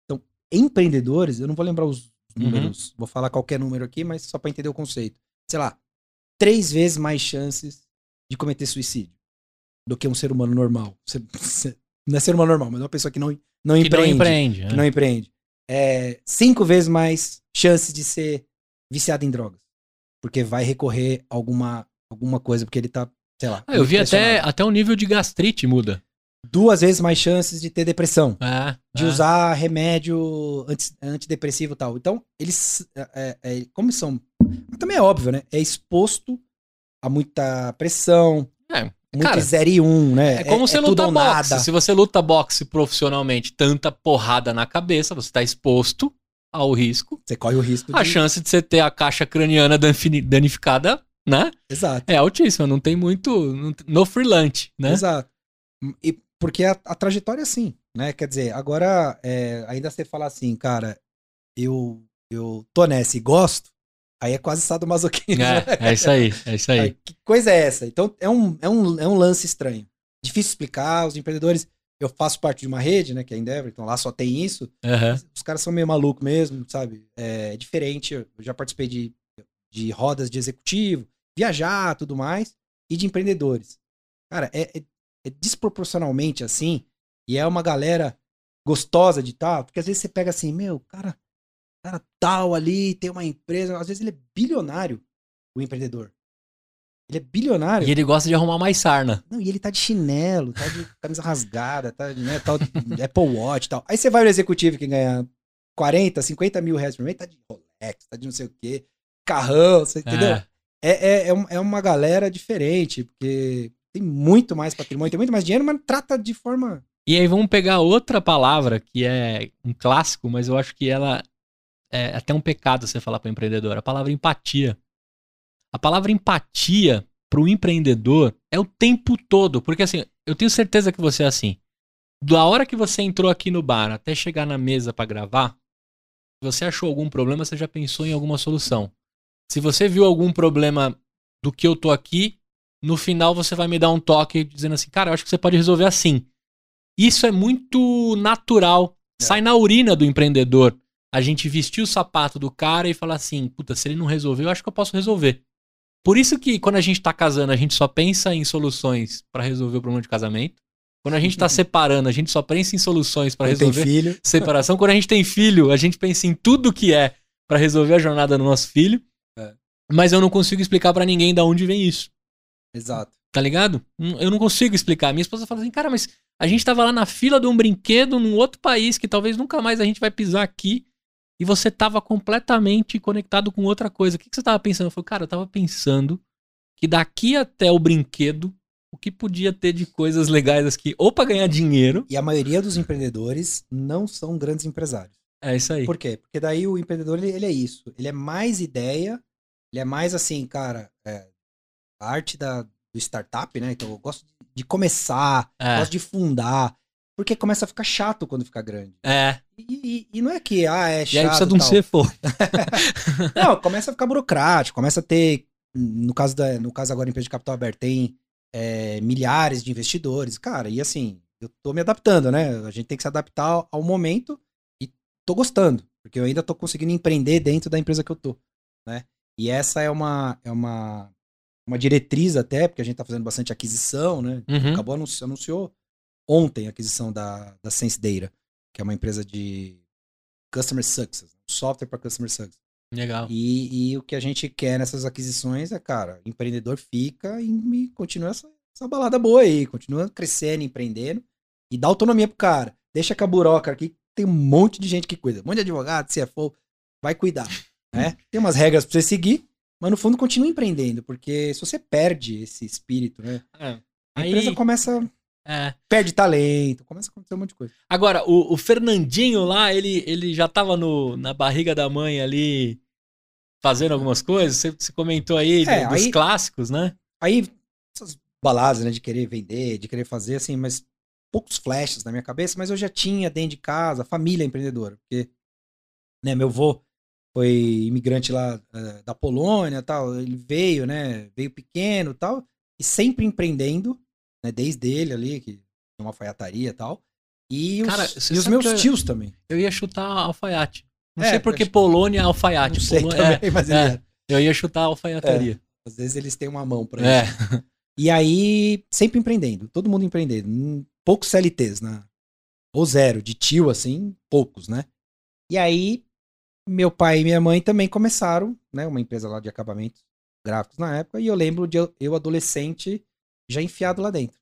Então, empreendedores, eu não vou lembrar os uhum. números, uhum. vou falar qualquer número aqui, mas só para entender o conceito. Sei lá, três vezes mais chances de cometer suicídio do que um ser humano normal. Você, (laughs) você, não é ser humano normal, mas é uma pessoa que não, não que empreende. Não empreende que é. não empreende. É, cinco vezes mais chances de ser viciado em drogas. Porque vai recorrer a alguma, alguma coisa, porque ele tá, sei lá. Ah, eu vi até, até o nível de gastrite muda. Duas vezes mais chances de ter depressão. É, de é. usar remédio anti, antidepressivo e tal. Então, eles, é, é, é como são. Mas também é óbvio, né? É exposto a muita pressão. Muito Cara, 0 e 1, um, né? É como é, você é luta boxe. Nada. Se você luta boxe profissionalmente, tanta porrada na cabeça, você está exposto ao risco. Você corre o risco. A de... chance de você ter a caixa craniana danificada, né? Exato. É altíssima, não tem muito. No freelance, né? Exato. E porque a, a trajetória é assim, né? Quer dizer, agora, é, ainda você falar assim, cara, eu, eu tô nessa e gosto, Aí é quase sadomasoquismo. É, né? é isso aí, é isso aí. aí. Que coisa é essa? Então é um, é, um, é um lance estranho. Difícil explicar, os empreendedores. Eu faço parte de uma rede, né, que é a Endeavor, então lá só tem isso. Uhum. Os caras são meio malucos mesmo, sabe? É diferente. Eu já participei de, de rodas de executivo, viajar, tudo mais, e de empreendedores. Cara, é, é, é desproporcionalmente assim, e é uma galera gostosa de tal, porque às vezes você pega assim, meu, cara, cara tal ali, tem uma empresa, às vezes ele é bilionário, o empreendedor. Ele é bilionário. E ele gosta de arrumar mais sarna. Não, e ele tá de chinelo, tá de camisa rasgada, tá, né, tal, Apple Watch e tal. Aí você vai no executivo que ganha 40, 50 mil reais por mês, tá de Rolex, tá de não sei o quê, carrão, você entendeu? É. É, é, é, é uma galera diferente, porque tem muito mais patrimônio, tem muito mais dinheiro, mas trata de forma e aí vamos pegar outra palavra que é um clássico, mas eu acho que ela é até um pecado você falar para o empreendedor, a palavra empatia. A palavra empatia para o empreendedor é o tempo todo, porque assim, eu tenho certeza que você é assim. Da hora que você entrou aqui no bar até chegar na mesa para gravar, se você achou algum problema, você já pensou em alguma solução. Se você viu algum problema do que eu tô aqui, no final você vai me dar um toque dizendo assim, cara, eu acho que você pode resolver assim. Isso é muito natural. É. Sai na urina do empreendedor. A gente vestir o sapato do cara e falar assim: puta, se ele não resolver, eu acho que eu posso resolver. Por isso que quando a gente tá casando, a gente só pensa em soluções para resolver o problema de casamento. Quando a gente tá (laughs) separando, a gente só pensa em soluções para resolver filho. (laughs) separação. Quando a gente tem filho, a gente pensa em tudo que é para resolver a jornada do nosso filho. É. Mas eu não consigo explicar para ninguém de onde vem isso. Exato. Tá ligado? Hum, eu não consigo explicar. Minha esposa fala assim, cara, mas a gente tava lá na fila de um brinquedo num outro país que talvez nunca mais a gente vai pisar aqui. E você tava completamente conectado com outra coisa. O que, que você tava pensando? Eu falei, cara, eu tava pensando que daqui até o brinquedo, o que podia ter de coisas legais aqui, ou para ganhar dinheiro. E a maioria dos empreendedores não são grandes empresários. É isso aí. Por quê? Porque daí o empreendedor, ele, ele é isso. Ele é mais ideia, ele é mais assim, cara, é, a arte da, do startup, né? Então eu gosto de começar, é. gosto de fundar. Porque começa a ficar chato quando fica grande. É. E, e, e não é que, ah, é chato. E aí precisa de um CFO. (laughs) não, começa a ficar burocrático, começa a ter. No caso, da, no caso agora, empresa de capital aberto, tem é, milhares de investidores. Cara, e assim, eu tô me adaptando, né? A gente tem que se adaptar ao momento e tô gostando, porque eu ainda tô conseguindo empreender dentro da empresa que eu tô, né? E essa é uma, é uma, uma diretriz até, porque a gente está fazendo bastante aquisição, né? Uhum. Acabou anunciou ontem a aquisição da, da Sense Data, que é uma empresa de Customer Success, software para Customer Success. Legal. E, e, o que a gente quer nessas aquisições é, cara, empreendedor fica e, e continua essa, essa balada boa aí, continua crescendo, empreendendo e dá autonomia pro cara. Deixa com a buroca aqui, tem um monte de gente que cuida, um monte de advogado, CFO, vai cuidar, né? Tem umas regras para você seguir, mas no fundo continua empreendendo, porque se você perde esse espírito, né? É. A Aí, empresa começa. É. Perde talento, começa a acontecer um monte de coisa. Agora, o, o Fernandinho lá, ele, ele já tava no, na barriga da mãe ali fazendo algumas coisas. Você, você comentou aí é, dos aí, clássicos, né? Aí, essas baladas, né, de querer vender, de querer fazer, assim, mas poucos flashes na minha cabeça, mas eu já tinha dentro de casa, família empreendedora, porque, né, meu avô foi imigrante lá uh, da Polônia tal, ele veio, né, veio pequeno tal, e sempre empreendendo, né, desde ele ali, que tinha uma alfaiataria e tal, e os, Cara, e os meus tios também. Eu ia chutar alfaiate. Não é, sei porque Polônia é alfaiate. Não sei Polônia, também, é, mas é, Eu ia chutar alfaiataria. É, às vezes eles têm uma mão pra é. isso. E aí, sempre empreendendo, todo mundo empreendendo. Hum, poucos CLTs, né? Ou zero, de tio, assim, poucos, né? E aí, meu pai e minha mãe também começaram, né? Uma empresa lá de acabamentos gráficos na época, e eu lembro de eu, eu adolescente, já enfiado lá dentro.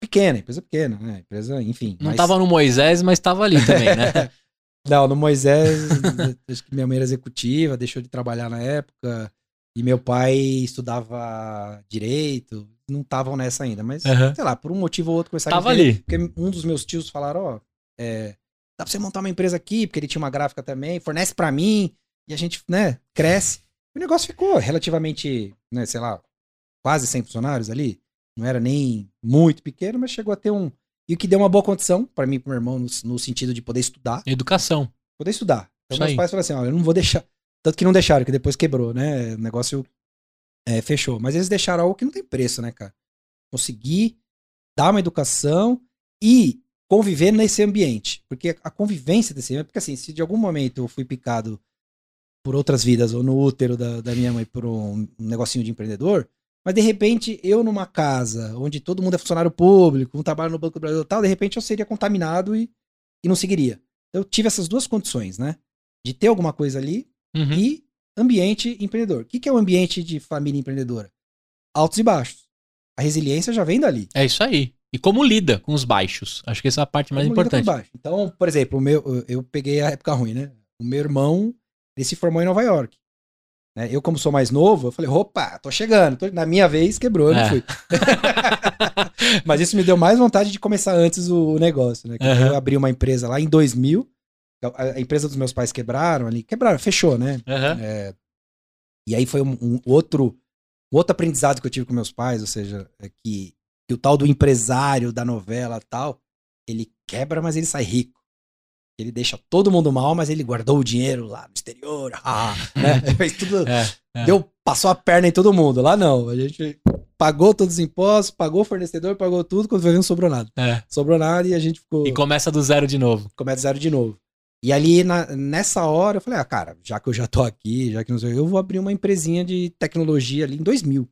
Pequena, empresa pequena, né? Empresa, enfim. Não mas... tava no Moisés, mas tava ali também, né? (laughs) Não, no Moisés, (laughs) acho que minha mãe era executiva, deixou de trabalhar na época, e meu pai estudava direito, não estavam nessa ainda, mas, uhum. sei lá, por um motivo ou outro começaram Tava a ali. Porque um dos meus tios falaram, ó, é, dá pra você montar uma empresa aqui, porque ele tinha uma gráfica também, fornece para mim, e a gente, né, cresce. O negócio ficou relativamente, né, sei lá, quase 100 funcionários ali. Não era nem muito pequeno, mas chegou a ter um. E o que deu uma boa condição para mim e pro meu irmão, no, no, sentido de poder estudar. Educação. Poder estudar. Então, Isso meus aí. pais falaram assim: ó, eu não vou deixar. Tanto que não deixaram, que depois quebrou, né? O negócio é, fechou. Mas eles deixaram algo que não tem preço, né, cara? Conseguir dar uma educação e conviver nesse ambiente. Porque a convivência desse ambiente. Porque assim, se de algum momento eu fui picado por outras vidas, ou no útero da, da minha mãe por um, um negocinho de empreendedor, mas de repente eu numa casa onde todo mundo é funcionário público, um trabalho no Banco do Brasil e tal, de repente eu seria contaminado e, e não seguiria. Eu tive essas duas condições, né? De ter alguma coisa ali uhum. e ambiente empreendedor. O que, que é o um ambiente de família empreendedora? Altos e baixos. A resiliência já vem dali. É isso aí. E como lida com os baixos? Acho que essa é a parte mais como importante. Então, por exemplo, meu, eu peguei a época ruim, né? O meu irmão, ele se formou em Nova York. Né? Eu, como sou mais novo, eu falei, opa, tô chegando. Tô... Na minha vez, quebrou, eu é. não fui. (laughs) Mas isso me deu mais vontade de começar antes o negócio, né? Uhum. Eu abri uma empresa lá em 2000, a, empresa dos meus pais quebraram ali, quebraram, fechou, né? Uhum. É, e aí foi um, um, outro um outro aprendizado que eu tive com meus pais, ou seja, é que, que o tal do empresário da novela tal, ele quebra, mas ele sai rico. Ele deixa todo mundo mal, mas ele guardou o dinheiro lá no exterior. (laughs) Ah, né? Fez tudo. É, é. Deu, passou a perna em todo mundo. Lá não. A gente pagou todos os impostos, pagou o fornecedor, pagou tudo, quando veio não sobrou nada. É. Sobrou nada e a gente ficou. E começa do zero de novo. Começa do zero de novo. E ali, na, nessa hora, eu falei, ah, cara, já que eu já tô aqui, já que não sei, eu vou abrir uma empresinha de tecnologia ali em 2000.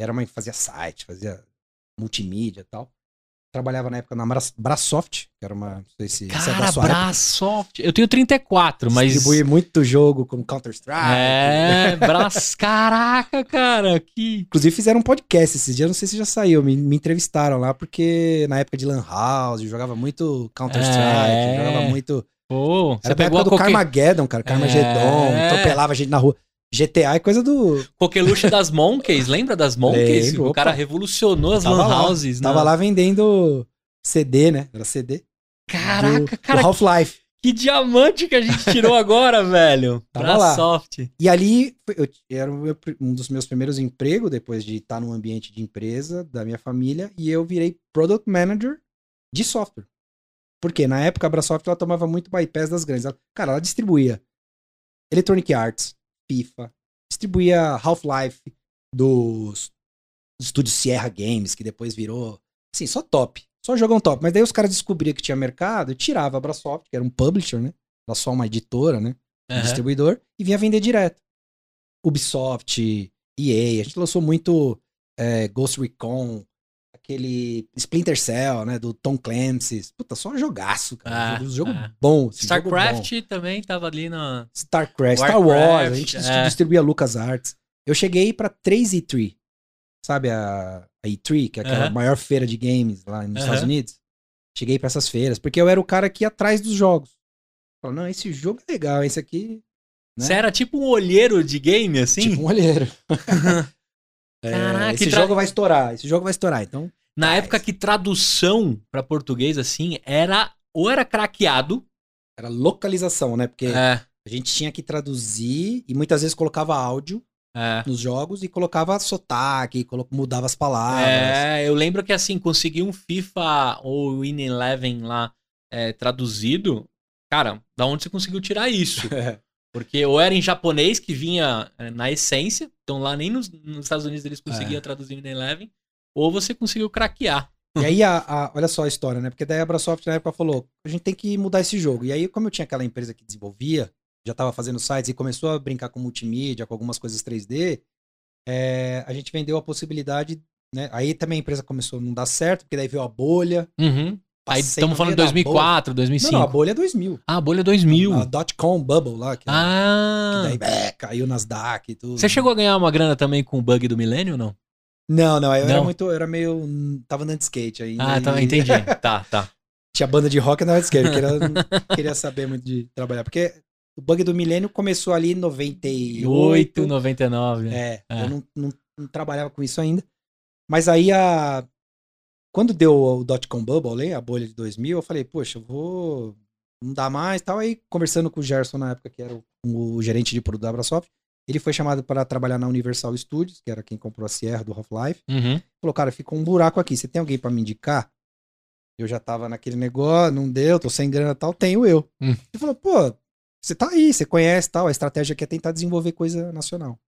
Era uma, fazia site, fazia multimídia e tal. Trabalhava na época na Brasoft, que era uma, não sei se, Cara, se é Brasoft. Eu tenho 34, mas... Distribui muito jogo como Counter-Strike. É, Bras... (laughs) Caraca, cara, que... Inclusive fizeram um podcast esses dias, não sei se já saiu, me, me entrevistaram lá, porque na época de Lan House, jogava muito Counter-Strike, é... jogava muito Pô, você Era pegou a do qualquer... Carmageddon, cara. Carmageddon, é... atropelava gente na rua. GTA é coisa do. Coqueluche das Monkeys, lembra das Monkeys? Lembro, o cara revolucionou as lan houses, né? Tava lá vendendo CD, né? Era CD. Caraca, do, cara. Half-Life. Que diamante que a gente tirou agora, (laughs) velho. Tava pra lá. soft. E ali, eu, era um dos meus primeiros empregos, depois de estar num ambiente de empresa da minha família, e eu virei Product Manager de software. Porque na época a Brasoft ela tomava muito bypass das grandes. Ela, cara, ela distribuía Electronic Arts, FIFA, distribuía Half-Life dos, dos estúdios Sierra Games, que depois virou, assim, só top. Só jogão top. Mas daí os caras descobriam que tinha mercado tirava a Brasoft, que era um publisher, né? Era só uma editora, né? Um uhum. distribuidor, e vinha vender direto. Ubisoft, EA, a gente lançou muito é, Ghost Recon, aquele Splinter Cell, né? Do Tom Clancy. Puta, só um jogaço, cara. Ah, um jogo ah. bom. Assim, StarCraft jogo bom. também tava ali na. StarCraft, Warcraft, Star Wars. A gente é. distribuía LucasArts. Eu cheguei pra 3E3. Sabe a, a E3, que é aquela maior feira de games lá nos. Estados Unidos? Cheguei para essas feiras, porque eu era o cara que ia atrás dos jogos. Falei, não, esse jogo é legal, esse aqui. Né? Você era tipo um olheiro de game, assim? Tipo um olheiro. (laughs) É, Caraca, esse tra... jogo vai estourar, esse jogo vai estourar, então. Na época que tradução para português, assim, era ou era craqueado. Era localização, né? Porque é. a gente tinha que traduzir e muitas vezes colocava áudio é. nos jogos e colocava sotaque, mudava as palavras. É, eu lembro que assim, consegui um FIFA ou Win Eleven lá é, traduzido. Cara, da onde você conseguiu tirar isso? (laughs) Porque ou era em japonês, que vinha é, na essência, então lá nem nos, nos Estados Unidos eles conseguiam é. traduzir o Eleven, ou você conseguiu craquear. E aí, a, a, olha só a história, né? Porque daí a Abrasoft na época falou: a gente tem que mudar esse jogo. E aí, como eu tinha aquela empresa que desenvolvia, já estava fazendo sites e começou a brincar com multimídia, com algumas coisas 3D, é, a gente vendeu a possibilidade, né? Aí também a empresa começou a não dar certo, porque daí veio a bolha. Uhum. Aí estamos falando de 2004, 2005. Não, não, a bolha é 2000. Ah, a bolha é 2000. A, dot-com bubble lá. Que, ah. Que daí é, caiu nas DAC e tudo. Você chegou a ganhar uma grana também com o bug do milênio ou não? Não, não, eu não. era muito, eu era meio, tava andando de skate ainda. Ah, tá, entendi. (laughs) tá, tá. Tinha banda de rock e andava de skate, eu queria, (laughs) queria saber muito de trabalhar, porque o bug do milênio começou ali em 98. 8, 99. É, é. eu não, não, não trabalhava com isso ainda. Mas aí a, quando deu o dot-com bubble, a bolha de 2000, eu falei, poxa, eu vou não dá mais tal. Aí, conversando com o Gerson na época, que era o, o gerente de produto da Abrasoft, ele foi chamado para trabalhar na Universal Studios, que era quem comprou a Sierra do Half-Life. Uhum. Falou, cara, ficou um buraco aqui. Você tem alguém para me indicar? Eu já tava naquele negócio, não deu, tô sem grana tal, tenho eu. Uhum. Ele falou, pô, você tá aí, você conhece tal, a estratégia aqui é tentar desenvolver coisa nacional.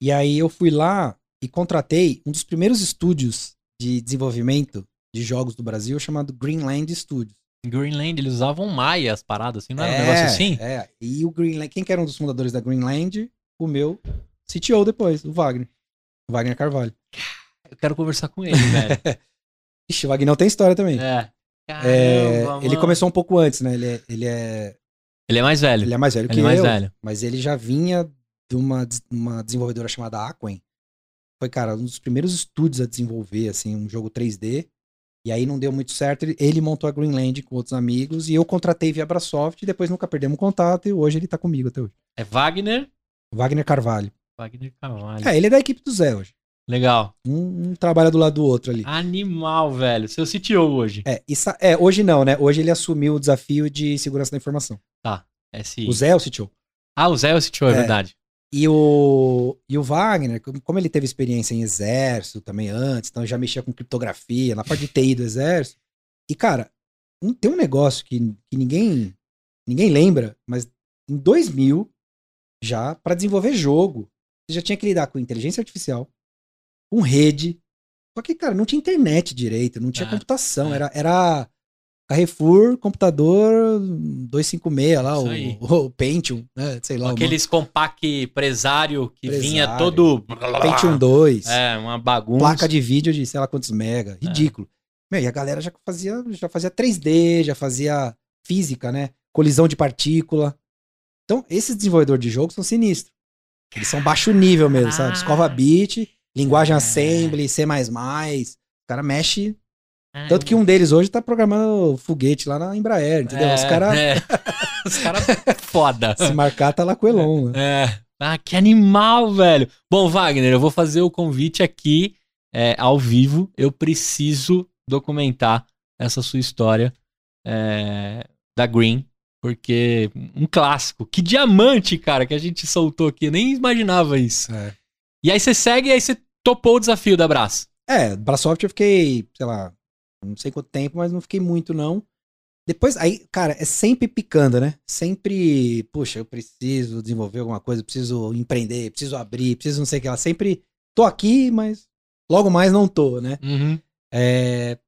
E aí eu fui lá e contratei um dos primeiros estúdios de desenvolvimento de jogos do Brasil chamado Greenland Studios. Greenland, eles usavam Maia as paradas, assim, não era é, um negócio assim? É, e o Greenland, quem que era um dos fundadores da Greenland? O meu CTO depois, o Wagner. O Wagner Carvalho. Eu quero conversar com ele, velho. (laughs) Ixi, o Wagner tem história também. É. Caramba, é ele começou um pouco antes, né? Ele é, ele é. Ele é mais velho. Ele é mais velho ele que é mais eu. Velho. Mas ele já vinha de uma, uma desenvolvedora chamada Aquen. Foi, cara, um dos primeiros estúdios a desenvolver, assim, um jogo 3D. E aí não deu muito certo. Ele montou a Greenland com outros amigos e eu contratei via Abrasoft e depois nunca perdemos contato e hoje ele tá comigo até hoje. É Wagner? Wagner Carvalho. Wagner Carvalho. É, ele é da equipe do Zé hoje. Legal. Um, um, trabalha do lado do outro ali. Animal, velho. Seu CTO hoje. É, isso, é, hoje não, né? Hoje ele assumiu o desafio de segurança da informação. Tá. SI. O Zé é o CTO. Ah, o Zé é o CTO, é, é verdade. E o, e o Wagner, como ele teve experiência em exército também antes, então já mexia com criptografia, na parte de TI do exército. E, cara, um, tem um negócio que, que ninguém, ninguém lembra, mas em 2000, já, para desenvolver jogo, você já tinha que lidar com inteligência artificial, com rede. Só que, cara, não tinha internet direito, não tinha ah, computação. É. Era, era Carrefour, computador 256 lá, o, (laughs) o, Pentium, né? Sei lá. Aqueles compact presário que presário, vinha todo. Pentium 2. É, uma bagunça. Placa de vídeo de sei lá quantos mega. É. Ridículo. É. Meu, e a galera já fazia, já fazia 3D, já fazia física, né? Colisão de partícula. Então, esses desenvolvedores de jogo são sinistros. Eles são baixo nível mesmo, sabe? Escova bit, linguagem é. assembly, C++. O cara mexe. É. Tanto que um deles hoje tá programando foguete lá na Embraer, entendeu? É, (laughs) Os caras. É. Os caras foda. Se marcar, tá lá com o Elon. Né? É. Ah, que animal, velho. Bom, Wagner, eu vou fazer o convite aqui é, ao vivo. Eu preciso documentar essa sua história é, da Green porque um clássico. Que diamante, cara, que a gente soltou aqui. Eu nem imaginava isso. É. E aí você segue e aí você topou o desafio da Brás. É, Brasoft eu fiquei, sei lá, não sei quanto tempo, mas não fiquei muito, não. Depois, aí, cara, é sempre picando, né? Sempre, puxa, eu preciso desenvolver alguma coisa, preciso empreender, preciso abrir, preciso não sei o que lá. Sempre tô aqui, mas logo mais não tô, né? Uhum. É...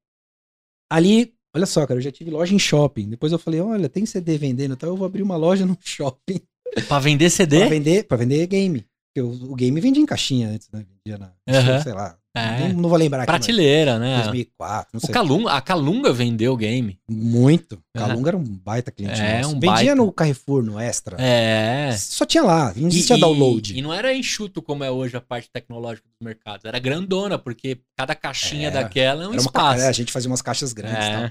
Ali, Olha só, cara, eu já tive loja em shopping. Depois eu falei, olha, tem CD vendendo, então eu vou abrir uma loja no (laughs) shopping. Pra vender CD? pra vender, pra vender game. Porque o, o game vendia em caixinha antes, né? Vendia na, uhum. sei lá. É. Não, não, vou lembrar aqui. Prateleira, né? 2004, não sei. O Calunga, a Calunga vendeu game. Muito. Calunga era um baita cliente é, nosso. Um Vendia baita. no Carrefour, no Extra. É. Só tinha lá, não existia e, download. E, e, não era enxuto como é hoje a parte tecnológica dos mercados. Era grandona, porque cada caixinha é, daquela é um espaço. Uma, é, a gente fazia umas caixas grandes e é. tal.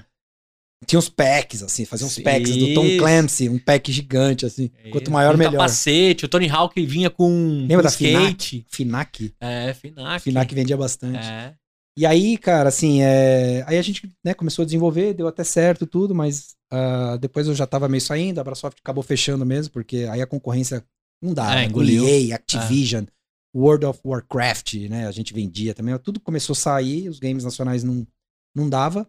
Tinha uns packs, assim, fazia uns Sim. packs do Tom Clancy, um pack gigante, assim. Quanto maior, um melhor. capacete, o Tony Hawk vinha com Lembra da skate. Finac? É, Finac. Finac vendia bastante. É. E aí, cara, assim, é... aí a gente né, começou a desenvolver, deu até certo tudo, mas uh, depois eu já tava meio saindo, a Abrasoft acabou fechando mesmo, porque aí a concorrência não dá. É, né? engoliu. EA, Activision, é. World of Warcraft, né, a gente vendia também, tudo começou a sair, os games nacionais não, não dava.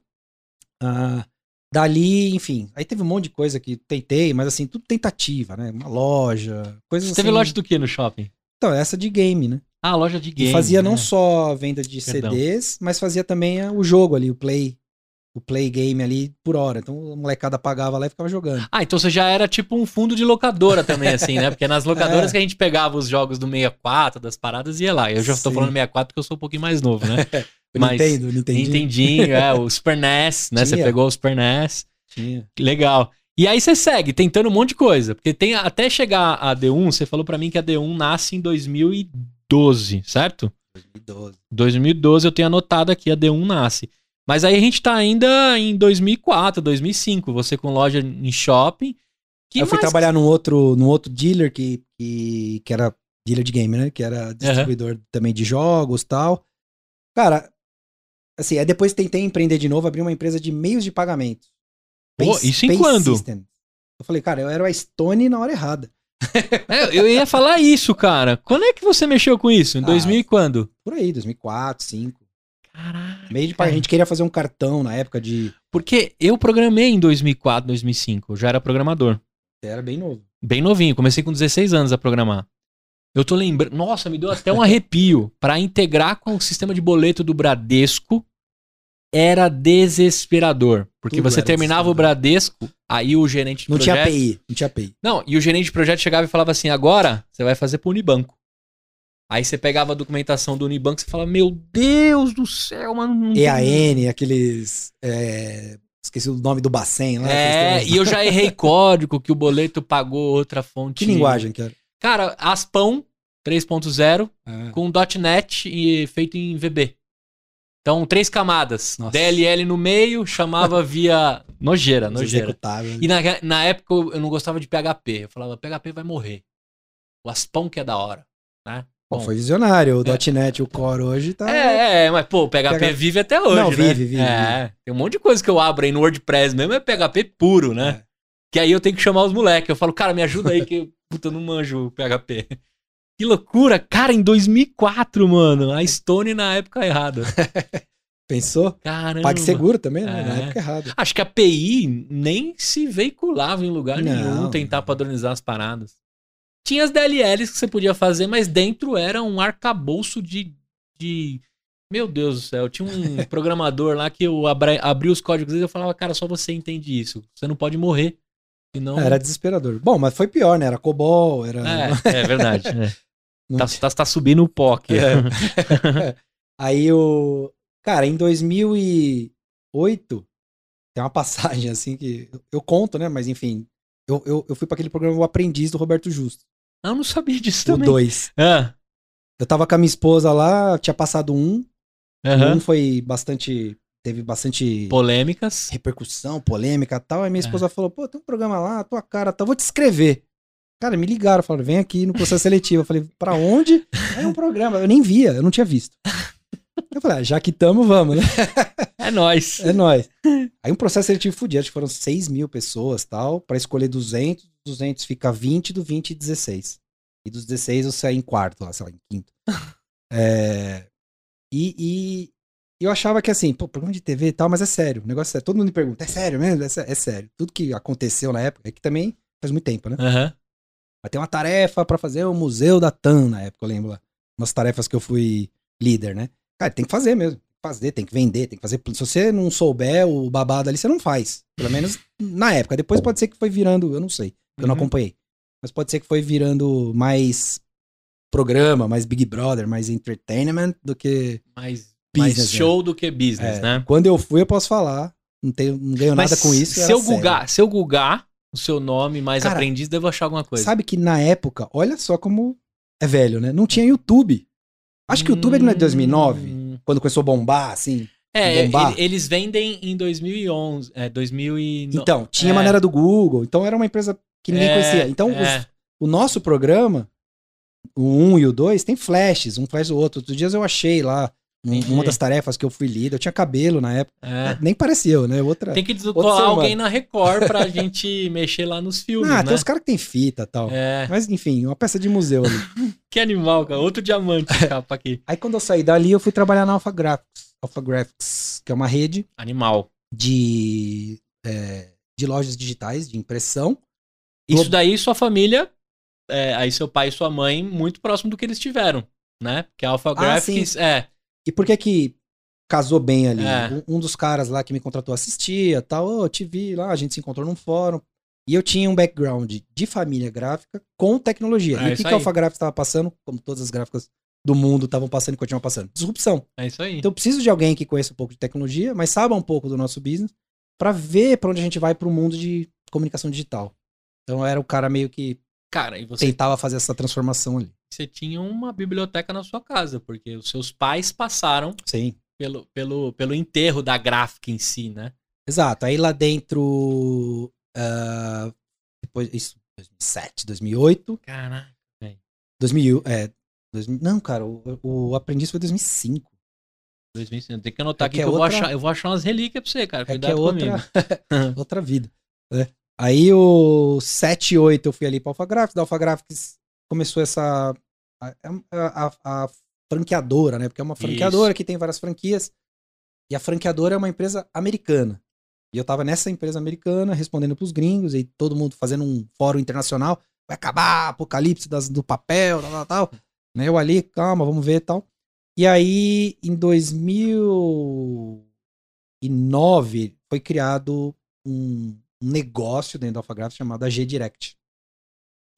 Uh, Dali, enfim, aí teve um monte de coisa que tentei, mas assim, tudo tentativa, né? Uma loja, coisas Você assim. teve loja do que no shopping? Então, essa de game, né? Ah, loja de game. E fazia né? não só venda de Perdão. CDs, mas fazia também o jogo ali, o play. O play game ali por hora. Então a molecada pagava lá e ficava jogando. Ah, então você já era tipo um fundo de locadora também, assim, né? Porque nas (laughs) locadoras é. que a gente pegava os jogos do 64, das paradas, ia lá. Eu já Sim. tô falando 64 porque eu sou um pouquinho mais novo, né? (laughs) Mas, Nintendo, Nintendinho. Nintendinho, é, o Super NES, né? Tinha. Você pegou o Super NES. Tinha. Legal. E aí você segue tentando um monte de coisa. Porque tem até chegar a D1, você falou para mim que a D1 nasce em 2012, certo? 2012. 2012 eu tenho anotado aqui, a D1 nasce. Mas aí a gente tá ainda em 2004, 2005, você com loja em shopping. eu fui trabalhar num outro, num outro dealer que, que, que era dealer de game, né? Que era distribuidor uhum. também de jogos tal. Cara, assim, aí depois tentei empreender de novo, abrir uma empresa de meios de pagamento. Pô, isso em quando? System. Eu falei, cara, eu era o Stone na hora errada. (laughs) é, eu ia falar isso, cara. Quando é que você mexeu com isso? Em ah, 2000 e quando? Por aí, 2004, 2005. Caraca. Meio de A gente queria fazer um cartão na época de. Porque eu programei em 2004, 2005. Eu já era programador. Era bem novo. Bem novinho, comecei com 16 anos a programar. Eu tô lembrando. Nossa, me deu até um arrepio. Para integrar com o sistema de boleto do Bradesco era desesperador. Porque Tudo você terminava o Bradesco, aí o gerente de não projeto. Não tinha API, não tinha API. Não, e o gerente de projeto chegava e falava assim: agora você vai fazer pro Unibanco. Aí você pegava a documentação do Unibanco e você falava: Meu Deus do céu, mano. EAN, aqueles. É... Esqueci o nome do Bacen lá. É, e eu já errei código que o boleto pagou outra fonte. Que linguagem que era? Cara, Aspão 3.0 ah. com .NET e feito em VB. Então, três camadas. Nossa. DLL no meio, chamava via (laughs) nojeira, nojeira. E na, na época eu não gostava de PHP. Eu falava, PHP vai morrer. O Aspão que é da hora, né? Bom, foi visionário. O é. .NET, o Core hoje tá... É, é, mas pô, o PHP, PHP vive até hoje, Não, né? vive, vive. É, vive. tem um monte de coisa que eu abro aí no WordPress mesmo, é PHP puro, né? É. Que aí eu tenho que chamar os moleques. Eu falo, cara, me ajuda aí que, puta, eu não manjo o PHP. Que loucura! Cara, em 2004, mano, a Stone na época errada. (laughs) Pensou? Caramba. PagSeguro também, né? É. Na época errada. Acho que a API nem se veiculava em lugar não, nenhum tentar padronizar as paradas. Tinha as DLLs que você podia fazer, mas dentro era um arcabouço de. de... Meu Deus do céu, tinha um (laughs) programador lá que eu abri, abri os códigos e eu falava, cara, só você entende isso. Você não pode morrer. Senão... Era desesperador. Bom, mas foi pior, né? Era COBOL, era. É, é verdade. (laughs) É. Tá, tá, tá, subindo o POC. É. (laughs) Aí o. Cara, em 2008, tem uma passagem (laughs) assim que. Eu conto, né? Mas enfim. Eu, eu, eu fui para aquele programa O Aprendiz do Roberto Justo. Eu não sabia disso o também. O 2. Ah. Eu tava com a minha esposa lá, tinha passado um. Uhum. Um foi bastante. Teve bastante. Polêmicas. Repercussão, polêmica e tal. Aí minha é. esposa falou: pô, tem um programa lá, tua cara, tá, vou te escrever. Cara, me ligaram, falaram, vem aqui no processo seletivo. Eu falei, pra onde? É um programa. Eu nem via, eu não tinha visto. Eu falei, ah, já que tamo, vamos, né? É nós. É nós. Aí um processo seletivo fudido, acho que foram 6 mil pessoas tal, para escolher 200, 200 fica 20, do 20 16. E dos 16 eu saí em quarto lá, sei lá, em quinto. É, e, e, eu achava que assim, pô, programa de TV e tal, mas é sério, o negócio é, todo mundo me pergunta, é sério mesmo? É, sério, é sério. Tudo que aconteceu na época, é que também faz muito tempo, né? Uhum. Vai ter uma tarefa para fazer o Museu da TAM na época, eu lembro lá. Umas tarefas que eu fui líder, né? Cara, tem que fazer mesmo. Fazer, tem que vender, tem que fazer. Se você não souber o babado ali, você não faz. Pelo menos na época. Depois pode ser que foi virando, eu não sei, eu não uhum. acompanhei. Mas pode ser que foi virando mais programa, mais Big Brother, mais entertainment do que. Mais, business, mais show né? do que business, é, né? Quando eu fui, eu posso falar. Não, tenho, não ganho Mas nada com isso. Se eu, gugar, se eu gugar o seu nome mais Cara, aprendiz, devo achar alguma coisa. Sabe que na época, olha só como é velho, né? Não tinha YouTube. Acho que o YouTube é de 2009, hum. quando começou a bombar, assim. É, bombar. eles vendem em 2011, é, 2009. Então, tinha é. maneira do Google, então era uma empresa que ninguém é, conhecia. Então, é. os, o nosso programa, o 1 e o 2, tem flashes, um flash do outro. Outros dias eu achei lá uma das tarefas que eu fui líder, eu tinha cabelo na época. É. Nem parecia eu, né? Outra, tem que colar alguém na Record pra (laughs) gente mexer lá nos filmes. Ah, né? tem os caras que tem fita e tal. É. Mas enfim, uma peça de museu ali. (laughs) que animal, cara. Outro diamante (laughs) capa aqui. Aí quando eu saí dali, eu fui trabalhar na Alpha Graphics. Alpha Graphics, que é uma rede. Animal. De, é, de lojas digitais, de impressão. Isso daí, sua família, é, aí seu pai e sua mãe, muito próximo do que eles tiveram, né? Porque a Alpha ah, Graphics é e por que que casou bem ali? É. Um, um, dos caras lá que me contratou assistia, tal, oh, te vi lá, a gente se encontrou num fórum. E eu tinha um background de família gráfica com tecnologia. É e o que, que a Alpha Graphics estava passando, como todas as gráficas do mundo estavam passando e continuam passando? Disrupção. É isso aí. Então eu preciso de alguém que conheça um pouco de tecnologia, mas saiba um pouco do nosso business, para ver para onde a gente vai para o mundo de comunicação digital. Então era o cara meio que Cara, e você tentava fazer essa transformação ali você tinha uma biblioteca na sua casa, porque os seus pais passaram Sim. Pelo, pelo, pelo enterro da gráfica em si, né? Exato. Aí lá dentro. Uh, depois, isso, 2007, 2008. Caraca, 2000, é, 2000, não, cara, o, o aprendiz foi 2005. 2005. Tem que anotar é aqui que, é eu, outra, vou achar, eu vou achar umas relíquias pra você, cara. Cuidado é que é outra, (laughs) outra vida. Né? Aí o 7 e 8 eu fui ali pra Alpha Graphics, da Alpha Graphics começou essa. A, a, a, franqueadora, né? Porque é uma franqueadora Isso. que tem várias franquias. E a franqueadora é uma empresa americana. E eu tava nessa empresa americana, respondendo pros gringos, e todo mundo fazendo um fórum internacional. Vai acabar, apocalipse das, do papel, tal, tal, tal. Né, eu ali, calma, vamos ver tal. E aí, em 2009, foi criado um, negócio dentro da Alphagraph chamado G Direct.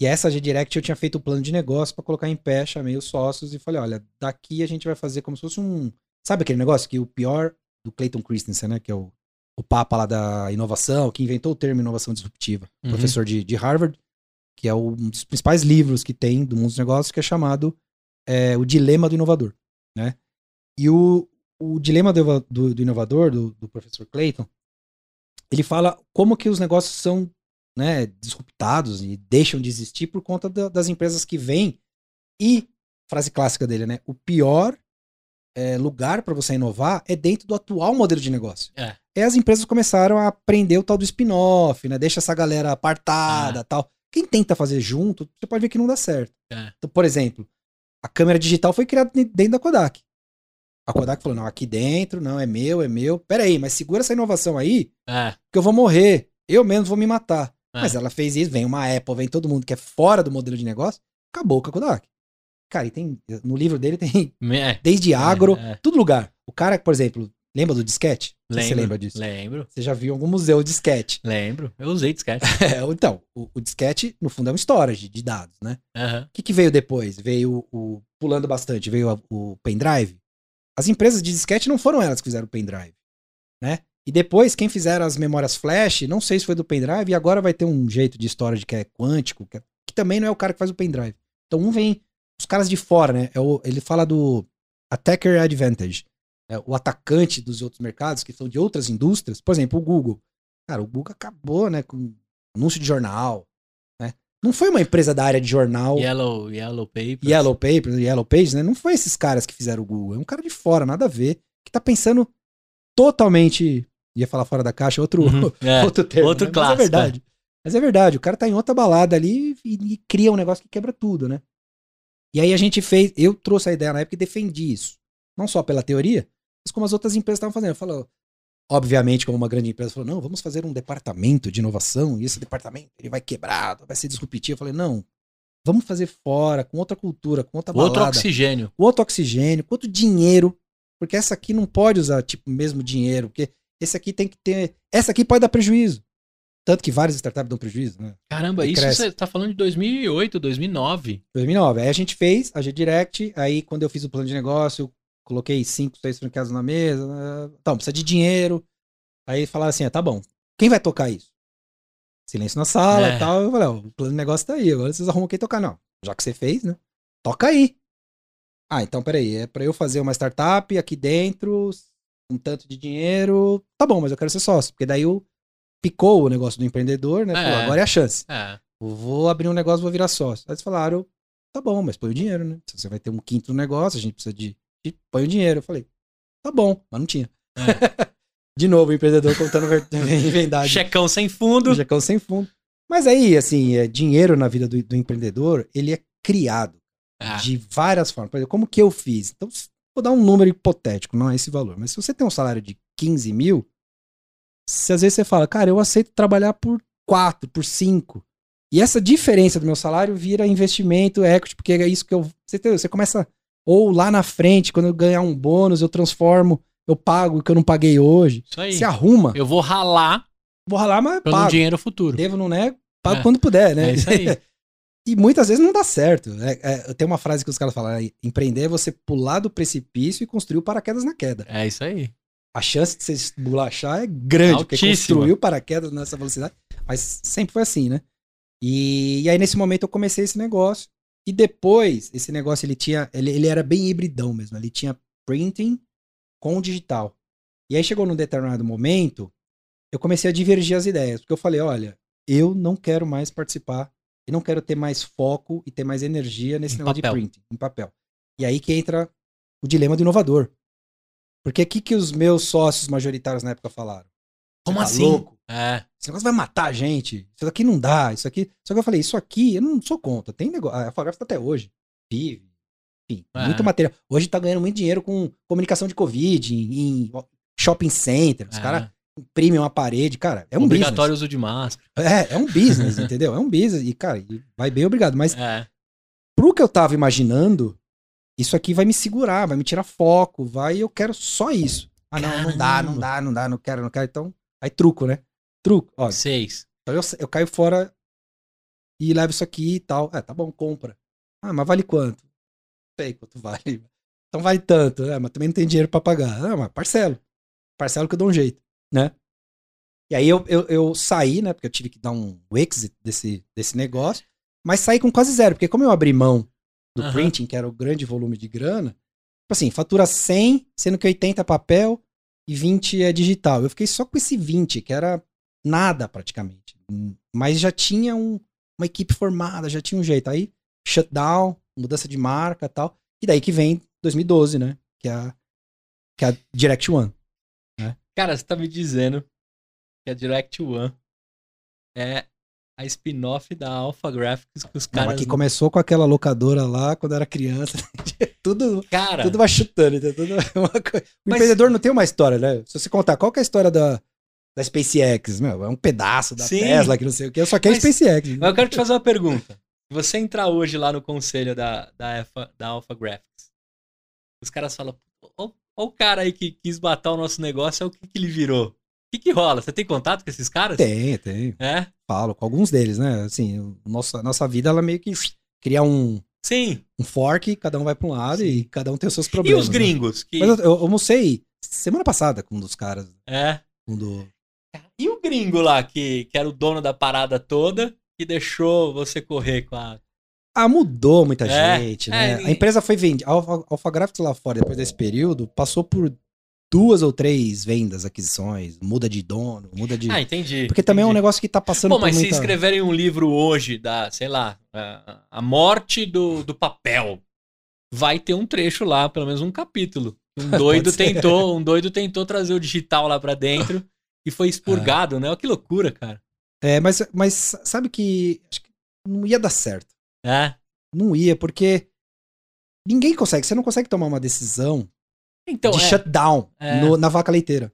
E essa G Direct eu tinha feito o um plano de negócio para colocar em pé, chamei os sócios e falei: olha, daqui a gente vai fazer como se fosse um. Sabe aquele negócio que o pior do Clayton Christensen, né? Que é o, o papa lá da inovação, que inventou o termo inovação disruptiva. Uhum. Professor de, de Harvard, que é um dos principais livros que tem do mundo dos negócios, que é chamado é, O Dilema do Inovador. Né? E o, o dilema do, do, do inovador, do, do professor Clayton, ele fala como que os negócios são né, disruptados e deixam de existir por conta da, das empresas que vêm. E, frase clássica dele, né? O pior é, lugar para você inovar é dentro do atual modelo de negócio. É. E as empresas começaram a aprender o tal do spin-off, né? Deixa essa galera apartada é. tal. Quem tenta fazer junto, você pode ver que não dá certo. É. Então, por exemplo, a câmera digital foi criada dentro da Kodak. A Kodak falou: não, aqui dentro, não, é meu, é meu. Pera aí, mas segura essa inovação aí, é. que eu vou morrer. Eu mesmo vou me matar. É. Mas ela fez isso, vem uma Apple, vem todo mundo que é fora do modelo de negócio, acabou com a Kodak. Cara, e tem. No livro dele tem. (laughs) É. Desde agro, é, é. todo lugar. O cara, por exemplo, lembra do disquete? Lembro, você lembra disso? Lembro. Você já viu em algum museu disquete? Lembro. Eu usei disquete. (laughs) É, então, o, o, disquete, no fundo, é um storage de dados, né? O uhum. que, que veio depois? Veio o. Pulando bastante, veio a, o pendrive. As empresas de disquete não foram elas que fizeram o pendrive, né? E depois, quem fizeram as memórias flash, não sei se foi do pendrive, e agora vai ter um jeito de storage que é quântico, que, é, que também não é o cara que faz o pendrive. Então, um vem, os caras de fora, né? É o, ele fala do attacker advantage. É, o atacante dos outros mercados, que são de outras indústrias. Por exemplo, o Google. Cara, o Google acabou, né? Com anúncio de jornal, né? Não foi uma empresa da área de jornal. Yellow, Yellow Papers. Yellow Papers, Yellow Pages, né? Não foi esses caras que fizeram o Google. É um cara de fora, nada a ver. Que tá pensando totalmente ia falar fora da caixa, outro, uhum, (laughs) é, outro termo. Outro né? clássico. Mas é verdade. É. Mas é verdade, o cara tá em outra balada ali e, e, cria um negócio que quebra tudo, né? E aí a gente fez, eu trouxe a ideia na época e defendi isso. Não só pela teoria, mas como as outras empresas estavam fazendo. Falou, obviamente, como uma grande empresa falou, não, vamos fazer um departamento de inovação e esse departamento ele vai quebrar, vai ser disruptivo. Eu falei, não, vamos fazer fora, com outra cultura, com outra balada. Outro oxigênio. Com outro oxigênio, com outro dinheiro, porque essa aqui não pode usar, tipo, mesmo dinheiro, porque esse aqui tem que ter. Essa aqui pode dar prejuízo. Tanto que várias startups dão prejuízo, né? Caramba, e isso cresce. você tá falando de 2008, 2009. 2009. Aí a gente fez a G-Direct, aí quando eu fiz o plano de negócio, coloquei cinco, seis franqueados na mesa. Né? Então, precisa de dinheiro. Aí falaram assim, ah, tá bom, quem vai tocar isso? Silêncio na sala e é. tal. Eu falei, ó, o plano de negócio tá aí, agora vocês arrumam quem tocar. Não, já que você fez, né? Toca aí. Ah, então peraí, é pra eu fazer uma startup aqui dentro, um tanto de dinheiro, tá bom, mas eu quero ser sócio. Porque daí o picou o negócio do empreendedor, né? É. Pô, agora é a chance. É. Vou abrir um negócio, vou virar sócio. Aí eles falaram, tá bom, mas põe o dinheiro, né? Você vai ter um quinto negócio, a gente precisa de, de põe o dinheiro. Eu falei, tá bom, mas não tinha. É. (laughs) de novo, o empreendedor contando verdade. (laughs) Checão sem fundo. Checão sem fundo. Mas aí, assim, é, dinheiro na vida do, do empreendedor, ele é criado ah. de várias formas. Por exemplo, como que eu fiz? Então, Vou dar um número hipotético, não é esse valor. Mas se você tem um salário de 15 mil, se às vezes você fala, cara, eu aceito trabalhar por 4, por 5. E essa diferença do meu salário vira investimento, equity, porque é isso que eu. Você, entendeu? você começa. Ou lá na frente, quando eu ganhar um bônus, eu transformo, eu pago o que eu não paguei hoje. Isso aí. Se arruma. Eu vou ralar. Vou ralar, mas pago. dinheiro futuro. Devo, não nego, pago é. quando puder, né? É isso aí. (laughs) E muitas vezes não dá certo. É, é, tem uma frase que os caras falam: é, empreender é você pular do precipício e construir o paraquedas na queda. É isso aí. A chance de você esbulachar é grande, Altíssima. porque construiu o paraquedas nessa velocidade. Mas sempre foi assim, né? E, e, aí, nesse momento, eu comecei esse negócio. E depois, esse negócio ele tinha. Ele, ele era bem hibridão mesmo. Ele tinha printing com digital. E aí chegou num determinado momento, eu comecei a divergir as ideias. Porque eu falei: olha, eu não quero mais participar e não quero ter mais foco e ter mais energia nesse em negócio papel. de printing, em papel. E aí que entra o dilema do inovador. Porque o que, que os meus sócios majoritários na época falaram? Como tá assim? Louco? É. Esse negócio vai matar a gente. Isso aqui não dá. Isso aqui. Só que eu falei, isso aqui eu não sou contra. Tem negócio. A Fotografa tá até hoje. Vive. Enfim, é. muito material. Hoje tá ganhando muito dinheiro com comunicação de Covid, em, em shopping center. Os é. caras imprime uma parede, cara, é um Obrigatório business. uso de máscara. É, é um business, (laughs) entendeu? É um business. E, cara, vai bem obrigado. Mas é. pro que eu tava imaginando, isso aqui vai me segurar, vai me tirar foco, vai, eu quero só isso. Ah, não, Caramba. não dá, não dá, não dá, não quero, não quero. Então, aí truco, né? Truco. Ó, Seis. Então eu, eu caio fora e levo isso aqui e tal. É, tá bom, compra. Ah, mas vale quanto? Não sei quanto vale. Então vale tanto, né? Mas também não tem dinheiro para pagar. Ah, mas parcelo. Parcelo que eu dou um jeito, né? E aí eu, eu, eu, saí, né? Porque eu tive que dar um exit desse, desse negócio. Mas saí com quase zero. Porque como eu abri mão do uhum. printing, que era o grande volume de grana, tipo assim, fatura 100, sendo que 80 é papel e 20 é digital. Eu fiquei só com esse 20, que era nada praticamente. Mas já tinha um, uma equipe formada, já tinha um jeito. Aí, shutdown, mudança de marca tal. E daí que vem 2012, né? Que é a, que é a Direct One. Né? Cara, você tá me dizendo que a Direct One é a spin-off da Alpha Graphics que os caras. Não, que começou com aquela locadora lá quando era criança. (laughs) tudo, Cara, tudo vai chutando. Tudo (laughs) uma coisa. O Mas... empreendedor não tem uma história, né? Se você contar qual é a história da, da SpaceX, meu, é um pedaço da Sim. Tesla, que não sei o que, só que é SpaceX. Mas eu quero te fazer uma pergunta. Se você entrar hoje lá no conselho da, da, Alpha, da Alpha Graphics, os caras falam, olha o cara aí que quis matar o nosso negócio, é o que, que ele virou. O que, que rola? Você tem contato com esses caras? Tem, tem. É? Falo com alguns deles, né? Assim, nossa, nossa vida, ela meio que cria um, Sim. Um fork, cada um vai para um lado Sim. e cada um tem os seus problemas. E os né? gringos? Né? Que... Mas eu, eu almocei semana passada com um dos caras. É. Um do... E o gringo lá, que, que era o dono da parada toda, que deixou você correr com a. Ah, mudou muita é, gente, né? É, a empresa foi vendida. A Alpha Graphics lá fora, depois desse período, passou por duas ou três vendas, aquisições, muda de dono, muda de. Ah, entendi. Porque também entendi. é um negócio que tá passando Pô, mas muita... se escreverem um livro hoje da, sei lá, a, a morte do, do papel, vai ter um trecho lá, pelo menos um capítulo. Um (laughs) doido tentou, um doido tentou trazer o digital lá para dentro (laughs) e foi expurgado, é. né? Olha que loucura, cara. É, mas, mas sabe que, acho que não ia dar certo. É? Não ia, porque ninguém consegue, você não consegue tomar uma decisão então, de é. shutdown é. no, na vaca leiteira.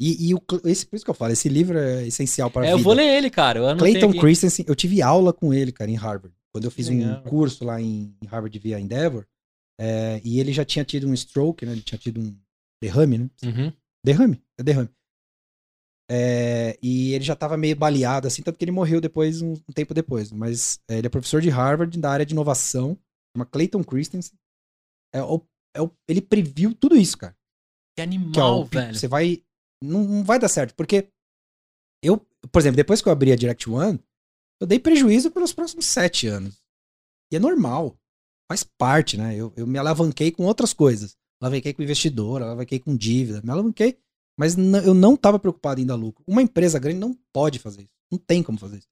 E, e o, esse, por isso que eu falo, esse livro é essencial para a é, vida. Eu vou ler ele, cara. Eu Clayton. Christensen, eu tive aula com ele, cara, em Harvard. Quando eu fiz um curso lá em, em Harvard via Endeavor, é, e ele já tinha tido um stroke, né? Ele tinha tido um derrame, né? Uhum. Derrame, é derrame. É, e ele já estava meio baleado, assim, tanto que ele morreu depois, um, um tempo depois. Mas é, ele é professor de Harvard da área de inovação, chama Clayton Christensen. É, o, é o, ele previu tudo isso, cara. Que animal, que, ó, velho. Você vai. Não, não vai dar certo, porque eu, por exemplo, depois que eu abri a Direct One, eu dei prejuízo pelos próximos sete anos. E é normal. Faz parte, né? Eu, eu me alavanquei com outras coisas. Alavanquei com investidor, alavanquei com dívida, me alavanquei mas eu não estava preocupado em dar lucro. Uma empresa grande não pode fazer isso. Não tem como fazer isso.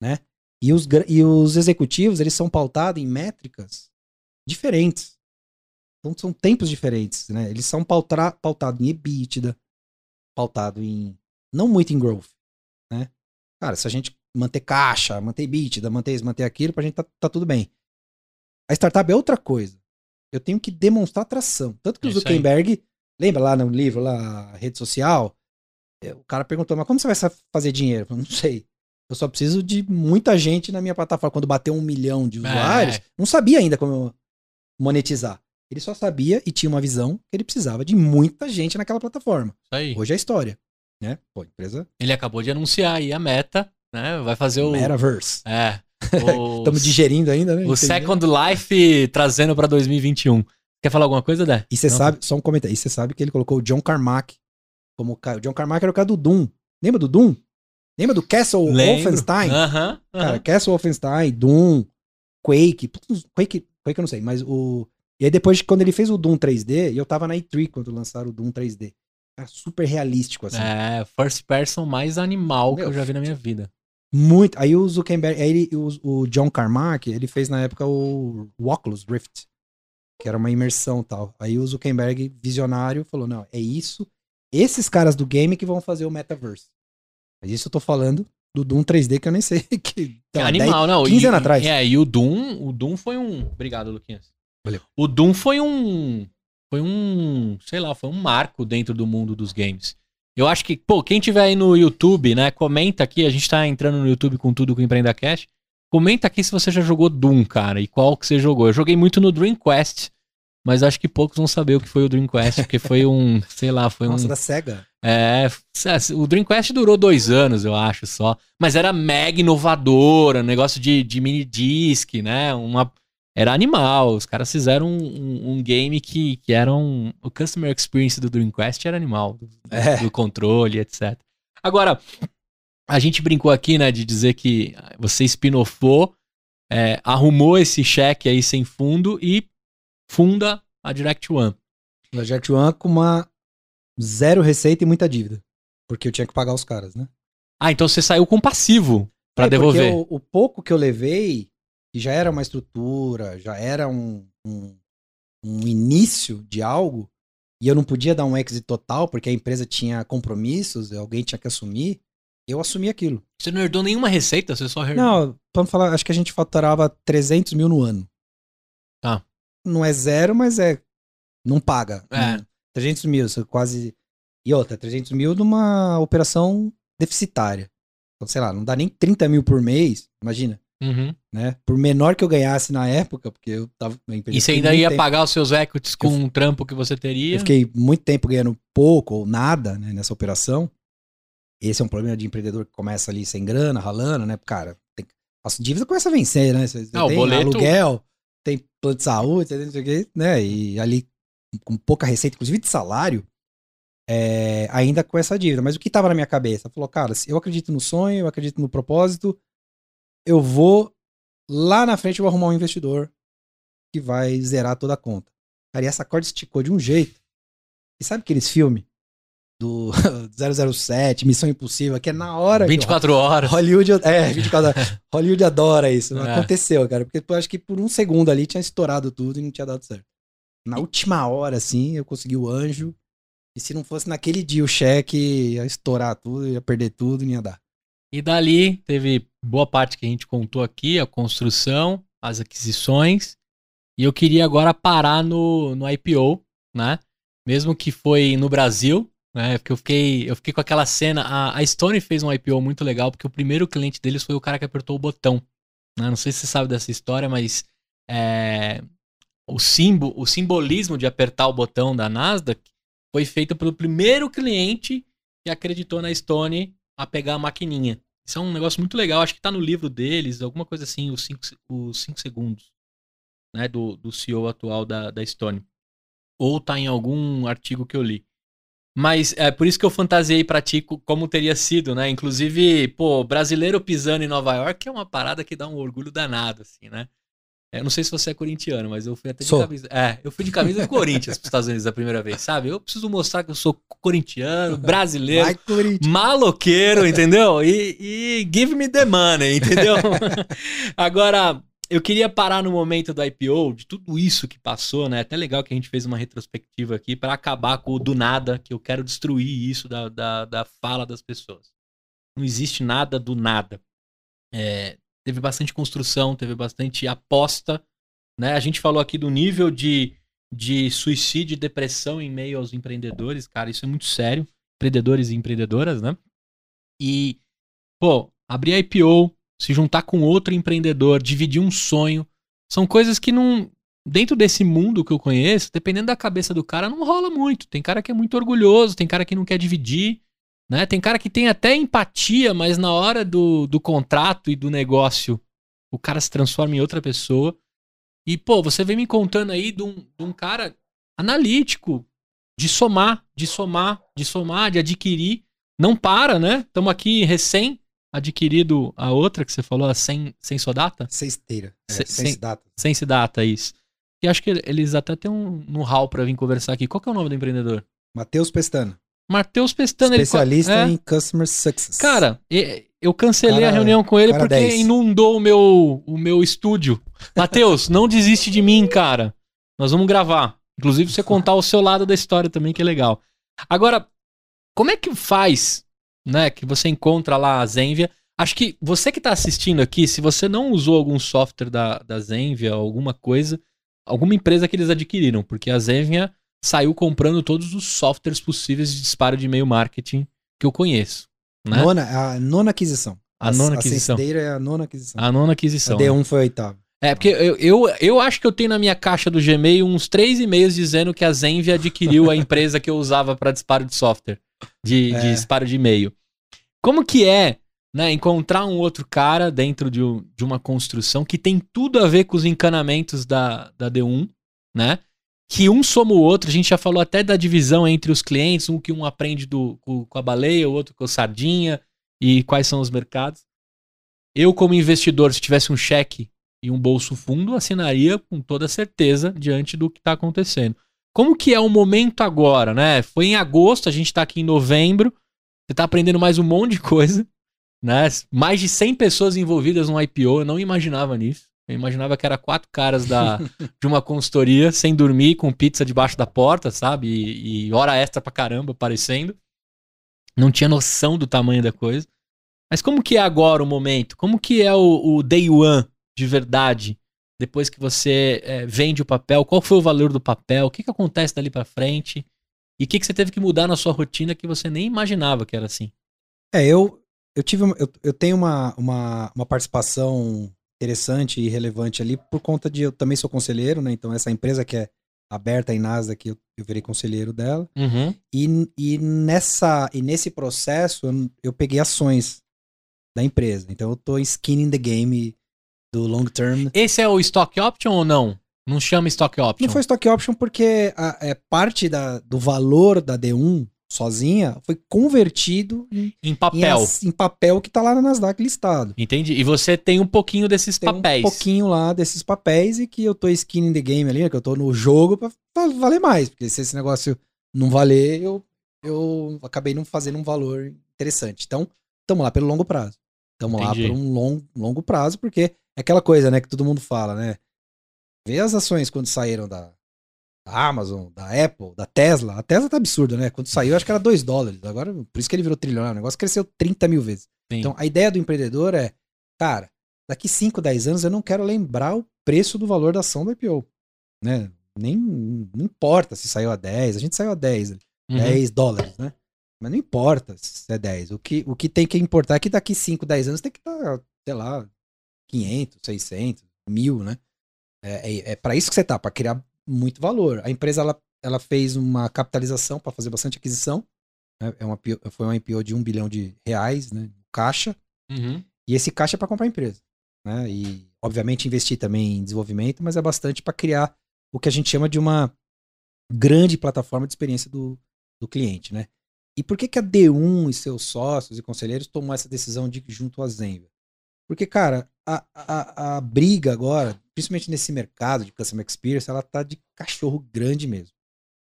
Né? E, os, e os executivos, eles são pautados em métricas diferentes. Então são tempos diferentes. Né? Eles são pautados em EBITDA, pautado em. não muito em growth. Né? Cara, se a gente manter caixa, manter EBITDA, manter isso, manter aquilo, pra gente tá, tá tudo bem. A startup é outra coisa. Eu tenho que demonstrar atração. Tanto que é o Zuckerberg Lembra lá no livro, lá, rede social? É, o cara perguntou, mas como você vai fazer dinheiro? Eu não sei. Eu só preciso de muita gente na minha plataforma. Quando bater um milhão de usuários, é. não sabia ainda como monetizar. Ele só sabia e tinha uma visão que ele precisava de muita gente naquela plataforma. Isso aí. Hoje é história. Né? Pô, empresa. Ele acabou de anunciar aí a meta, né? Vai fazer o. Metaverse. É. (laughs) Estamos digerindo ainda, né? O Entendi. Second Life trazendo para 2021. Quer falar alguma coisa, Dé? E você sabe, só um comentário. E você sabe que ele colocou o John Carmack como o cara. O John Carmack era o cara do Doom. Lembra do Doom? Lembra do Castle Lembro. Wolfenstein? Aham. Uh -huh, uh -huh. Cara, Castle Wolfenstein, Doom, Quake. Quake, Quake eu não sei, mas o. E aí depois, quando ele fez o Doom 3D, e eu tava na E3 quando lançaram o Doom 3D. Era super realístico, assim. É, first person mais animal Meu, que eu já vi na minha vida. Muito. Aí o Zuckerberg, aí ele, o, o John Carmack, ele fez na época o, o Oculus Rift que era uma imersão tal. Aí o Zuckerberg, visionário, falou: não, é isso. Esses caras do game que vão fazer o metaverse. Mas isso eu tô falando do Doom 3D que eu nem sei (laughs) que. Então, é animal, 10, não. 15 e, anos atrás. É, e o Doom, o Doom foi um. Obrigado, Luquinhas. Valeu. O Doom foi um. Foi um. Sei lá, foi um marco dentro do mundo dos games. Eu acho que, pô, quem tiver aí no YouTube, né, comenta aqui, a gente tá entrando no YouTube com tudo com o Empreenda Cash. Comenta aqui se você já jogou Doom, cara, e qual que você jogou. Eu joguei muito no Dreamcast, mas acho que poucos vão saber o que foi o Dreamcast, porque foi um, (laughs) sei lá, foi Nossa, um... da SEGA. É, o Dreamcast durou dois anos, eu acho, só. Mas era mega inovador, um negócio de, de mini disc, né, uma... Era animal, os caras fizeram um, um, um game que, que era um... O customer experience do Dreamcast era animal, do, é. do controle, etc. Agora, a gente brincou aqui, né, de dizer que você espinofou, é, arrumou esse cheque aí sem fundo e funda a Direct One. A Direct One com uma zero receita e muita dívida. Porque eu tinha que pagar os caras, né? Ah, então você saiu com passivo para é, devolver. O, o, pouco que eu levei, que já era uma estrutura, já era um, um, um início de algo, e eu não podia dar um exit total, porque a empresa tinha compromissos, alguém tinha que assumir, eu assumi aquilo. Você não herdou nenhuma receita? Você só herdou? Não, vamos falar, acho que a gente faturava 300 mil no ano. Tá não é zero, mas é. Não paga. É. 300 mil, quase. E outra, 300 mil numa operação deficitária. Então, sei lá, não dá nem 30 mil por mês, imagina. Uhum. Né? Por menor que eu ganhasse na época, porque eu tava. E você ainda ia tempo. pagar os seus equities com eu, um trampo que você teria? Eu fiquei muito tempo ganhando pouco ou nada né, nessa operação. Esse é um problema de empreendedor que começa ali sem grana, ralando, né? Cara, tem, a dívida começa a vencer, né? Você não, tem boleto... aluguel, tem plano de saúde, não sei o quê, né? E ali com pouca receita, inclusive de salário, é, ainda com essa dívida. Mas o que estava na minha cabeça? Falou, cara, eu acredito no sonho, eu acredito no propósito, eu vou lá na frente eu vou arrumar um investidor que vai zerar toda a conta. Cara, e essa corda esticou de um jeito. E sabe aqueles filmes do (laughs) 007, Missão Impossível, que é na hora. 24 horas. Hollywood, é, 24 horas. (laughs) Hollywood adora isso. Não é. aconteceu, cara. Porque eu acho que por um segundo ali tinha estourado tudo e não tinha dado certo. Na última hora, assim, eu consegui o anjo. E se não fosse naquele dia o cheque, ia estourar tudo, ia perder tudo, não ia dar. E dali teve boa parte que a gente contou aqui, a construção, as aquisições. E eu queria agora parar no, no IPO, né? Mesmo que foi no Brasil, né? Porque eu fiquei, eu fiquei com aquela cena. A, a Stone fez um IPO muito legal, porque o primeiro cliente deles foi o cara que apertou o botão. Né? Não sei se você sabe dessa história, mas é, o, simbo, o simbolismo de apertar o botão da Nasdaq foi feito pelo primeiro cliente que acreditou na Stone a pegar a maquininha. Isso é um negócio muito legal, acho que tá no livro deles, alguma coisa assim, os 5 os cinco segundos né, do, do CEO atual da, da Stone. Ou tá em algum artigo que eu li. Mas é por isso que eu fantasiei pra ti como teria sido, né? Inclusive, pô, brasileiro pisando em Nova York é uma parada que dá um orgulho danado, assim, né? Eu não sei se você é corintiano, mas eu fui até de sou. camisa. É, eu fui de camisa do Corinthians pros Estados Unidos a primeira vez, sabe? Eu preciso mostrar que eu sou corintiano, brasileiro, maloqueiro, entendeu? E, e give me the money, entendeu? (laughs) Agora, eu queria parar no momento do IPO, de tudo isso que passou, né? Até legal que a gente fez uma retrospectiva aqui para acabar com o do nada, que eu quero destruir isso da, da, da fala das pessoas. Não existe nada do nada. É, teve bastante construção, teve bastante aposta, né? A gente falou aqui do nível de, de suicídio e depressão em meio aos empreendedores, cara, isso é muito sério. Empreendedores e empreendedoras, né? E, pô, abrir IPO, se juntar com outro empreendedor, dividir um sonho. São coisas que não. Dentro desse mundo que eu conheço, dependendo da cabeça do cara, não rola muito. Tem cara que é muito orgulhoso, tem cara que não quer dividir, né? Tem cara que tem até empatia, mas na hora do, do contrato e do negócio, o cara se transforma em outra pessoa. E, pô, você vem me contando aí de um, de um cara analítico, de somar, de somar, de somar, de adquirir. Não para, né? Estamos aqui recém adquirido a outra que você falou, a Sem, Sensodata? Sensteira. É, Se, Sensidata. Sensidata, isso. E acho que eles até têm um know-how para vir conversar aqui. Qual que é o nome do empreendedor? Matheus Pestana. Matheus Pestana. Especialista ele... é. em Customer Success. Cara, eu cancelei cara, a reunião com ele porque 10. inundou o meu, o meu estúdio. Matheus, não desiste de mim, cara. Nós vamos gravar. Inclusive, você contar o seu lado da história também, que é legal. Agora, como é que faz né, que você encontra lá a Zenvia. Acho que você que está assistindo aqui, se você não usou algum software da, da Zenvia, alguma coisa, alguma empresa que eles adquiriram, porque a Zenvia saiu comprando todos os softwares possíveis de disparo de e-mail marketing que eu conheço. Né? Nona, a nona aquisição. A, a nona aquisição. A é a nona aquisição. A nona aquisição. A D1 né? foi a oitava. É, porque eu, eu, eu acho que eu tenho na minha caixa do Gmail uns três e-mails dizendo que a Zenvia adquiriu a (laughs) empresa que eu usava para disparo de software, de, é. de disparo de e-mail. Como que é né, encontrar um outro cara dentro de, de uma construção que tem tudo a ver com os encanamentos da, da D1, né? Que um soma o outro, a gente já falou até da divisão entre os clientes, um que um aprende do, com, com a baleia, o outro com a sardinha, e quais são os mercados. Eu, como investidor, se tivesse um cheque e um bolso fundo, assinaria com toda certeza diante do que está acontecendo. Como que é o momento agora, né? Foi em agosto, a gente está aqui em novembro, você está aprendendo mais um monte de coisa, né? Mais de 100 pessoas envolvidas no IPO, eu não imaginava nisso. Eu imaginava que era quatro caras da, (laughs) de uma consultoria, sem dormir, com pizza debaixo da porta, sabe? E, e hora extra pra caramba aparecendo. Não tinha noção do tamanho da coisa. Mas como que é agora o momento? Como que é o, o day one de verdade? Depois que você é, vende o papel, qual foi o valor do papel? O que, que acontece dali para frente? E o que, que você teve que mudar na sua rotina que você nem imaginava que era assim? É, eu, eu tive eu, eu tenho uma, uma, uma participação interessante e relevante ali por conta de eu também sou conselheiro, né? Então essa empresa que é aberta em Nasdaq, eu, eu virei conselheiro dela. Uhum. E, e nessa e nesse processo eu, eu, peguei ações da empresa. Então eu tô skin in the game do long term. Esse é o stock option ou não? Não chama stock option. Não foi stock option porque a, é parte da, do valor da D1 sozinha foi convertido em, em papel. Em, em, papel que tá lá na Nasdaq listado. Entendi. E você tem um pouquinho desses tem papéis. um pouquinho lá desses papéis e que eu tô skin in the game ali, né, que eu tô no jogo pra valer mais. Porque se esse negócio não valer, eu, eu acabei não fazendo um valor interessante. Então, tamo lá pelo longo prazo. Tamo Entendi. lá por um long, longo prazo, porque aquela coisa, né, que todo mundo fala, né? Vê as ações quando saíram da, da Amazon, da Apple, da Tesla. A Tesla tá absurda, né? Quando saiu, acho que era 2 dólares. Agora, por isso que ele virou trilionário. O negócio cresceu 30 mil vezes. Sim. Então, a ideia do empreendedor é, cara, daqui 5, 10 anos eu não quero lembrar o preço do valor da ação do IPO. Né? Nem, não importa se saiu a 10, a gente saiu a 10, uhum. 10 dólares, né? Mas não importa se é 10. O que, o que tem que importar é que daqui 5, 10 anos tem que estar, tá, sei lá, 500, 600, mil, né? É, é, é para isso que você tá, para criar muito valor. A empresa ela, ela fez uma capitalização para fazer bastante aquisição. Né? É uma, foi uma IPO de um bilhão de reais, né? Caixa. Uhum. E esse caixa é para comprar a empresa. Né? E, obviamente, investir também em desenvolvimento, mas é bastante para criar o que a gente chama de uma grande plataforma de experiência do, do cliente. Né? E por que, que a D1 e seus sócios e conselheiros tomou essa decisão de junto à Zenvia? Porque, cara, a, a, a briga agora, principalmente nesse mercado de Customer Experience, ela tá de cachorro grande mesmo.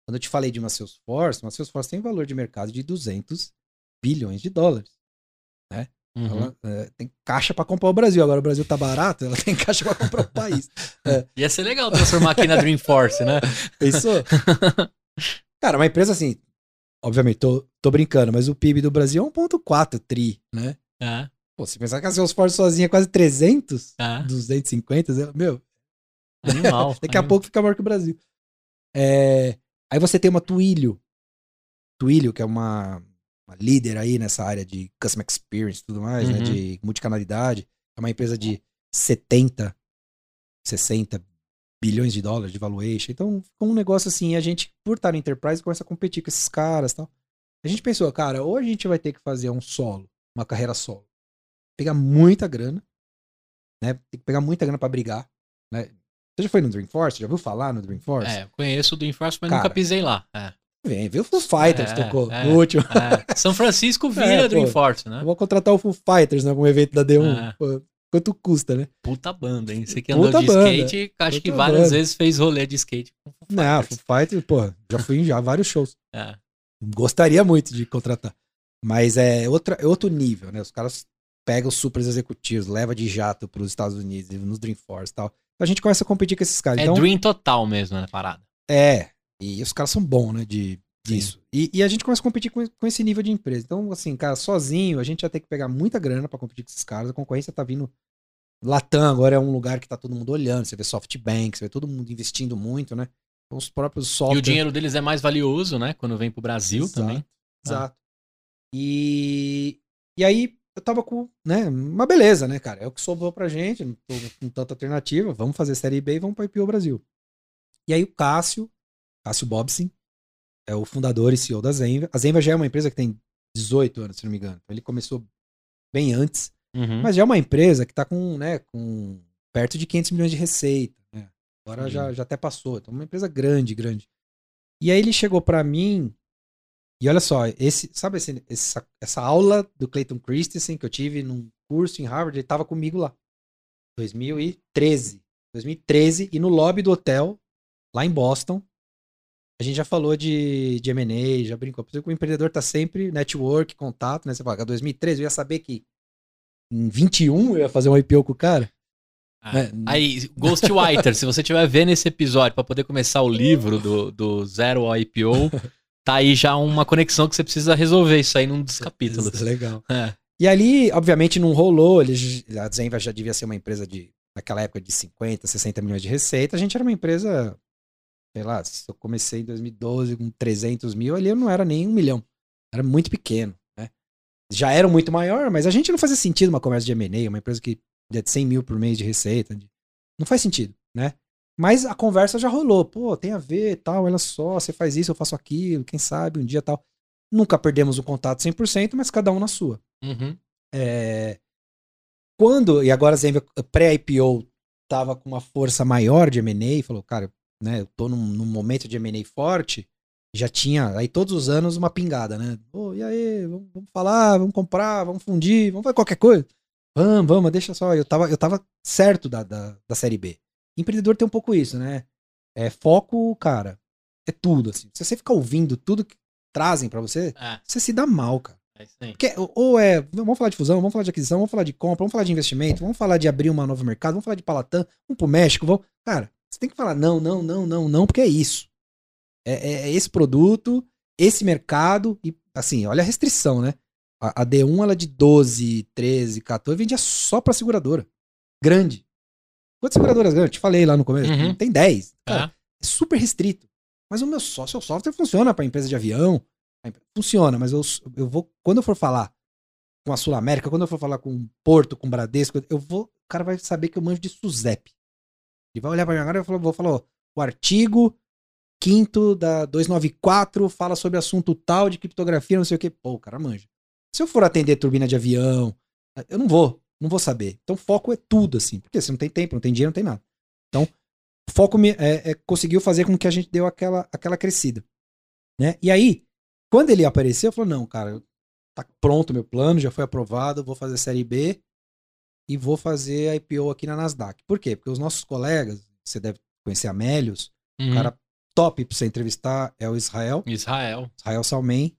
Quando eu te falei de uma Salesforce, uma Salesforce tem valor de mercado de 200 bilhões de dólares. Né? Uhum. Ela é, tem caixa para comprar o Brasil. Agora o Brasil tá barato, ela tem caixa para comprar o país. (laughs) É. Ia ser legal transformar aqui na Dreamforce, né? Isso. (laughs) Cara, uma empresa assim, obviamente, tô, tô brincando, mas o PIB do Brasil é 1,4 tri, né? É. Pô, se pensar que a Salesforce sozinha é quase 300, ah. 250, meu. Animal. (laughs) Daqui a pouco fica maior que o Brasil. É, aí você tem uma Twilio. Twilio, que é uma, uma, líder aí nessa área de Customer Experience e tudo mais, né, uhum. né? De multicanalidade. É uma empresa de 70, 60 bilhões de dólares de valuation. Então, ficou um negócio assim, a gente, por estar no Enterprise, começa a competir com esses caras e tal. A gente pensou, cara, ou a gente vai ter que fazer um solo, uma carreira solo pegar muita grana, né? Tem que pegar muita grana para brigar, né? Você já foi no Dreamforce? Já ouviu falar no Dreamforce? É, conheço o Dreamforce, mas Cara, nunca pisei lá. É. Vem, vê o Foo Fighters é, tocou é, no último. É. São Francisco (laughs) vira é, Dreamforce, né? vou contratar o Foo Fighters, né? Como evento da D1. É. Pô, quanto custa, né? Puta banda, hein? Você que andou Puta de banda. skate, acho Puta que várias banda. vezes fez rolê de skate com Foo Fighters. Não, Foo Fighters, pô, já fui em já vários shows. É. Gostaria muito de contratar. Mas é, outra, é outro nível, né? Os caras pega os super executivos, leva de jato para os Estados Unidos, nos Dreamforce e tal. Então a gente começa a competir com esses caras. É então, Dream total mesmo, né, parada. É, e os caras são bons, né, de, disso. E, e, a gente começa a competir com, com, esse nível de empresa. Então, assim, cara, sozinho, a gente já tem que pegar muita grana para competir com esses caras. A concorrência tá vindo... Latam agora é um lugar que tá todo mundo olhando. Você vê SoftBank, você vê todo mundo investindo muito, né? os próprios softwares. E o dinheiro deles é mais valioso, né? Quando vem pro Brasil exato, também. Exato. Ah. E, e aí eu tava com, né, uma beleza, né, cara? É o que sobrou pra gente, não tô com tanta alternativa. Vamos fazer Série B e vamos pra IPO Brasil. E aí o Cássio, Cássio Bobson, é o fundador e CEO da Zenva. A Zenva já é uma empresa que tem 18 anos, se não me engano. Então ele começou bem antes. Uhum. Mas já é uma empresa que está com, né, com perto de 500 milhões de receita. Né? Agora já, já até passou. Então, uma empresa grande, grande. E aí ele chegou para mim. E olha só, esse, sabe esse, essa, essa aula do Clayton Christensen que eu tive num curso em Harvard, ele estava comigo lá. 2013. 2013, e no lobby do hotel, lá em Boston, a gente já falou de, de M&A, já brincou. Porque o empreendedor tá sempre network, contato, né? Você fala, 2013 eu ia saber que em 21 eu ia fazer um IPO com o cara. Ah, é. Aí, Ghostwriter, se você estiver vendo esse episódio para poder começar o (laughs) livro do, do Zero ao IPO, tá aí já uma conexão que você precisa resolver isso aí num dos capítulos. (laughs) Legal. É. E ali, obviamente, não rolou. Ele, a Zenva já devia ser uma empresa de, naquela época, de 50, 60 milhões de receita. A gente era uma empresa sei lá, se eu comecei em 2012 com 300 mil, ali eu não era nem um milhão. Era muito pequeno, né? Já era muito maior, mas a gente não fazia sentido uma comércio de M&A, uma empresa que de 100 mil por mês de receita. Não faz sentido, né? Mas a conversa já rolou. Pô, tem a ver, tal, olha só, você faz isso, eu faço aquilo, quem sabe, um dia tal. Nunca perdemos o contato 100%, mas cada um na sua. Uhum. É... Quando, e agora a Zenvia pré-IPO tava com uma força maior de M&A, falou, cara, né? Eu tô num, num momento de M&A forte, já tinha aí todos os anos uma pingada, né? Pô, e aí, vamos, vamos, falar, vamos comprar, vamos fundir, vamos fazer qualquer coisa. Vamos, vamos, deixa só. Eu tava, eu tava certo da, da, da série B. Empreendedor tem um pouco isso, né? É foco, cara, é tudo, assim. Se você ficar ouvindo tudo que trazem para você, é. você se dá mal, cara. É. Porque, ou é, vamos falar de fusão, vamos falar de aquisição, vamos falar de compra, vamos falar de investimento, vamos falar de abrir um novo mercado, vamos falar de Palatã, vamos pro México, vamos. Cara, você tem que falar não, não, não, não, não, porque é isso. É, é, é esse produto, esse mercado, e assim, olha a restrição, né? A, a D1 ela é de 12, 13, 14, vendia só pra seguradora. Grande. Quantas seguradoras grandes? Eu te falei lá no começo. Uhum. Tem 10. Cara, é. é super restrito. Mas o meu sócio, o software funciona para empresa de avião. Funciona, mas eu, eu vou. Quando eu for falar com a Sul América, quando eu for falar com Porto, com Bradesco, eu vou. O cara vai saber que eu manjo de SUSEP. Ele vai olhar pra minha cara e vou, vou falar, ó, o artigo quinto da 294 fala sobre assunto tal de criptografia, não sei o que. Pô, o cara manja. Se eu for atender turbina de avião, eu não vou, não vou saber. Então foco é tudo, assim. Porque você não tem tempo, não tem dinheiro, não tem nada. Então, foco me, é, é, conseguiu fazer com que a gente deu aquela, aquela crescida. Né? E aí, quando ele apareceu, eu falei, não, cara, tá pronto o meu plano, já foi aprovado, vou fazer série B e vou fazer a IPO aqui na Nasdaq. Por quê? Porque os nossos colegas, você deve conhecer a Melios, uhum. o cara top pra você entrevistar é o Israel. Israel. Israel Salmen.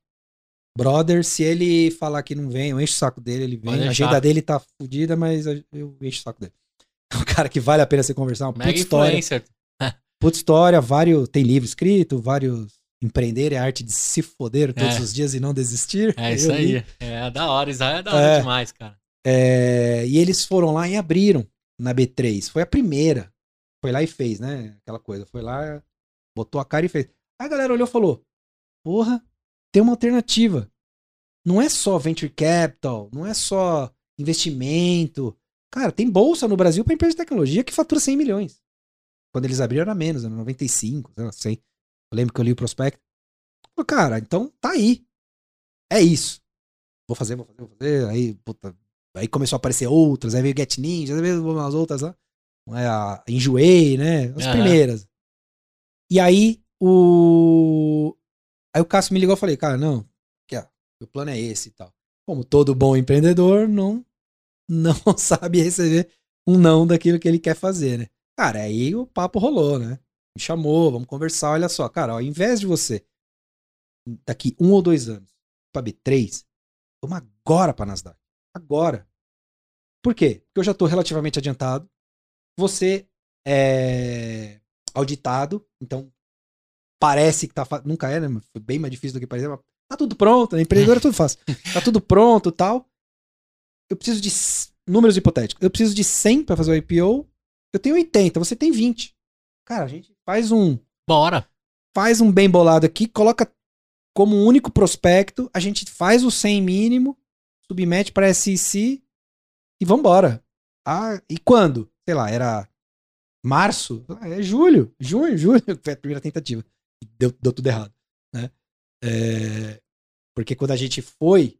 Brother, se ele falar que não vem, eu encho o saco dele, ele vem. A agenda dele tá fodida, mas eu encho o saco dele. (laughs) É um cara que vale a pena você conversar, uma puta história. (laughs) puta história, vários. Tem livro escrito, vários. Empreender é a arte de se foder todos é. os dias e não desistir. É (laughs) isso aí. É da hora, Israel é da hora é. demais, cara. É, e eles foram lá e abriram na B3. Foi a primeira. Foi lá e fez, né? Aquela coisa. Foi lá, botou a cara e fez. Aí a galera olhou e falou: Porra, tem uma alternativa. Não é só venture capital, não é só investimento. Cara, tem bolsa no Brasil para empresa de tecnologia que fatura 100 milhões. Quando eles abriram era menos, era 95, não sei. Eu lembro que eu li o prospecto. Cara, então tá aí. É isso. Vou fazer, vou fazer, vou fazer. Aí, puta, Aí começou a aparecer outras, aí veio Get Ninja, aí veio umas outras lá. É, a Enjoei, né? As uhum. primeiras. E aí o. Aí o Cássio me ligou e falei, cara, não, aqui, ó, plano é esse e tal. Como todo bom empreendedor, não, (laughs) não sabe receber um não daquilo que ele quer fazer, né? Cara, aí o papo rolou, né? Me chamou, vamos conversar, olha só, cara, ao invés de você daqui um ou dois anos pra B3, vamos agora pra Nasdaq. Agora. Por quê? Porque eu já estou relativamente adiantado. Você é auditado, então parece que tá nunca é, né? Foi bem mais difícil do que parecia, mas tá tudo pronto, né? empreendedor é tudo fácil. Tá tudo pronto, tal. Eu preciso de números hipotéticos. Eu preciso de 100 para fazer o IPO. Eu tenho 80, você tem 20. Cara, a gente faz um Bora. Faz um bem bolado aqui, coloca como único prospecto, a gente faz o 100 mínimo, submete para SEC e vambora. Ah, e quando? Sei lá, era março? Ah, é julho, junho, julho, (laughs) foi a primeira tentativa. Deu, deu tudo errado, né? É, porque quando a gente foi,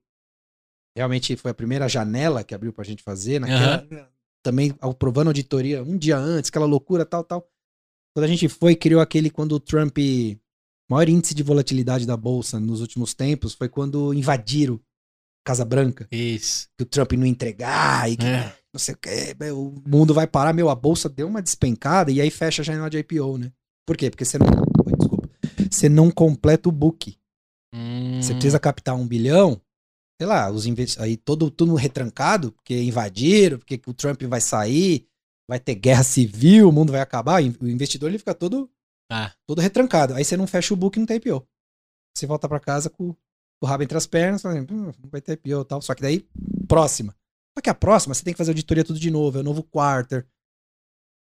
realmente foi a primeira janela que abriu pra gente fazer, naquela, uhum. também aprovando auditoria um dia antes, aquela loucura, tal, tal. Quando a gente foi, criou aquele quando o Trump. maior índice de volatilidade da bolsa nos últimos tempos foi quando invadiram Casa Branca. Isso. Que o Trump não entregar e que é. não sei o que, o mundo vai parar. Meu, a bolsa deu uma despencada e aí fecha a janela de IPO, né? Por quê? Porque você não. Desculpa. Você não completa o book. Hum. Você precisa captar um bilhão. Sei lá, os. Aí todo, tudo retrancado, porque invadiram, porque o Trump vai sair vai ter guerra civil, o mundo vai acabar, o investidor ele fica todo, ah. todo retrancado. Aí você não fecha o book e não tem IPO. Você volta para casa com, o rabo entre as pernas, falando, hum, não vai ter IPO e tal. Só que daí, próxima. Só que a próxima, você tem que fazer auditoria tudo de novo, é o novo quarter,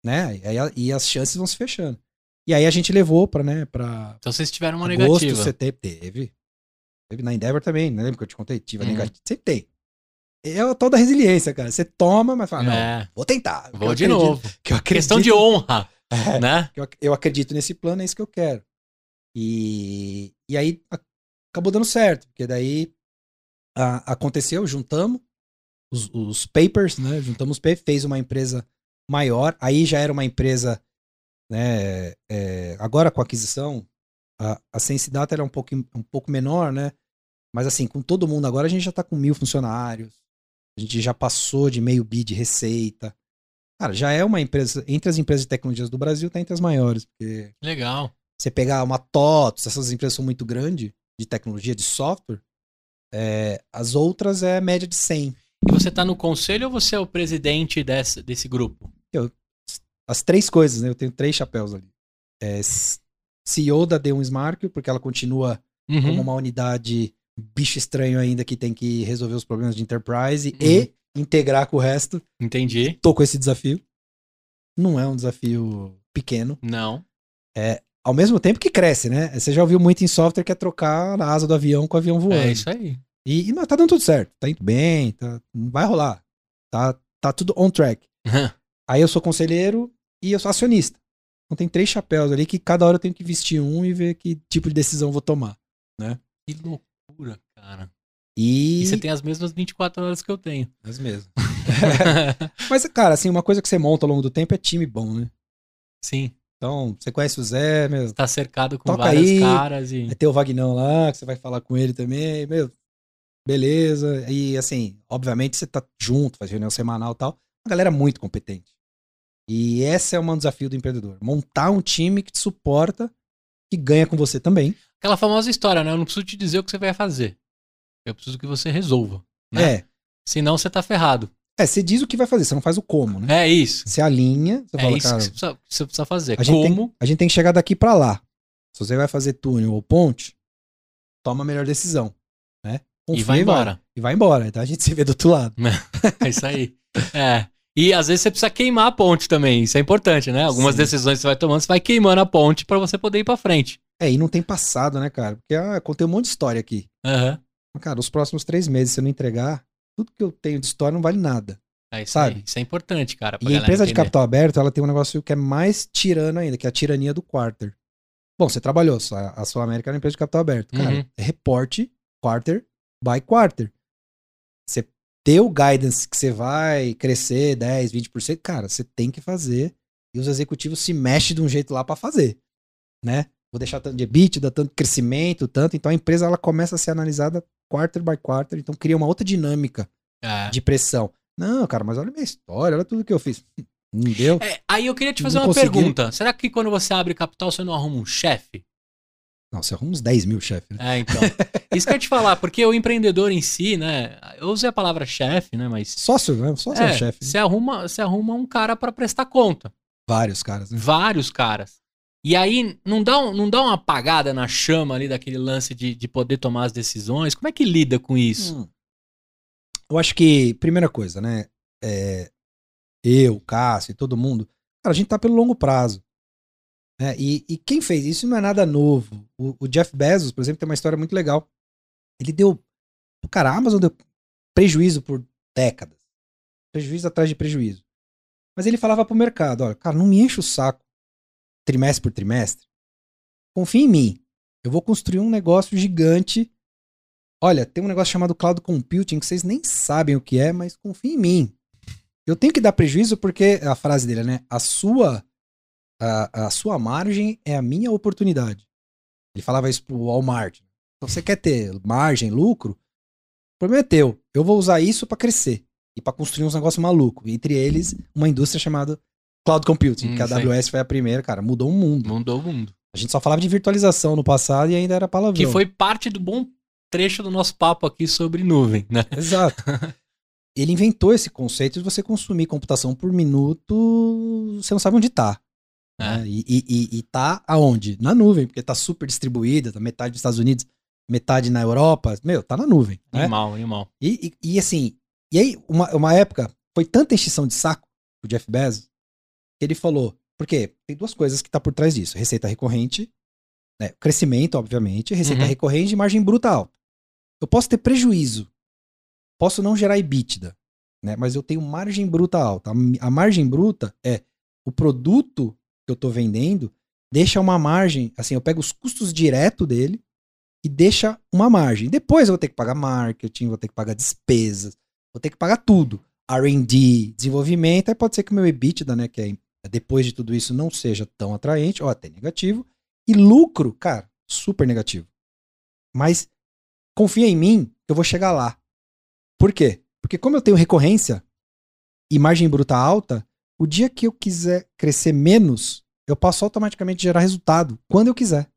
né? E, aí, e as chances vão se fechando. E aí a gente levou pra, né, pra... Então vocês tiveram uma agosto, negativa. Setembro, teve. Teve na Endeavor também, né? Lembra que eu te contei? Tive uhum. a negativa. Sempre tem é o tal da resiliência, cara. Você toma, mas fala, é. não, vou tentar. Vou de acredito, novo. Que eu acredito, Questão de honra, é, né? Eu, eu, acredito nesse plano, é isso que eu quero. E, e aí acabou dando certo, porque daí a, aconteceu, juntamos os, os, papers, né? Juntamos os papers, fez uma empresa maior. Aí já era uma empresa, né? É, agora com a aquisição, a, a Sense Data era um pouco, um pouco menor, né? Mas assim, com todo mundo agora, a gente já tá com mil funcionários. A gente já passou de meio bi de receita. Cara, já é uma empresa, entre as empresas de tecnologias do Brasil, tá entre as maiores. Porque Legal. Você pegar uma TOTS, essas empresas são muito grandes, de tecnologia, de software, é, as outras é média de 100. E você tá no conselho ou você é o presidente desse, desse grupo? Eu, as três coisas, né? Eu tenho três chapéus ali. É, CEO da D1 Smart, porque ela continua uhum. como uma unidade bicho estranho ainda que tem que resolver os problemas de enterprise uhum. e integrar com o resto. Entendi. Tô com esse desafio. Não é um desafio pequeno. Não. É, ao mesmo tempo que cresce, né? Você já ouviu muito em software que é trocar a asa do avião com o avião voando. É isso aí. E, e não, tá dando tudo certo. Tá indo bem, tá, vai rolar. Tá, tá tudo on track. aí eu sou conselheiro e eu sou acionista. Então tem três chapéus ali que cada hora eu tenho que vestir um e ver que tipo de decisão vou tomar, né? Que loucura, cara. E... e você tem as mesmas 24 horas que eu tenho. As mesmas. (laughs) Mas, cara, assim, uma coisa que você monta ao longo do tempo é time bom, né? Sim. Então, você conhece o Zé, meu. Tá cercado com vários aí, caras e. Vai ter o Vagnão lá, que você vai falar com ele também, meu. Beleza. E assim, obviamente você tá junto, faz reunião semanal e tal. Uma galera muito competente. E esse é um desafio do empreendedor. Montar um time que te suporta, que ganha com você também. Aquela famosa história, né? Eu não preciso te dizer o que você vai fazer. Eu preciso que você resolva. Né? É. Senão você tá ferrado. É, você diz o que vai fazer, você não faz o como, né? É isso. Você alinha, você é fala, isso cara, que você precisa, você precisa fazer. A como? Gente tem, a gente tem que chegar daqui para lá. Se você vai fazer túnel ou ponte, toma a melhor decisão, né? Confia e vai embora. Vai, e vai embora. Então a gente se vê do outro lado. (laughs) é isso aí. É. E às vezes você precisa queimar a ponte também. Isso é importante, né? Algumas Sim. decisões que você vai tomando, você vai queimando a ponte para você poder ir para frente. É, e não tem passado, né, cara? Porque ah, contei um monte de história aqui. Uhum. Cara, os próximos três meses, se eu não entregar, tudo que eu tenho de história não vale nada. É isso sabe? Aí. Isso é importante, cara. E a empresa entender. de capital aberto, ela tem um negócio que é mais tirano ainda, que é a tirania do quarter. Bom, você trabalhou, a Sul América é uma empresa de capital aberto. Cara, uhum. é reporte quarter by quarter. Você deu guidance que você vai crescer 10, 20%, cara, você tem que fazer. E os executivos se mexem de um jeito lá para fazer, né? vou deixar tanto de EBITDA, tanto de crescimento, tanto. Então a empresa ela começa a ser analisada quarter by quarter, então cria uma outra dinâmica é. de pressão. Não, cara, mas olha a minha história, olha tudo que eu fiz. Não deu. É, aí eu queria te fazer não uma consegui. pergunta. Será que quando você abre capital você não arruma um chefe? Não, você arruma uns 10 mil chefes. Né? É, então. Isso que eu ia te falar, porque o empreendedor em si, né? Eu usei a palavra chefe, né? Mas. Sócio, né? Sócio é, é chefe. Você arruma, você arruma um cara para prestar conta. Vários caras, né? Vários caras. E aí, não dá, um, não dá uma apagada na chama ali daquele lance de, de poder tomar as decisões? Como é que lida com isso? Hum. Eu acho que, primeira coisa, né? É, eu, Cássio e todo mundo, cara, a gente tá pelo longo prazo. É, e, e, quem fez isso não é nada novo. O, o, Jeff Bezos, por exemplo, tem uma história muito legal. Ele deu. Cara, a Amazon deu prejuízo por décadas. Prejuízo atrás de prejuízo. Mas ele falava pro mercado: olha, cara, não me enche o saco trimestre por trimestre. Confia em mim. Eu vou construir um negócio gigante. Olha, tem um negócio chamado cloud computing que vocês nem sabem o que é, mas confia em mim. Eu tenho que dar prejuízo porque a frase dele, né? A sua a, a sua margem é a minha oportunidade. Ele falava isso pro Walmart. Então você quer ter margem, lucro? O problema é teu. Eu vou usar isso para crescer e para construir uns negócios malucos. Entre eles, uma indústria chamada Cloud Computing, hum, que a AWS foi a primeira, cara, mudou o mundo. Mudou o mundo. A gente só falava de virtualização no passado e ainda era palavrão. Que foi parte do bom trecho do nosso papo aqui sobre nuvem, né? Exato. (laughs) Ele inventou esse conceito de você consumir computação por minuto, você não sabe onde tá. É. Né? E, e, e, tá aonde? Na nuvem, porque tá super distribuída, tá metade dos Estados Unidos, metade na Europa. Meu, tá na nuvem. Né? Animal, né? animal. E, e, assim, e aí, uma, uma época, foi tanta encheção de saco o Jeff Bezos, que ele falou, porque tem duas coisas que tá por trás disso. Receita recorrente, né? crescimento, obviamente, receita uhum. recorrente e margem bruta alta. Eu posso ter prejuízo, posso não gerar EBITDA, né? mas eu tenho margem bruta alta. A margem bruta é o produto que eu estou vendendo deixa uma margem, assim, eu pego os custos direto dele e deixa uma margem. Depois eu vou ter que pagar marketing, vou ter que pagar despesas, vou ter que pagar tudo. R&D, desenvolvimento, aí pode ser que o meu EBITDA, né, que é depois de tudo isso não seja tão atraente, ou até negativo. E lucro, cara, super negativo. Mas confia em mim eu vou chegar lá. Por quê? Porque como eu tenho recorrência e margem bruta alta, o dia que eu quiser crescer menos, eu posso automaticamente gerar resultado quando eu quiser.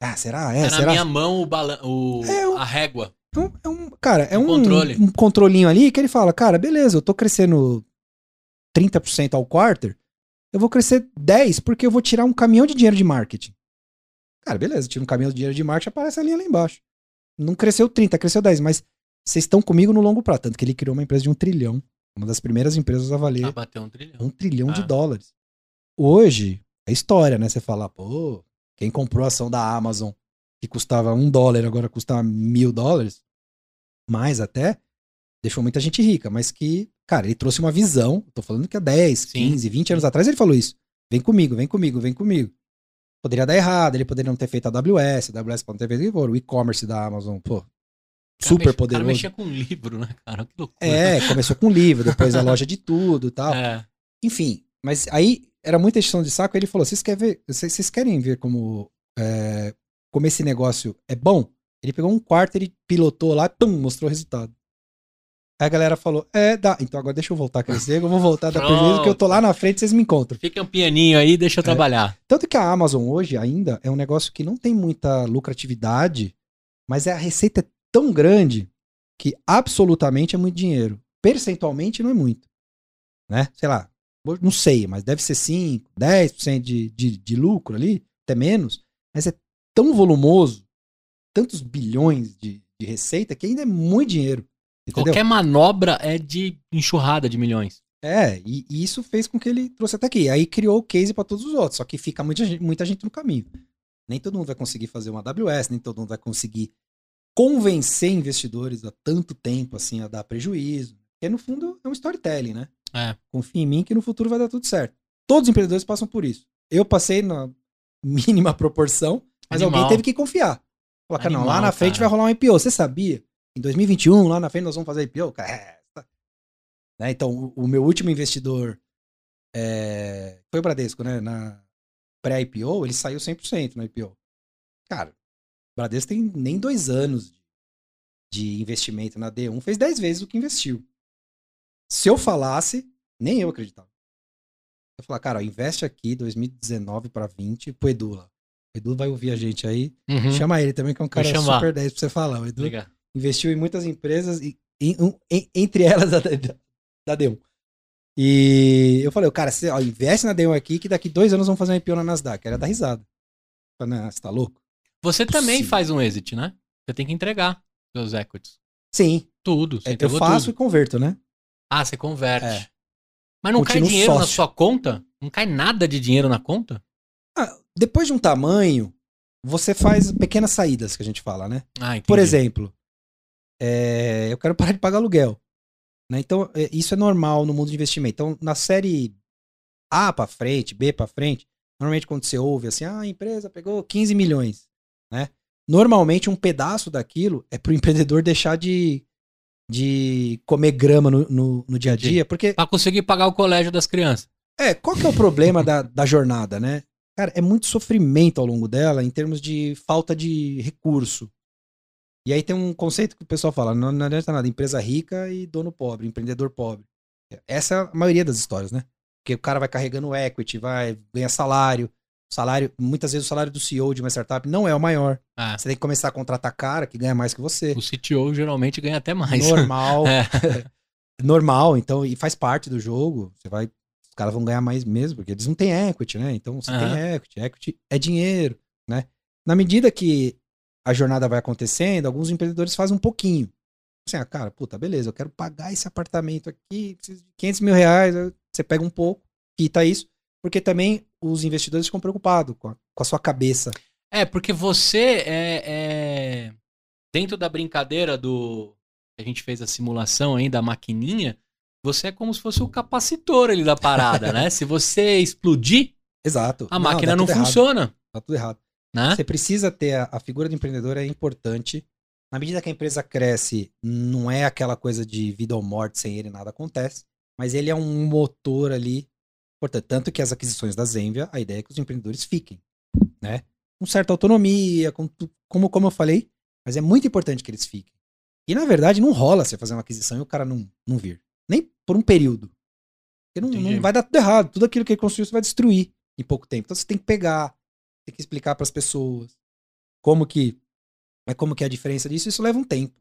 Ah, será? É, é será? na minha mão o, balan o é um, a régua. É um, é um, cara, é um, controle. um controlinho ali que ele fala, cara, beleza, eu tô crescendo 30% ao quarter, eu vou crescer 10 porque eu vou tirar um caminhão de dinheiro de marketing. Cara, beleza, tira um caminhão de dinheiro de marketing, aparece a linha lá embaixo. Não cresceu 30, cresceu 10, mas vocês estão comigo no longo prazo. Tanto que ele criou uma empresa de um trilhão. Uma das primeiras empresas a valer ah, bateu um trilhão, um trilhão ah. de dólares. Hoje, é história, né? Você fala, pô, quem comprou a ação da Amazon que custava um dólar, agora custa mil dólares, mais até, deixou muita gente rica, mas que, cara, ele trouxe uma visão. Tô falando que há 10, Sim. 15, 20 anos atrás ele falou isso. Vem comigo, vem comigo, vem comigo. Poderia dar errado, ele poderia não ter feito a AWS, a AWS pode não ter feito o e-commerce da Amazon, pô, super poderoso. O cara mexia com livro, né, cara? Que loucura. É, começou com livro, depois a (laughs) loja de tudo e tal. É. Enfim, mas aí era muita extensão de saco. Ele falou: vocês querem ver, vocês, querem ver como, é, como esse negócio é bom? Ele pegou um quarto, ele pilotou lá, pum, mostrou o resultado. Aí a galera falou: É, dá. Então agora deixa eu voltar a crescer, eu vou voltar da prejuízo, que eu tô lá na frente, vocês me encontram. Fica um pianinho aí, deixa eu é. trabalhar. Tanto que a Amazon hoje ainda é um negócio que não tem muita lucratividade, mas é a receita é tão grande que absolutamente é muito dinheiro. Percentualmente não é muito. Né? Sei lá, não sei, mas deve ser 5, 10% de, de, de lucro ali, até menos. Mas é tão volumoso, tantos bilhões de, de receita, que ainda é muito dinheiro. Entendeu? Qualquer manobra é de enxurrada de milhões. É, e, e, isso fez com que ele trouxe até aqui. Aí criou o case para todos os outros, só que fica muita gente, muita gente no caminho. Nem todo mundo vai conseguir fazer uma AWS, nem todo mundo vai conseguir convencer investidores há tanto tempo assim a dar prejuízo. Porque no fundo é um storytelling, né? É. Confia em mim que no futuro vai dar tudo certo. Todos os empreendedores passam por isso. Eu passei na mínima (laughs) proporção, mas Animal. alguém teve que confiar. Falar, não, lá na frente cara. vai rolar um IPO. Você sabia? Em 2021, lá na frente nós vamos fazer IPO? Cara, é... Tá. né? Então, o, o, meu último investidor é... foi o Bradesco, né? Na pré-IPO, ele saiu 100% no IPO. Cara, Bradesco tem nem dois anos de investimento na D1, fez 10 vezes o que investiu. Se eu falasse, nem eu acreditava. Eu falar, cara, investe aqui 2019 para 20 pro Edu lá. O Edu vai ouvir a gente aí. Uhum. Chama ele também, que é um cara super 10 pra você falar. O Edu Legal. investiu em muitas empresas, e, em, em, entre elas a da, da D1. E eu falei, cara, você ó, investe na D1 aqui, que daqui dois anos vamos fazer um IPO na Nasdaq. Era dar risada. Falei, você tá louco? Você também faz um exit, né? Você tem que entregar seus equities. Sim. Tudo. É, eu faço tudo. e converto, né? Ah, você converte. É. Mas não Continuo cai dinheiro sócio. na sua conta? Não cai nada de dinheiro na conta? depois de um tamanho, você faz pequenas saídas que a gente fala, né? Ah, Por exemplo, é, eu quero parar de pagar aluguel. Né? Então, é, isso é normal no mundo de investimento. Então, na série A para frente, B para frente, normalmente quando você ouve assim, ah, a empresa pegou 15 milhões, né? Normalmente um pedaço daquilo é para o empreendedor deixar de, de comer grama no, no, no dia a dia, porque... Para conseguir pagar o colégio das crianças. É, qual que é o problema da, da jornada, né? Cara, é muito sofrimento ao longo dela em termos de falta de recurso. E aí tem um conceito que o pessoal fala: não, não adianta nada, empresa rica e dono pobre, empreendedor pobre. Essa é a maioria das histórias, né? Porque o cara vai carregando equity, vai ganhar salário. Salário, muitas vezes o salário do CEO de uma startup não é o maior. Ah. Você tem que começar a contratar cara que ganha mais que você. O CTO geralmente ganha até mais. Normal. (laughs) é. (laughs) Normal, então, e faz parte do jogo. Você vai os caras vão ganhar mais mesmo, porque eles não têm equity, né? Então você tem equity, equity é dinheiro, né? Na medida que a jornada vai acontecendo, alguns empreendedores fazem um pouquinho. Assim, ah, cara, puta, beleza, eu quero pagar esse apartamento aqui, 500 mil reais, você pega um pouco, quita isso, porque também os investidores ficam preocupados com a, com a sua cabeça. É, porque você é, é, Dentro da brincadeira do. A gente fez a simulação aí da maquininha, você é como se fosse o capacitor ali da parada, né? (laughs) Se você explodir, Exato. a máquina não, não funciona. Tá tudo errado. Né? Você precisa ter a, a, figura do empreendedor é importante. Na medida que a empresa cresce, não é aquela coisa de vida ou morte, sem ele nada acontece, mas ele é um motor ali. Portanto, tanto que as aquisições da Zenvia, a ideia é que os empreendedores fiquem, né? Com certa autonomia, com, como, como eu falei, mas é muito importante que eles fiquem. E na verdade não rola você fazer uma aquisição e o cara não, não vir. Nem por um período. Porque não, não vai dar tudo errado. Tudo aquilo que ele construiu você vai destruir em pouco tempo. Então você tem que pegar, tem que explicar para as pessoas como que é como que é a diferença disso. Isso leva um tempo,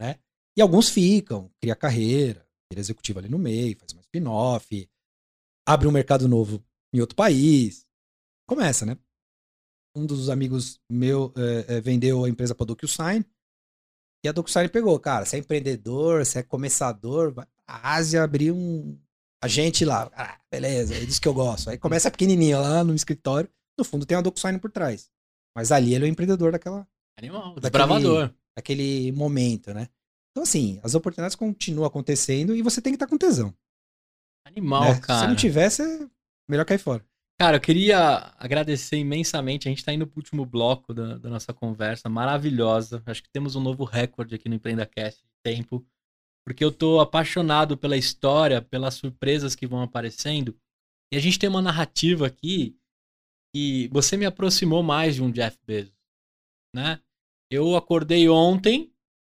né? E alguns ficam, cria carreira, vira executivo ali no meio, faz uma spin-off, abre um mercado novo em outro país. Começa, né? Um dos amigos meu é, é, vendeu a empresa para DocuSign e a DocuSign pegou, cara, você é empreendedor, você é começador, vai a Ásia abriu um agente lá. Ah, beleza, é disso que eu gosto. Aí começa pequenininho lá no escritório. No fundo tem a DocuSign por trás. Mas ali ele é o empreendedor daquela. Animal, desbravador. Daquele momento, né? Então, assim, as oportunidades continuam acontecendo e você tem que estar com tesão. Animal, né? cara. Se não tivesse, melhor cair fora. Cara, eu queria agradecer imensamente. A gente está indo pro último bloco da, da, nossa conversa, maravilhosa. Acho que temos um novo recorde aqui no EmpreendaCast de tempo porque eu tô apaixonado pela história, pelas surpresas que vão aparecendo. E a gente tem uma narrativa aqui que você me aproximou mais de um Jeff Bezos, né? Eu acordei ontem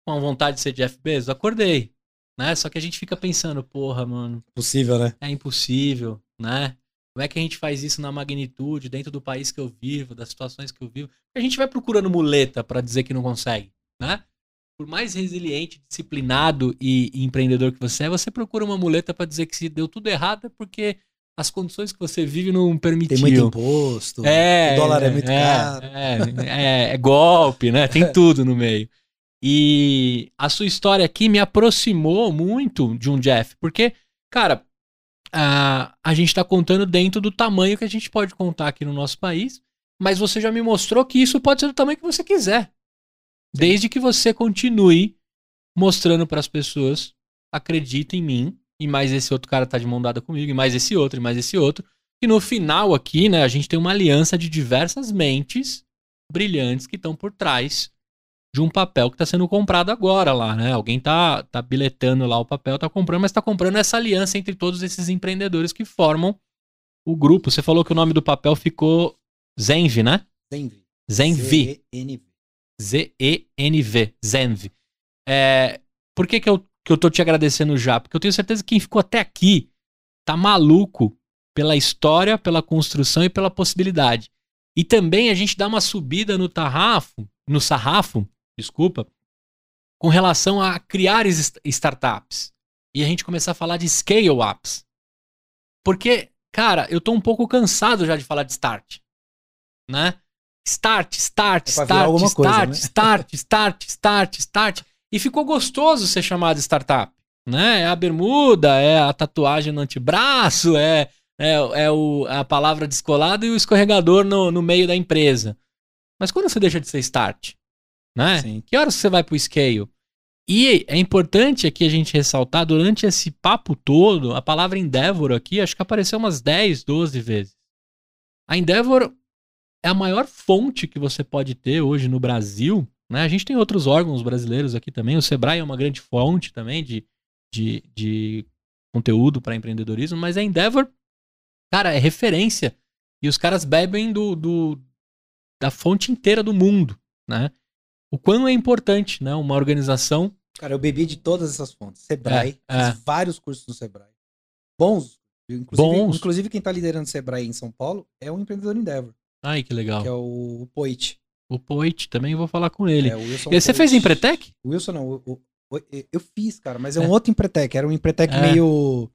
com a vontade de ser Jeff Bezos, acordei, né? Só que a gente fica pensando, porra, mano, possível, né? É impossível, né? Como é que a gente faz isso na magnitude, dentro do país que eu vivo, das situações que eu vivo? A gente vai procurando muleta para dizer que não consegue, né? por mais resiliente, disciplinado e, e, empreendedor que você é, você procura uma muleta para dizer que se deu tudo errado é porque as condições que você vive não permitiam. Tem muito imposto, é, o dólar é muito é, caro. É, é, é, golpe, né? Tem tudo no meio. E a sua história aqui me aproximou muito de um Jeff, porque, cara, a, a gente está contando dentro do tamanho que a gente pode contar aqui no nosso país, mas você já me mostrou que isso pode ser do tamanho que você quiser. Desde que você continue mostrando para as pessoas, acredita em mim, e mais esse outro cara tá de mão dada comigo, e mais esse outro, e mais esse outro. E no final aqui, né, a gente tem uma aliança de diversas mentes brilhantes que estão por trás de um papel que está sendo comprado agora lá, né? Alguém tá, tá biletando lá o papel, tá comprando, mas tá comprando essa aliança entre todos esses empreendedores que formam o grupo. Você falou que o nome do papel ficou Zenv, né? Zenv. Zenv. Z-E-N-V. Zenv. É, por que, que, eu, que eu tô te agradecendo já? Porque eu tenho certeza que quem ficou até aqui tá maluco pela história, pela construção e pela possibilidade. E também a gente dá uma subida no tarrafo, no sarrafo, desculpa, com relação a criar startups. E a gente começar a falar de scale-ups. Porque, cara, eu tô um pouco cansado já de falar de start. Né? Start, start, é start, start, coisa, né? start, start, start, start. E ficou gostoso ser chamado startup. Né? É a bermuda, é a tatuagem no antebraço, é É, é o, a palavra descolado e o escorregador no, no meio da empresa. Mas quando você deixa de ser start? Né? Sim. Que horas você vai pro scale? E é importante aqui a gente ressaltar, durante esse papo todo, a palavra Endeavor aqui, acho que apareceu umas 10, 12 vezes. A Endeavor é a maior fonte que você pode ter hoje no Brasil. Né? A gente tem outros órgãos brasileiros aqui também. O Sebrae é uma grande fonte também de, de, de conteúdo para empreendedorismo, mas a Endeavor, cara, é referência. E os caras bebem do, do, da fonte inteira do mundo, né? O quão é importante, né? Uma organização. Cara, eu bebi de todas essas fontes. Sebrae, é, é. fiz vários cursos no Sebrae. Bons. Inclusive, Bons. inclusive quem está liderando o Sebrae em São Paulo é um empreendedor Endeavor. Ai, que legal. Que é o, o Poit. O Poit, também vou falar com ele. É, e você fez Empretec? Wilson não, o, o, eu fiz, cara, mas é, é. um outro Empretec. Era um Empretec é. meio.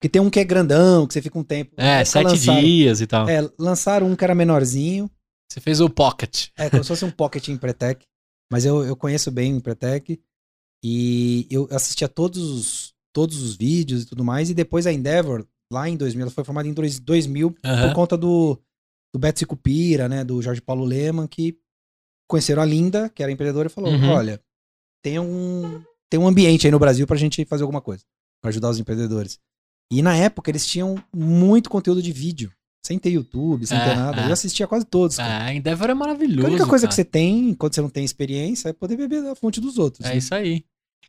Que tem um que é grandão, que você fica um tempo. É, sete lançaram, dias e tal. É, lançaram um que era menorzinho. Você fez o Pocket. É, como se fosse um Pocket Empretec. Mas eu, eu conheço bem o Empretec. E eu assistia todos os, todos os vídeos e tudo mais. E depois a Endeavor, lá em 2000, ela foi formada em 2000 uhum. por conta do, do Betsy Cupira, né? Do Jorge Paulo Leman, que conheceram a Linda, que era empreendedora, e falou: uhum. olha, tem um, tem um ambiente aí no Brasil pra gente fazer alguma coisa, para ajudar os empreendedores. E na época eles tinham muito conteúdo de vídeo. Sem ter YouTube, sem ter nada. É. Eu assistia quase todos. Cara. É, Endeavor é maravilhoso. A única coisa cara. que você tem, quando você não tem experiência, é poder beber da fonte dos outros. É né? isso aí.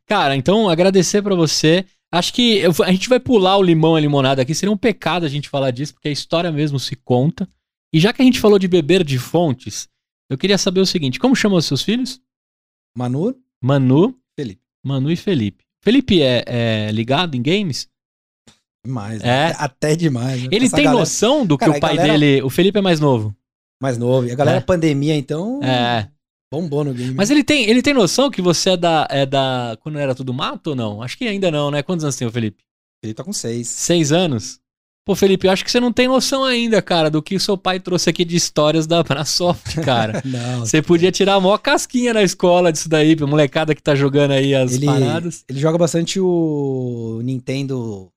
Cara, então agradecer para você. Acho que eu, a gente vai pular o limão e a limonada aqui. Seria um pecado a gente falar disso, porque a história mesmo se conta. E já que a gente falou de beber de fontes, eu queria saber o seguinte: como chamam os seus filhos? Manu. Manu. Felipe. Manu e Felipe. Felipe é, é ligado em games? Demais, né? é. até demais. Né? Ele Essa tem galera... noção do que Cara, o pai galera... dele. O Felipe é mais novo. Mais novo. E a galera é. pandemia, então. É. Bombou no game. Mas ele tem, ele tem noção que você é da, é da. Quando era tudo mato ou não? Acho que ainda não, né? Quantos anos tem o Felipe? Ele tá com seis. Seis anos? Pô, Felipe, eu acho que você não tem noção ainda, cara, do que o seu pai trouxe aqui de histórias da Brasoft, cara. (laughs) não. Você podia tirar a maior casquinha na escola disso daí, pra molecada que tá jogando aí as ele, paradas. Ele joga bastante o Nintendo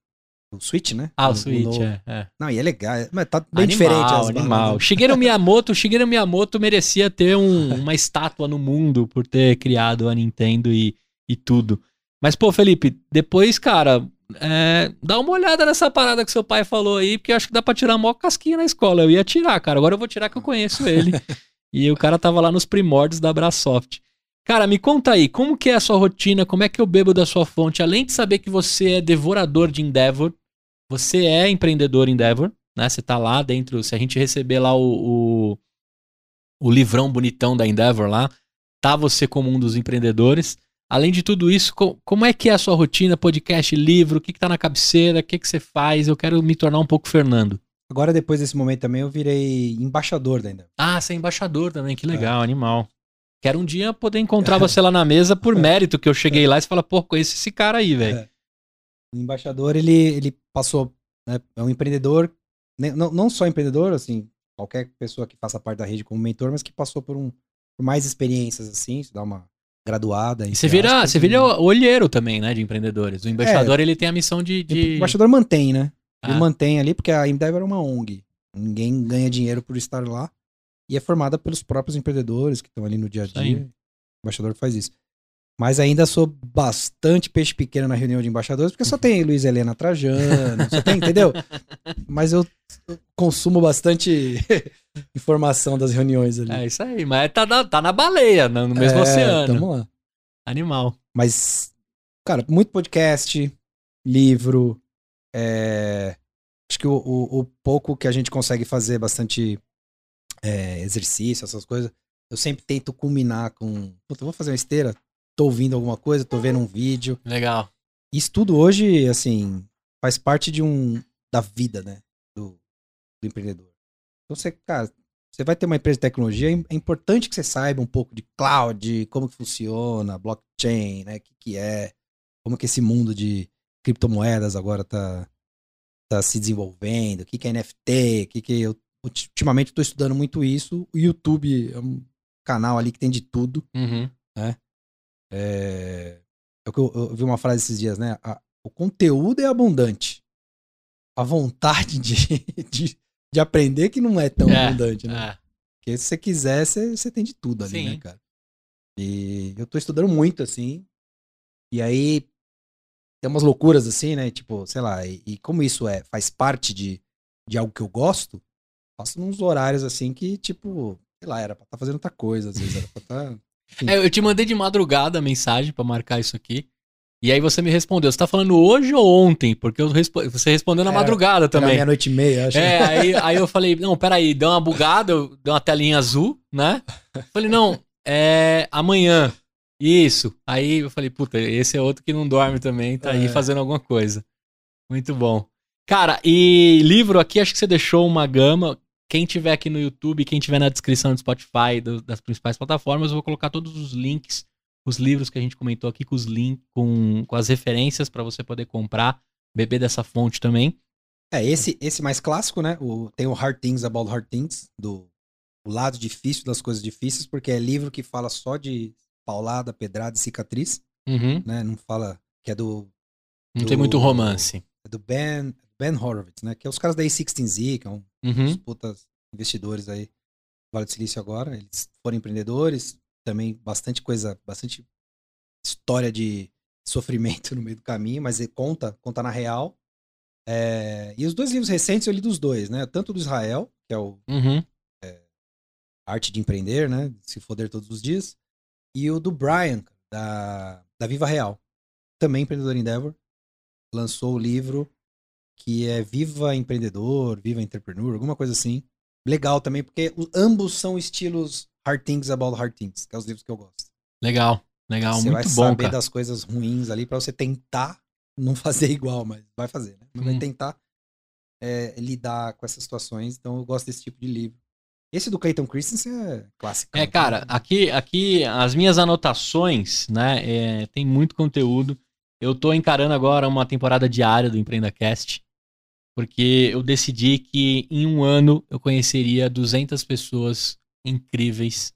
o Switch, né? Ah, o, o Switch, é, é, Não, e é legal. Mas tá bem animal, diferente as Animal, né? Shigeru Miyamoto, Shigeru Miyamoto merecia ter um, uma estátua no mundo por ter criado a Nintendo e, e tudo. Mas, pô, Felipe, depois, cara, é, dá uma olhada nessa parada que seu pai falou aí, porque eu acho que dá pra tirar a maior casquinha na escola. Eu ia tirar, cara. Agora eu vou tirar que eu conheço ele. (laughs) e o cara tava lá nos primórdios da Brasoft. Cara, me conta aí, como que é a sua rotina? Como é que eu bebo da sua fonte? Além de saber que você é devorador de Endeavor, você é empreendedor Endeavor, né? Você tá lá dentro, se a gente receber lá o, o, o livrão bonitão da Endeavor lá, tá você como um dos empreendedores. Além de tudo isso, como é que é a sua rotina, podcast, livro, o que, que tá na cabeceira, o que, que você faz? Eu quero me tornar um pouco Fernando. Agora, depois desse momento também, eu virei embaixador da Endeavor. Ah, você é embaixador também, que legal, é. animal. Quero um dia poder encontrar (laughs) você lá na mesa por (laughs) mérito que eu cheguei lá e você fala, pô, conheço esse cara aí, velho. É. O embaixador, ele, ele passou, né, é um empreendedor, né, não, não só empreendedor, assim, qualquer pessoa que faça parte da rede como mentor, mas que passou por, um, por mais experiências, assim, dá uma graduada. Você vira, você vira olheiro também, né, de empreendedores. O embaixador, é, ele tem a missão de, de... O embaixador mantém, né? Ele ah. mantém ali, porque a Endeavor é uma ONG. Ninguém ganha dinheiro por estar lá. E é formada pelos próprios empreendedores que estão ali no dia a dia. O embaixador faz isso. Mas ainda sou bastante peixe pequeno na reunião de embaixadores, porque só tem Luiz Helena Trajano, só tem, entendeu? (laughs) Mas eu consumo bastante (laughs) informação das reuniões ali. É isso aí, mas tá na, tá na baleia, no mesmo é, oceano. Tamo lá. Animal. Mas, cara, muito podcast, livro. É... Acho que o, o, o, pouco que a gente consegue fazer bastante é, exercício, essas coisas, eu sempre tento culminar com. Puta, vou fazer uma esteira, tô ouvindo alguma coisa, tô vendo um vídeo. Legal. Isso tudo hoje, assim, faz parte de um. da vida, né? Do, do empreendedor. Então você, cara, você vai ter uma empresa de tecnologia, é importante que você saiba um pouco de cloud, como que funciona, blockchain, né? O que, que é, como que esse mundo de criptomoedas agora tá, tá se desenvolvendo, o que, que é NFT, o que, que eu, ultimamente estou estudando muito isso. O YouTube é um canal ali que tem de tudo, uhum. né? É, eu, eu, eu, vi uma frase esses dias, né? A, o conteúdo é abundante. a vontade de, (laughs) de, de, aprender que não é tão é, abundante, né? É. Porque se você quiser, você, você tem de tudo ali, né, Sim. né, cara? E eu tô estudando muito, assim. E aí tem umas loucuras assim, né? Tipo, sei lá, e, e, como isso é, faz parte de, de algo que eu gosto, faço uns horários assim que, tipo, sei lá, era pra estar tá fazendo outra coisa, às vezes era pra estar. Tá, é, eu te mandei de madrugada a mensagem para marcar isso aqui. E aí você me respondeu, você tá falando hoje ou ontem? Porque respo... você respondeu na madrugada também. meia-noite e meia, acho. É, (laughs) aí, aí eu falei, não, peraí, deu uma bugada, deu uma telinha azul, né? Falei, não, é amanhã. Isso. Aí eu falei, puta, esse é outro que não dorme também, tá é. aí fazendo alguma coisa. Muito bom. Cara, e livro aqui, acho que você deixou uma gama. Quem tiver aqui no YouTube, quem tiver na descrição do Spotify, do, das principais plataformas, eu vou colocar todos os links, os livros que a gente comentou aqui, com os links, com, com as referências para você poder comprar, beber dessa fonte também. É, esse, esse mais clássico, né? O, tem o Hard Things About Hard Things, do o lado difícil das coisas difíceis, porque é livro que fala só de paulada, pedrada e cicatriz. Uhum. Né? Não fala que é do. Não do, tem muito romance. É do Ben, ben Horowitz, né? Que é os caras da A16Z, que é um uhum. putas investidores aí do Vale do Silício agora. Eles foram empreendedores, também bastante coisa, bastante história de sofrimento (laughs) no meio do caminho, mas ele conta, conta na real. É, e os dois livros recentes eu li dos dois, né? Tanto do Israel, que é o uhum. é, Arte de Empreender, né? Se foder todos os dias, e o do Brian, da, da Viva Real, também empreendedor Endeavor, lançou o livro que é Viva Empreendedor, Viva Entrepreneur, alguma coisa assim. Legal também, porque ambos são estilos Hard Things About Hard Things, que é os livros que eu gosto. Legal, legal, você muito bom. Você vai saber cara. das coisas ruins ali para você tentar não fazer (laughs) igual, mas vai fazer, né? Mas hum. vai tentar é, lidar com essas situações. Então eu gosto desse tipo de livro. Esse do Clayton Christensen é clássico. É, cara, aqui, aqui as minhas anotações, né, é, tem muito conteúdo. Eu tô encarando agora uma temporada diária do EmpreendaCast, porque eu decidi que em um ano eu conheceria 200 pessoas incríveis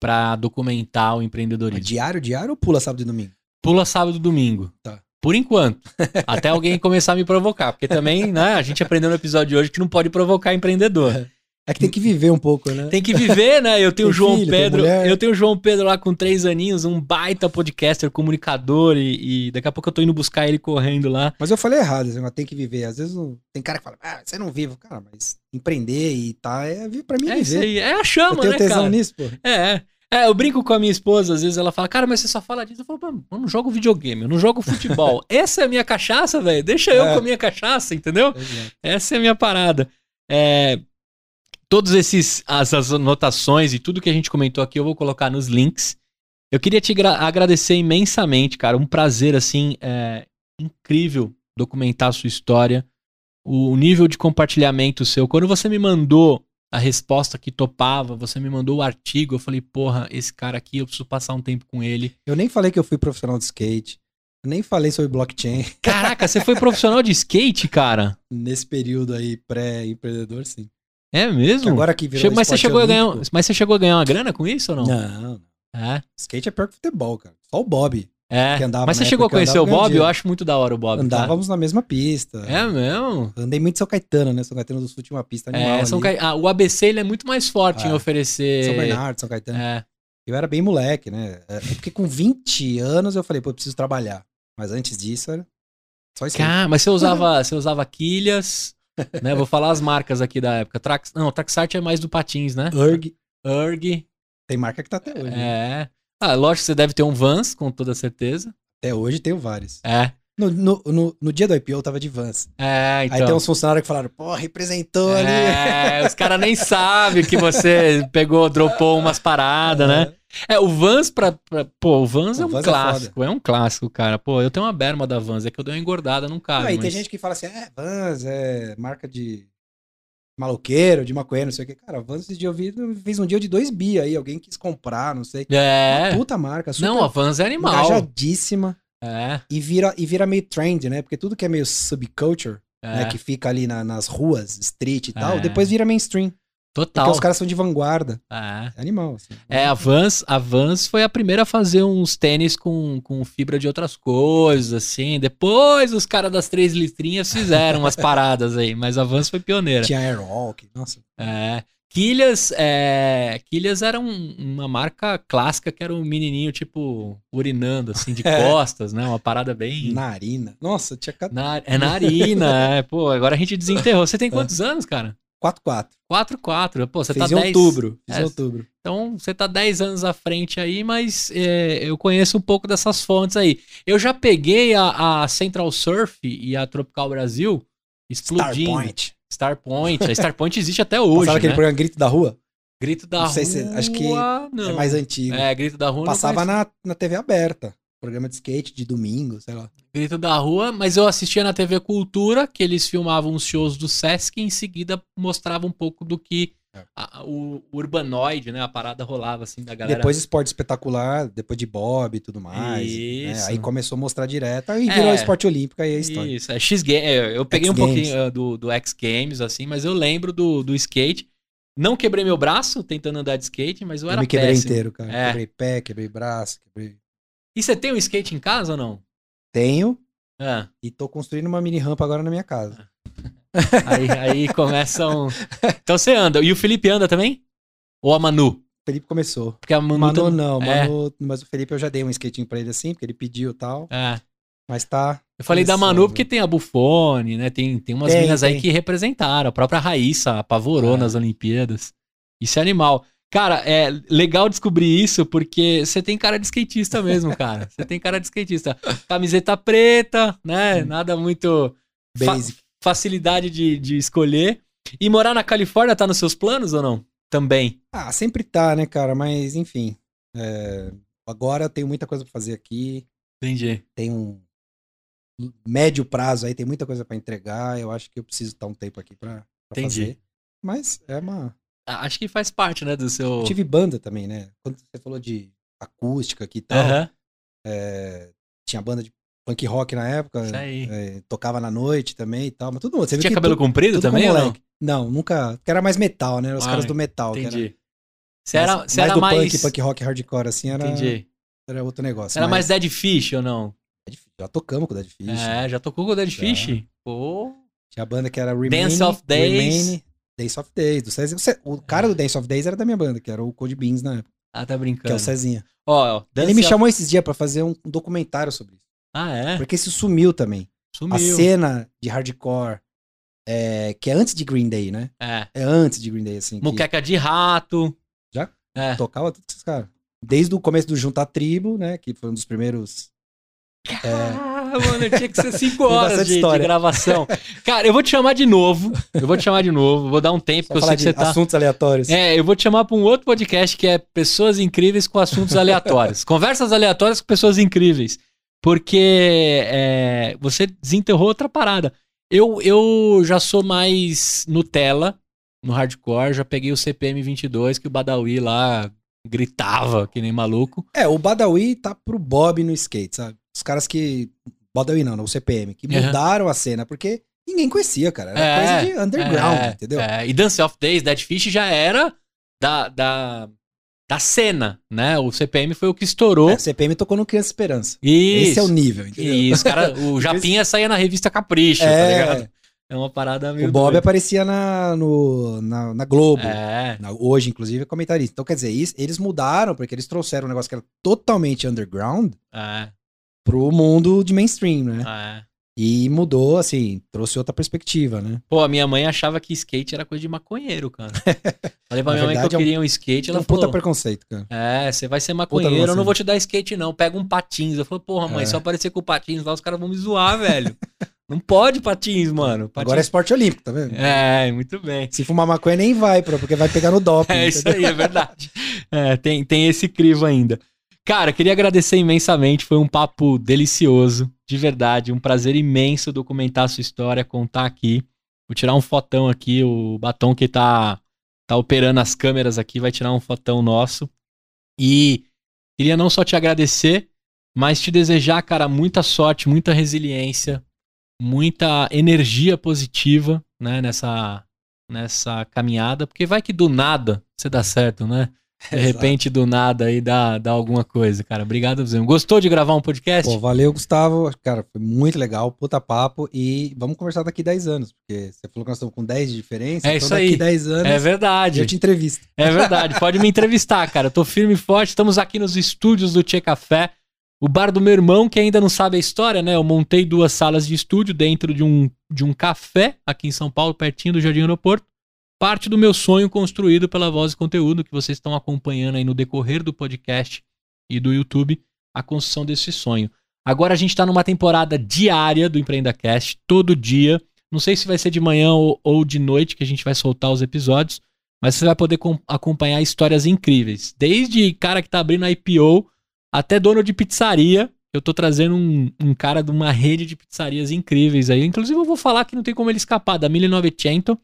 para documentar o empreendedorismo. Mas diário, diário ou pula sábado e domingo? Pula sábado e domingo. Tá. Por enquanto. até alguém começar a me provocar. Porque também, né, a gente aprendeu no episódio de hoje que não pode provocar empreendedor. (laughs) É que tem que viver um pouco, né? Tem que viver, né? Eu tenho o João filho, Pedro. Eu tenho o João Pedro lá com três aninhos, um baita podcaster, comunicador, e, e, daqui a pouco eu tô indo buscar ele correndo lá. Mas eu falei errado, assim, tem que viver. Às vezes tem cara que fala, ah, você não vive. Cara, mas empreender e tá, é pra mim é viver. Isso aí. É a chama, eu tenho né, tesão cara? nisso, pô. É, é, eu brinco com a minha esposa, às vezes ela fala, cara, mas você só fala disso. Eu falo, mano, eu não jogo videogame, eu não jogo futebol. (laughs) Essa é a minha cachaça, velho. Deixa eu é. com a minha cachaça, entendeu? Exato. Essa é a minha parada. É, todos esses essas anotações e tudo que a gente comentou aqui eu vou colocar nos links. Eu queria te agradecer imensamente, cara. Um prazer assim é, incrível documentar a sua história, o nível de compartilhamento seu. Quando você me mandou a resposta que topava, você me mandou o artigo, eu falei, porra, esse cara aqui, eu preciso passar um tempo com ele. Eu nem falei que eu fui profissional de skate. Eu nem falei sobre blockchain. Caraca, você foi profissional de skate, cara? (laughs) Nesse período aí pré-empreendedor, sim. É mesmo? Agora que virou mas você chegou a ganhar, Mas você chegou a ganhar uma grana com isso ou não? Não. É. Skate é pior que futebol, cara. Só o Bob. É. mas você chegou a conhecer o Bob? Eu acho muito da hora o Bob. Tá? Andávamos tá? na mesma pista. É mesmo? Andei muito em São Caetano, né? São Caetano do Sul tinha uma pista animal. É, São Ca... ah, o ABC ele é muito mais forte é. em oferecer. São Bernardo, São Caetano. É. Eu era bem moleque, né? É, é porque com 20 anos eu falei, pô, eu preciso trabalhar. Mas antes disso era só isso. Ah, mas você usava, você usava quilhas, né? Vou falar as marcas aqui da época. Trax, não, Traxart é mais do Patins, né? Erg. Erg. Tem marca que tá até hoje. Né? É. Ah, lógico que você deve ter um Vans, com toda certeza. Até hoje tenho vários. É. No, no, no, no, dia do IPO eu tava de Vans. É, então. Aí tem uns funcionários que falaram, pô, representou é, ali. É, os caras nem sabem que você pegou, dropou umas paradas, né? É, o Vans pra. pra pô, o Vans o é um Vans é clássico. É, é, um clássico, cara. Pô, eu tenho uma berma da Vans, é que eu dei uma engordada, não cabe. Aí mas... tem gente que fala assim, é, Vans é marca de maloqueiro, de maconheiro, não sei o que. Cara, Vans esse dia eu vi, fez um dia de dois bi aí, alguém quis comprar, não sei. É. Uma puta marca. não, a Vans é animal. Engajadíssima. É. E vira, e vira meio trend, né? Porque tudo que é meio subculture, é. né? Que fica ali na, nas ruas, street e tal, é. depois vira mainstream. Total. Porque os caras são de vanguarda. É. é animal. Assim. É, a Vans, a Vans foi a primeira a fazer uns tênis com, com fibra de outras coisas, assim. Depois os caras das três listrinhas fizeram umas paradas aí, mas a Vans foi pioneira. Tinha Airwalk, nossa. É. Quilhas, é, Quilhas era um, uma marca clássica que era um menininho, tipo, urinando, assim, de (laughs) é. costas, né? Uma parada bem... Narina. Nossa, tinha... Na, é narina, é. Pô, agora a gente desenterrou. Você tem quantos é. anos, cara? 4-4. 4-4. Pô, você Fiz tá em 10... outubro. Fiz é, em outubro. Então, você tá 10 anos à frente aí, mas é, eu conheço um pouco dessas fontes aí. Eu já peguei a, a Central Surf e a Tropical Brasil explodindo. Starpoint. Starpoint. A (laughs) Starpoint existe até hoje, Sabe aquele né? programa Grito da Rua? Grito da Rua. Se, acho que não. é mais antigo. É, Grito da Rua Passava na, na TV aberta. Programa de skate de domingo, sei lá. Grito da Rua, mas eu assistia na TV Cultura, que eles filmavam os shows do Sesc e em seguida mostrava um pouco do que é. a, o, o urbanoide, né? A parada rolava assim da galera. Depois esporte espetacular, depois de Bob e tudo mais. Né? Aí começou a mostrar direto, aí virou é, esporte olímpico, aí é a história. Isso, é X Games. É, eu peguei X um Games. pouquinho do, do X Games, assim, mas eu lembro do, do skate. Não quebrei meu braço tentando andar de skate, mas eu, eu era me quebrei péssimo. inteiro, cara. É. Quebrei pé, quebrei braço, quebrei e você tem um skate em casa ou não? Tenho. É. E tô construindo uma mini rampa agora na minha casa. (laughs) aí, aí começam. Então você anda. E o Felipe anda também? Ou a Manu? O Felipe começou. Porque a Manu, Manu não, é. Manu, mas o Felipe eu já dei um skatinho pra ele assim, porque ele pediu e tal. É. Mas tá. Eu falei da Manu porque tem a Bufone, né? Tem, tem umas tem, minas tem. aí que representaram. A própria Raíssa apavorou é. nas Olimpíadas. Isso é animal. Cara, é legal descobrir isso porque você tem cara de skatista mesmo, cara. (laughs) Você tem cara de skatista. Camiseta preta, né? Nada muito. Basic. Fa facilidade de, de escolher. E morar na Califórnia tá nos seus planos ou não? Também. Ah, sempre tá, né, cara? Mas, enfim. É... Agora eu tenho muita coisa pra fazer aqui. Entendi. Tem um médio prazo aí, tem muita coisa para entregar. Eu acho que eu preciso estar um tempo aqui pra, pra Entendi. fazer. Mas é uma Acho que faz parte, né, do seu. Eu tive banda também, né? Quando você falou de acústica aqui e tal. Uhum. É, tinha banda de punk rock na época. Isso aí. É, tocava na noite também e tal. Mas tudo Você tinha cabelo tudo, comprido também, ou não? Não, nunca. Porque era mais metal, né? Os caras do metal. Entendi. Você era, mais, era mais. Punk, punk rock hardcore, assim, era. Entendi. Era outro negócio. Era mas... mais Dead Fish ou não? Já tocamos com o Dead Fish. É, já tocou com o Dead já. Fish? Pô. Tinha a banda que era Remain. Dance of Days. Remain, Days of Days, do Cezinha. O cara do Dance of Days era da minha banda, que era o Code Beans na época. Ah, tá brincando. Que é o Cezinha. Ó, oh, Ele me of... chamou esses dias para fazer um documentário sobre isso. Ah, é? Porque isso sumiu também. Sumiu. A cena de hardcore, é, que é antes de Green Day, né? É. É antes de Green Day, assim. Muqueca que... de rato. Já? É. Tocava todos esses caras. Desde o começo do Junta Tribo, né? Que foi um dos primeiros. É, mano, tinha que ser 5 horas de, de, gravação. (laughs) Cara, eu vou te chamar de novo. Eu vou te chamar de novo. Vou dar um tempo, porque eu sei que você tá. Assuntos aleatórios. É, eu vou te chamar pra um outro podcast que é Pessoas Incríveis com Assuntos Aleatórios. (laughs) Conversas aleatórias com pessoas incríveis. Porque é, você desenterrou outra parada. Eu, eu já sou mais Nutella no hardcore, já peguei o CPM 22 que o Badawi lá gritava que nem maluco. É, o Badawi tá pro Bob no skate, sabe? Os caras que Badawi não, não, o CPM, que uhum. mudaram a cena, porque ninguém conhecia, cara. Era é, coisa de underground, é, entendeu? É. E Dance of Days, Dead Fish já era da, da, da cena, né? O CPM foi o que estourou. É, o CPM tocou no Criança Esperança. Isso. Esse é o nível, entendeu? Isso, cara, (laughs) o Japinha saía na revista Capricho, tá é. tá ligado? É uma parada meio. O Bob doido. aparecia na, no, na, na Globo. É. Na, hoje, inclusive, é comentarista. Então, quer dizer, isso, eles mudaram, porque eles trouxeram um negócio que era totalmente underground. É pro mundo de mainstream, né? Ah, é. E mudou, assim, trouxe outra perspectiva, né? Pô, a minha mãe achava que skate era coisa de maconheiro, cara. (laughs) Falei pra minha mãe que eu queria um skate, ela é um falou... puta preconceito, cara. É, você vai ser maconheiro, eu não vou te dar skate não, pega um patins. Eu falei, porra, mãe, é. se eu aparecer com o patins lá, os caras vão me zoar, velho. (laughs) Não pode patins, mano. Patins... Agora é esporte olímpico, tá vendo? É, muito bem. Se fumar maconha nem vai, porque vai pegar no doping. (laughs) é isso aí, é verdade. É, tem, tem esse crivo ainda. Cara, queria agradecer imensamente, foi um papo delicioso, de verdade, um prazer imenso documentar a sua história, contar aqui. Vou tirar um fotão aqui, o batom que tá, tá operando as câmeras aqui vai tirar um fotão nosso. E queria não só te agradecer, mas te desejar, cara, muita sorte, muita resiliência, muita energia positiva, né, nessa nessa caminhada, porque vai que do nada você dá certo, né? (laughs) De repente, do nada, aí dá, dá alguma coisa, cara. Obrigado, Zé. Gostou de gravar um podcast? Pô, valeu, Gustavo. Cara, foi muito legal, puta papo. E vamos conversar daqui 10 anos, porque você falou que nós estamos com 10 de diferença. É então isso daqui aí. 10 anos. É verdade. Eu te entrevisto. É verdade. Pode me entrevistar, cara. Eu tô firme e forte. Estamos aqui nos estúdios do Tchê Café. O bar do meu irmão, que ainda não sabe a história, né? Eu montei duas salas de estúdio dentro de um, de um café aqui em São Paulo, pertinho do Jardim Aeroporto parte do meu sonho construído pela Voz e Conteúdo, que vocês estão acompanhando aí no decorrer do podcast e do YouTube, a construção desse sonho. Agora a gente está numa temporada diária do EmpreendaCast, todo dia. Não sei se vai ser de manhã ou, ou de noite que a gente vai soltar os episódios, mas você vai poder acompanhar histórias incríveis. Desde cara que está abrindo a IPO até dono de pizzaria. Eu estou trazendo um, um, cara de uma rede de pizzarias incríveis aí. Inclusive, eu vou falar que não tem como ele escapar da 1900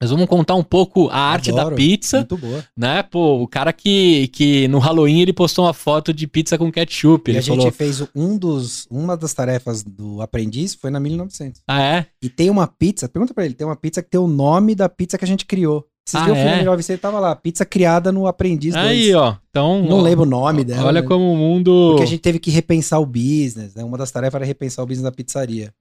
nós vamos contar um pouco a arte Adoro, da pizza. Muito boa. Né? Pô, o cara que, que no Halloween ele postou uma foto de pizza com ketchup. E a falou... gente fez um dos, uma das tarefas do aprendiz foi na 1900. Ah, é? E tem uma pizza, pergunta pra ele, tem uma pizza que tem o nome da pizza que a gente criou. Esses ah, dias eu fui é? no tava lá, pizza criada no aprendiz Aí, ó. Então, não ó, lembro o nome dela. Olha né? como o mundo. Porque a gente teve que repensar o business, né? Uma das tarefas era repensar o business da pizzaria.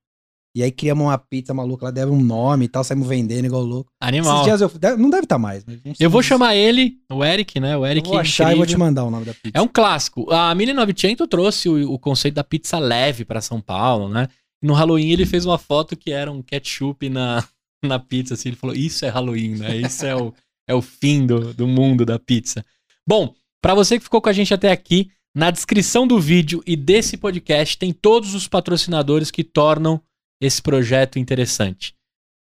E aí criamos uma pizza maluca, ela deve um nome e tal, saímos vendendo igual louco. Animal. Esses dias eu. Não deve estar tá mais. eu vou chamar ele, o Eric, né? O Eric. Eu vou achar incrível. e vou te mandar o nome da pizza. É um clássico. A 1900 trouxe o, o conceito da pizza leve para São Paulo, né? No Halloween ele fez uma foto que era um ketchup na, (laughs) na pizza, assim. Ele falou: Isso é Halloween, né? Isso é o, é o fim do, do mundo da pizza. Bom, para você que ficou com a gente até aqui, na descrição do vídeo e desse podcast tem todos os patrocinadores que tornam esse projeto interessante.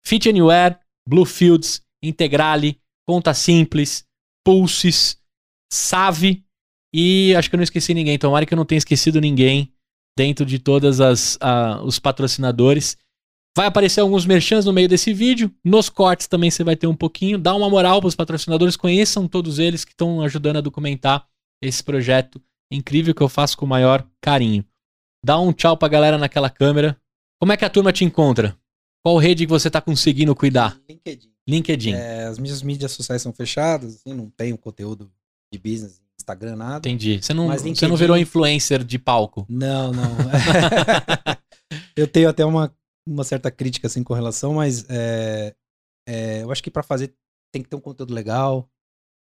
Fit Anywhere, Bluefields, Integrale, Conta Simples, Pulses, Save e acho que eu não esqueci ninguém. Tomara que eu não tenha esquecido ninguém dentro de todas as os patrocinadores. Vai aparecer alguns merchans no meio desse vídeo. Nos cortes também você vai ter um pouquinho. Dá uma moral para os patrocinadores. Conheçam todos eles que estão ajudando a documentar esse projeto incrível que eu faço com o maior carinho. Dá um tchau pra galera naquela câmera. Como é que a turma te encontra? Qual rede que você está conseguindo cuidar? LinkedIn. LinkedIn. É, as minhas mídias sociais são fechadas, assim, não tenho conteúdo de business, Instagram, nada. Entendi. Você não, LinkedIn... você não virou influencer de palco? Não, não. (laughs) (laughs) eu tenho até uma, uma certa crítica assim com relação, mas é, é, eu acho que para fazer tem que ter um conteúdo legal,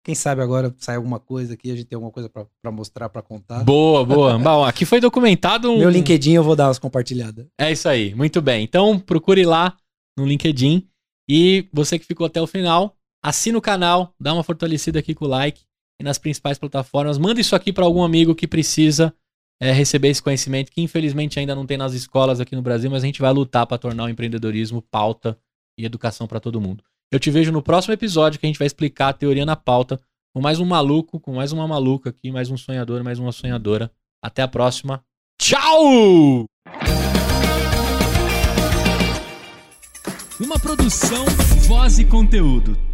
quem sabe agora sai alguma coisa aqui, a gente tem alguma coisa para mostrar, para contar. Boa, boa. (laughs) Bom, aqui foi documentado um... Meu LinkedIn eu vou dar umas compartilhadas. É isso aí, muito bem. Então procure lá no LinkedIn e você que ficou até o final, assina o canal, dá uma fortalecida aqui com o like e nas principais plataformas. Manda isso aqui para algum amigo que precisa é, receber esse conhecimento, que infelizmente ainda não tem nas escolas aqui no Brasil, mas a gente vai lutar para tornar o empreendedorismo pauta e educação para todo mundo. Eu te vejo no próximo episódio que a gente vai explicar a teoria na pauta com mais um maluco, com mais uma maluca aqui, mais um sonhador, mais uma sonhadora. Até a próxima. Tchau! Uma produção, voz e conteúdo.